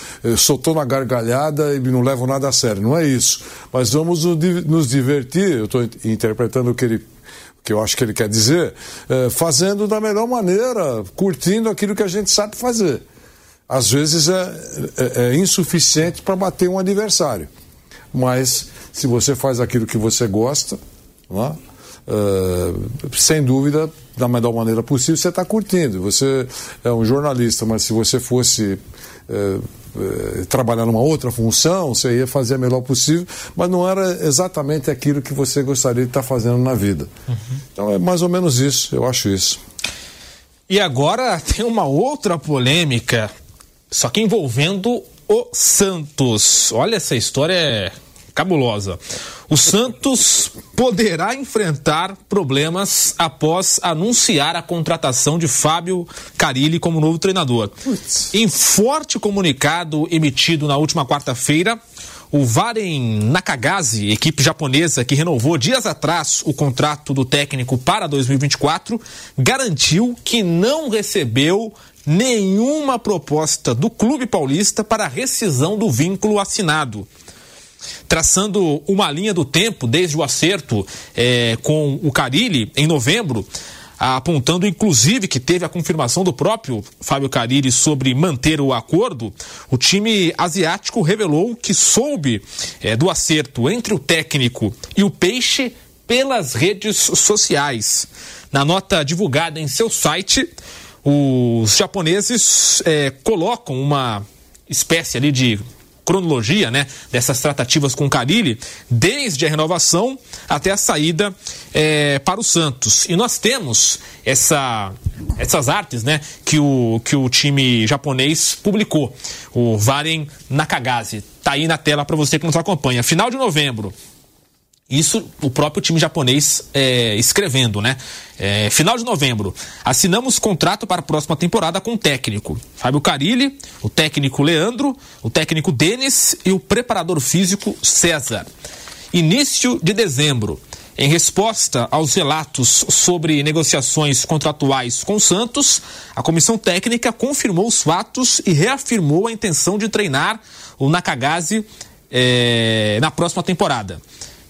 tão na gargalhada e não levo nada a sério. Não é isso. Mas vamos nos divertir. Eu estou interpretando o que ele que eu acho que ele quer dizer, é, fazendo da melhor maneira, curtindo aquilo que a gente sabe fazer. Às vezes é, é, é insuficiente para bater um adversário. Mas se você faz aquilo que você gosta, é? Uh, sem dúvida, da melhor maneira possível, você está curtindo. Você é um jornalista, mas se você fosse uh, uh, trabalhar numa outra função, você ia fazer a melhor possível, mas não era exatamente aquilo que você gostaria de estar tá fazendo na vida. Uhum. Então é mais ou menos isso, eu acho isso. E agora tem uma outra polêmica, só que envolvendo o Santos. Olha, essa história é cabulosa. O Santos poderá enfrentar problemas após anunciar a contratação de Fábio Carilli como novo treinador. Putz. Em forte comunicado emitido na última quarta-feira, o Varen Nakagazi, equipe japonesa que renovou dias atrás o contrato do técnico para 2024, garantiu que não recebeu nenhuma proposta do clube paulista para rescisão do vínculo assinado traçando uma linha do tempo desde o acerto é, com o Carilli em novembro, apontando inclusive que teve a confirmação do próprio Fábio Carilli sobre manter o acordo, o time asiático revelou que soube é, do acerto entre o técnico e o Peixe pelas redes sociais. Na nota divulgada em seu site, os japoneses é, colocam uma espécie ali de cronologia né, dessas tratativas com o Carilli, desde a renovação até a saída é, para o Santos. E nós temos essa, essas artes né, que, o, que o time japonês publicou, o Varen Nakagazi. Está aí na tela para você que nos acompanha. Final de novembro, isso o próprio time japonês é, escrevendo, né? É, final de novembro, assinamos contrato para a próxima temporada com o técnico Fábio Carilli, o técnico Leandro, o técnico Denis e o preparador físico César. Início de dezembro, em resposta aos relatos sobre negociações contratuais com Santos, a comissão técnica confirmou os fatos e reafirmou a intenção de treinar o Nakagazi é, na próxima temporada.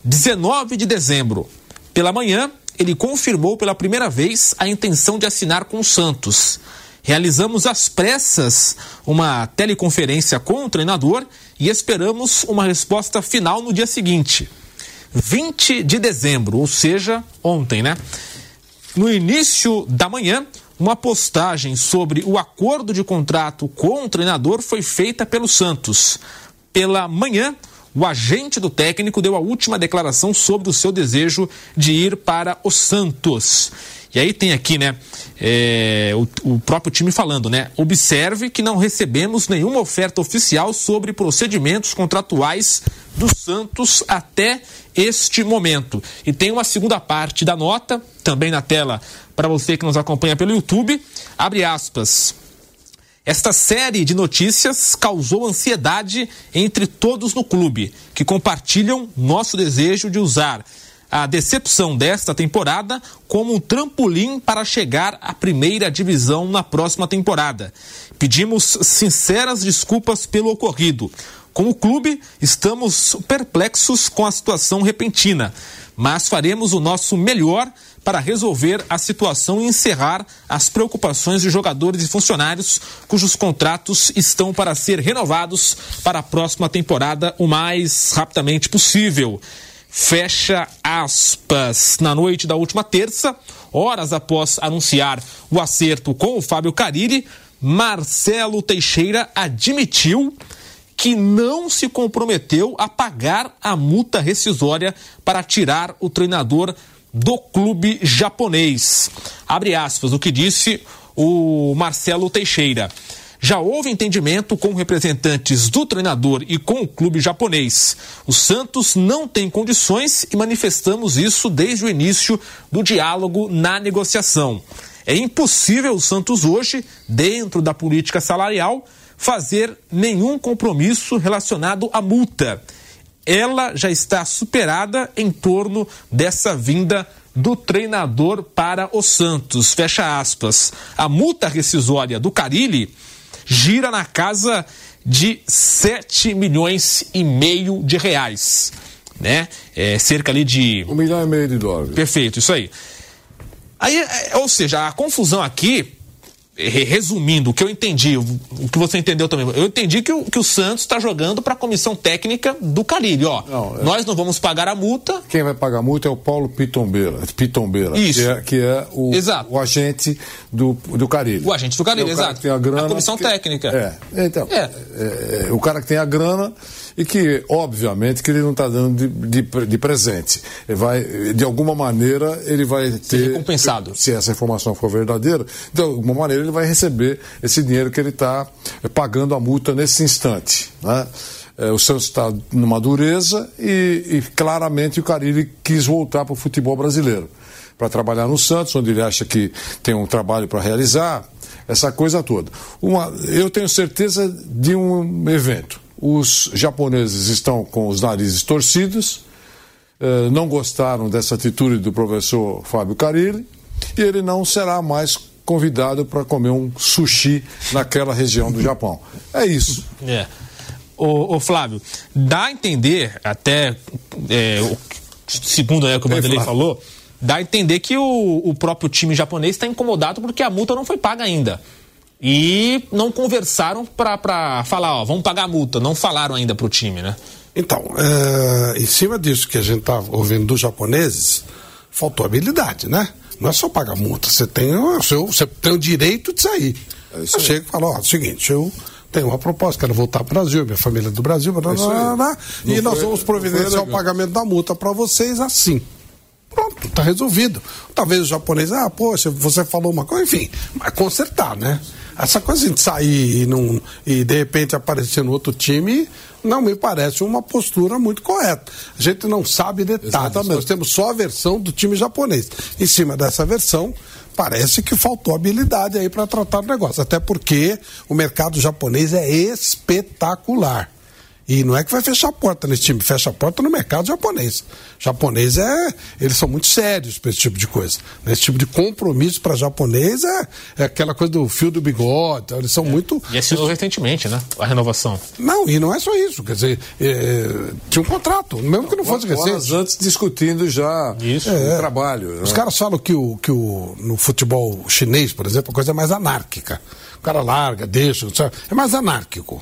19 de dezembro, pela manhã, ele confirmou pela primeira vez a intenção de assinar com o Santos. Realizamos às pressas uma teleconferência com o treinador e esperamos uma resposta final no dia seguinte, 20 de dezembro, ou seja, ontem, né? No início da manhã, uma postagem sobre o acordo de contrato com o treinador foi feita pelo Santos. Pela manhã, o agente do técnico deu a última declaração sobre o seu desejo de ir para o Santos. E aí tem aqui, né, é, o, o, próprio time falando, né? Observe que não recebemos nenhuma oferta oficial sobre procedimentos contratuais do Santos até este momento. E tem uma segunda parte da nota, também na tela, para você que nos acompanha pelo YouTube. Abre aspas. Esta série de notícias causou ansiedade entre todos no clube, que compartilham nosso desejo de usar a decepção desta temporada como um trampolim para chegar à primeira divisão na próxima temporada. Pedimos sinceras desculpas pelo ocorrido. Como clube, estamos perplexos com a situação repentina, mas faremos o nosso melhor para resolver a situação e encerrar as preocupações de jogadores e funcionários cujos contratos estão para ser renovados para a próxima temporada o mais rapidamente possível. Fecha aspas. Na noite da última terça, horas após anunciar o acerto com o Fábio Carilli, Marcelo Teixeira admitiu que não se comprometeu a pagar a multa rescisória para tirar o treinador do clube japonês. Abre aspas, o que disse o Marcelo Teixeira. Já houve entendimento com representantes do treinador e com o clube japonês. O Santos não tem condições e manifestamos isso desde o início do diálogo na negociação. É impossível o Santos hoje, dentro da política salarial, fazer nenhum compromisso relacionado à multa. Ela já está superada em torno dessa vinda do treinador para o Santos. Fecha aspas. A multa rescisória do Carilli gira na casa de 7 milhões e meio de reais. Né? É cerca ali de. Um milhão e meio de dólares. Perfeito, isso aí. Aí, é, ou seja, a confusão aqui resumindo, o que eu entendi, o que você entendeu também, eu entendi que o, que o Santos está jogando para a comissão técnica do Caribe, ó. Não, é... Nós não vamos pagar a multa. Quem vai pagar a multa é o Paulo Pitombeira, Pitombeira Isso. Que é, que é o, o, agente do, do Caribe. O agente do Caribe, é exato. a, grana, a comissão técnica. É, então, é. é. é o cara que tem a grana e que, obviamente, que ele não está dando de, de, de, presente. Ele vai, de alguma maneira, ele vai ter... Ser recompensado. Se essa informação for verdadeira, de alguma maneira ele vai receber esse dinheiro que ele está pagando a multa nesse instante, né? É, o Santos está numa dureza e, e, claramente o Carilli quis voltar para o futebol brasileiro para trabalhar no Santos, onde ele acha que tem um trabalho para realizar, essa coisa toda. Uma, eu tenho certeza de um evento os japoneses estão com os narizes torcidos, eh, não gostaram dessa atitude do professor Fábio Carilli e ele não será mais convidado para comer um sushi naquela região do Japão. É isso. É. Ô, ô Flávio, dá a entender, até é, segundo é, o que o Vanderlei falou, dá a entender que o, o próprio time japonês está incomodado porque a multa não foi paga ainda. E não conversaram para falar, ó, vamos pagar a multa. Não falaram ainda para o time, né? Então, é, em cima disso que a gente está ouvindo dos japoneses, faltou habilidade, né? Não é só pagar multa, você tem o, seu, você tem o direito de sair. É eu chego e falo, ó, é o seguinte, eu tenho uma proposta, quero voltar para o Brasil, minha família é do Brasil, blá, blá, blá, e foi, nós vamos providenciar o pagamento da multa para vocês assim. Pronto, está resolvido. Talvez o japonês, ah, poxa, você falou uma coisa, enfim, mas consertar, né? Essa coisa de sair e, não, e de repente aparecer no outro time não me parece uma postura muito correta. A gente não sabe detalhes. Exatamente. Nós temos só a versão do time japonês. Em cima dessa versão, parece que faltou habilidade aí para tratar o negócio. Até porque o mercado japonês é espetacular. E não é que vai fechar a porta nesse time, fecha a porta no mercado japonês. Japonês é. Eles são muito sérios para esse tipo de coisa. Esse tipo de compromisso para japonês é, é aquela coisa do fio do bigode. Então, eles são é. muito. E assinou recentemente, né? A renovação. Não, e não é só isso. Quer dizer, é, tinha um contrato, mesmo que não fosse recente. antes discutindo já isso. É, o trabalho. Né? Os caras falam que, o, que o, no futebol chinês, por exemplo, a coisa é mais anárquica. O cara larga, deixa, é mais anárquico.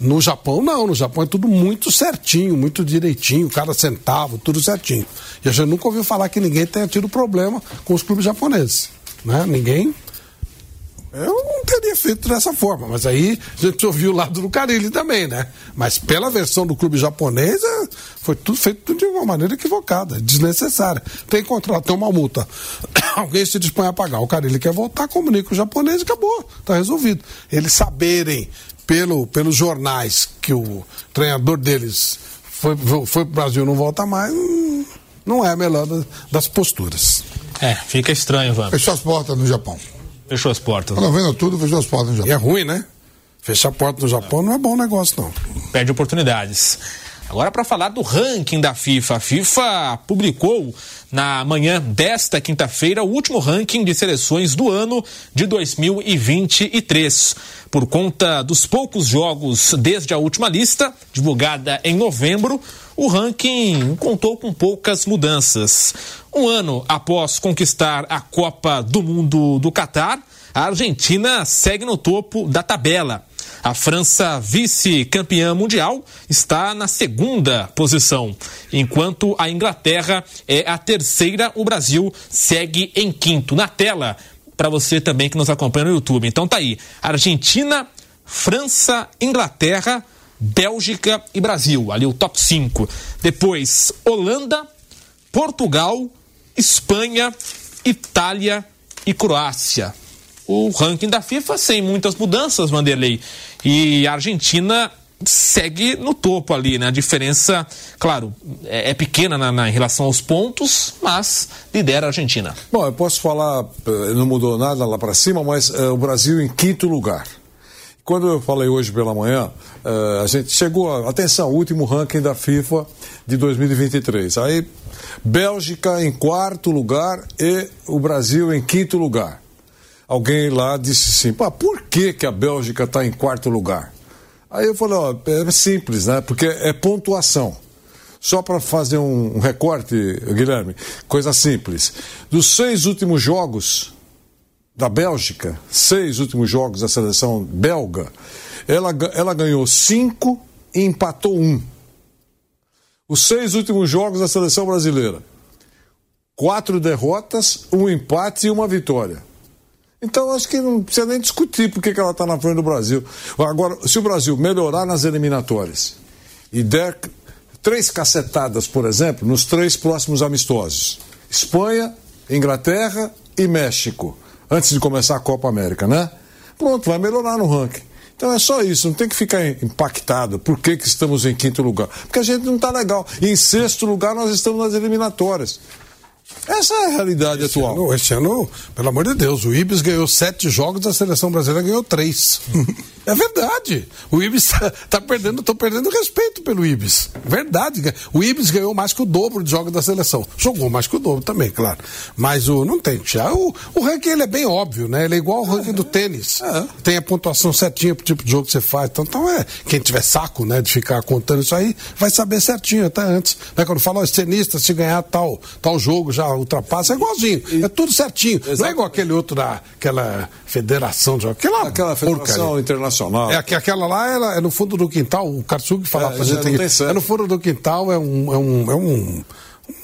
No Japão, não. No Japão é tudo muito certinho, muito direitinho, cada centavo, tudo certinho. E a gente nunca ouviu falar que ninguém tenha tido problema com os clubes japoneses. Né? Ninguém. Eu não teria feito dessa forma, mas aí a gente ouviu o lado do Carilli também, né? Mas pela versão do clube japonês, é, foi tudo feito de uma maneira equivocada, desnecessária. Tem contrato, tem uma multa. Alguém se dispõe a pagar. O Carilli quer voltar, comunica o japonês e acabou. Está resolvido. Eles saberem pelo, pelos jornais que o treinador deles foi, foi para o Brasil e não volta mais, não é a melhor das posturas. É, fica estranho, vamos. Fechou as portas no Japão. Fechou as portas. Não vendo tudo, fechou as portas no Japão. E é ruim, né? Fechar a porta no Japão não é bom negócio, não. Perde oportunidades. Agora para falar do ranking da FIFA. A FIFA publicou na manhã desta quinta-feira o último ranking de seleções do ano de 2023. Por conta dos poucos jogos desde a última lista, divulgada em novembro, o ranking contou com poucas mudanças. Um ano após conquistar a Copa do Mundo do Catar, a Argentina segue no topo da tabela. A França, vice-campeã mundial, está na segunda posição, enquanto a Inglaterra é a terceira. O Brasil segue em quinto. Na tela, para você também que nos acompanha no YouTube. Então tá aí: Argentina, França, Inglaterra, Bélgica e Brasil. Ali o top 5. Depois, Holanda, Portugal, Espanha, Itália e Croácia. O ranking da FIFA sem muitas mudanças, Vanderlei. E a Argentina segue no topo ali, né? A diferença, claro, é, é pequena na, na, em relação aos pontos, mas lidera a Argentina. Bom, eu posso falar, eh, não mudou nada lá para cima, mas uh, o Brasil em quinto lugar. Quando eu falei hoje pela manhã, uh, a gente chegou, a, atenção, último ranking da FIFA de 2023. Aí, Bélgica em quarto lugar e o Brasil em quinto lugar. Alguém lá disse assim, por que, que a Bélgica está em quarto lugar? Aí eu falei, ó, é simples, né? Porque é pontuação. Só para fazer um, recorte, Guilherme, coisa simples. Dos seis últimos jogos da Bélgica, seis últimos jogos da seleção belga, ela, ela ganhou cinco e empatou um. Os seis últimos jogos da seleção brasileira, quatro derrotas, um empate e uma vitória. Então acho que não precisa nem discutir por que ela está na frente do Brasil. Agora, se o Brasil melhorar nas eliminatórias e der três cacetadas, por exemplo, nos três próximos amistosos: Espanha, Inglaterra e México, antes de começar a Copa América, né? Pronto, vai melhorar no ranking. Então é só isso, não tem que ficar impactado. Por que, que estamos em quinto lugar? Porque a gente não está legal. E em sexto lugar nós estamos nas eliminatórias. Essa é a realidade esse atual. Ano, esse ano, pelo amor de Deus, o Ibis ganhou sete jogos, a seleção brasileira ganhou três. é verdade. O Ibis está tá perdendo, estou perdendo respeito pelo Ibis. Verdade. O Ibis ganhou mais que o dobro de jogos da seleção. Jogou mais que o dobro também, claro. Mas o não tem. Já, o, o ranking ele é bem óbvio, né? Ele é igual ao ranking do tênis. É. Tem a pontuação certinha pro tipo de jogo que você faz. Então, então é. Quem tiver saco, né, de ficar contando isso aí, vai saber certinho até antes. Né? Quando fala, os tenistas, se ganhar tal, tal jogo, já ultrapassa, é igualzinho. E, é tudo certinho. Exatamente. Não é igual aquele outro da aquela federação de aquela, aquela federação porcaria. internacional. É que aquela lá ela, é no fundo do quintal, o Karsug falava é, pra gente aqui, é no fundo do quintal, é um, é um, é um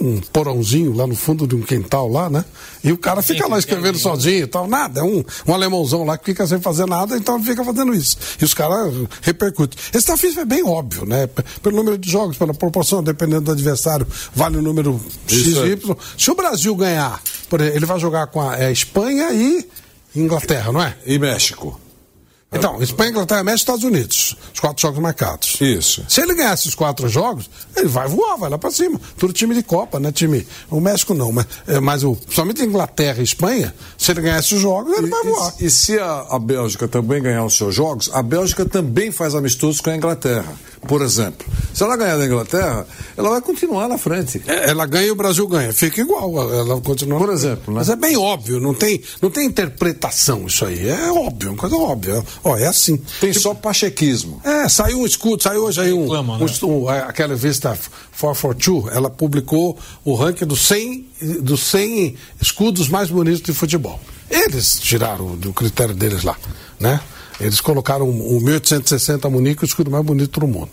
um porãozinho lá no fundo de um quintal lá, né? E o cara fica lá escrevendo sozinho e tal, nada. É um, um alemãozão lá que fica sem fazer nada, então ele fica fazendo isso. E os caras repercutem. Esse tafismo é bem óbvio, né? Pelo número de jogos, pela proporção, dependendo do adversário, vale o número X e Y. Se o Brasil ganhar, por exemplo, ele vai jogar com a é, Espanha e Inglaterra, não é? E México. Então, Espanha, Inglaterra, México e Estados Unidos. Os quatro jogos marcados. Isso. Se ele ganhar esses quatro jogos, ele vai voar, vai lá pra cima. Tudo time de Copa, né? Time. O México não, mas, é, mas o, somente Inglaterra e Espanha, se ele ganhar esses jogos, ele e, vai voar. E, e se a, a, Bélgica também ganhar os seus jogos, a Bélgica também faz amistosos com a Inglaterra, por exemplo. Se ela ganhar da Inglaterra, ela vai continuar na frente. É, ela ganha e o Brasil ganha. Fica igual, ela continua. Por exemplo, né? Mas é bem óbvio, não tem, não tem interpretação isso aí. É óbvio, uma coisa óbvia. Ó, é assim. Tem tipo, só pachequismo. É, saiu um escudo, saiu hoje aí um, Reclama, né? um, um, aquela revista 442, ela publicou o ranking dos 100, dos 100 escudos mais bonitos de futebol. Eles tiraram do critério deles lá, né? Eles colocaram o 1860 Munique, o escudo mais bonito do mundo.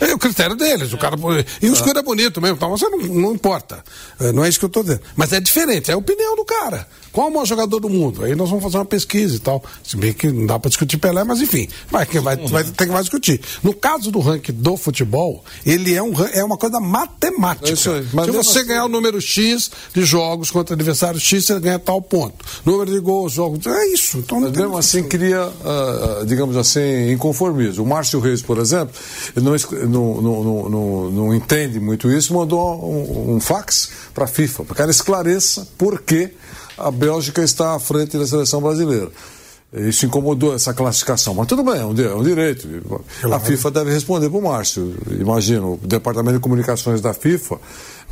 É o critério deles. O cara, e o escudo é bonito mesmo, então você não, não importa. É, não é isso que eu estou dizendo. Mas é diferente, é a opinião do cara. Qual o maior jogador do mundo? Aí nós vamos fazer uma pesquisa e tal. Se bem que não dá para discutir Pelé, mas enfim, vai, vai, vai, tem que mais discutir. No caso do ranking do futebol, ele é, um, é uma coisa matemática. É Se você assim... ganhar o número X de jogos contra adversário X, você ganha tal ponto. Número de gols, jogos. É isso. Então, mas mesmo assim, cria, uh, digamos assim, inconformismo. O Márcio Reis, por exemplo, não, não, não, não, não entende muito isso, mandou um, um fax para a FIFA, para que ela esclareça por que a Bélgica está à frente da seleção brasileira. Isso incomodou essa classificação. Mas tudo bem, é um, é direito. A FIFA deve responder para o Márcio. Imagino, o Departamento de Comunicações da FIFA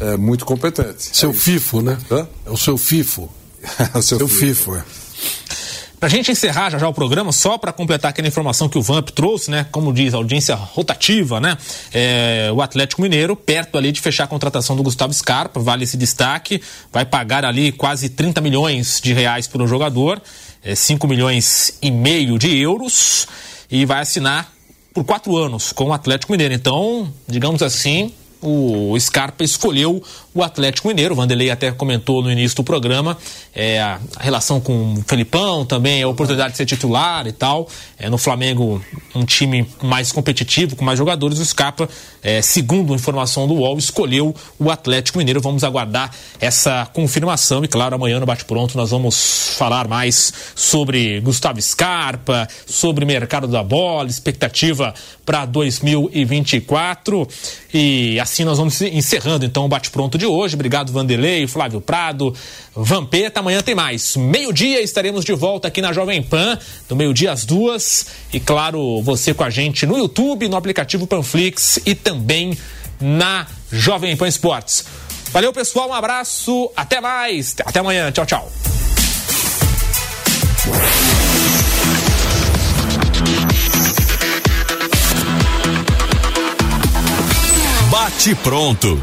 é muito competente. Seu é FIFO, né? Hã? É o seu FIFO. é o seu, seu FIFO, FIFO é. Para a gente encerrar já, já o programa, só para completar aquela informação que o Vamp trouxe, né? Como diz, audiência rotativa, né? É, o Atlético Mineiro, perto ali de fechar a contratação do Gustavo Scarpa, vale esse destaque, vai pagar ali quase 30 milhões de reais por um jogador, é, 5 milhões e meio de euros, e vai assinar por quatro anos com o Atlético Mineiro. Então, digamos assim, o Scarpa escolheu o Atlético Mineiro. O Vanderlei até comentou no início do programa é, a relação com o Felipão, também a oportunidade de ser titular e tal. É, no Flamengo, um time mais competitivo, com mais jogadores. O Scarpa, é, segundo a informação do UOL, escolheu o Atlético Mineiro. Vamos aguardar essa confirmação. E claro, amanhã no Bate Pronto nós vamos falar mais sobre Gustavo Scarpa, sobre mercado da bola, expectativa para 2024. E assim nós vamos encerrando então o bate-pronto de hoje. Obrigado, Vanderlei, Flávio Prado, Vampeta. Amanhã tem mais. Meio-dia estaremos de volta aqui na Jovem Pan, do meio-dia às duas. E claro, você com a gente no YouTube, no aplicativo Panflix e também na Jovem Pan Esportes. Valeu, pessoal. Um abraço. Até mais. Até amanhã. Tchau, tchau. Bate pronto.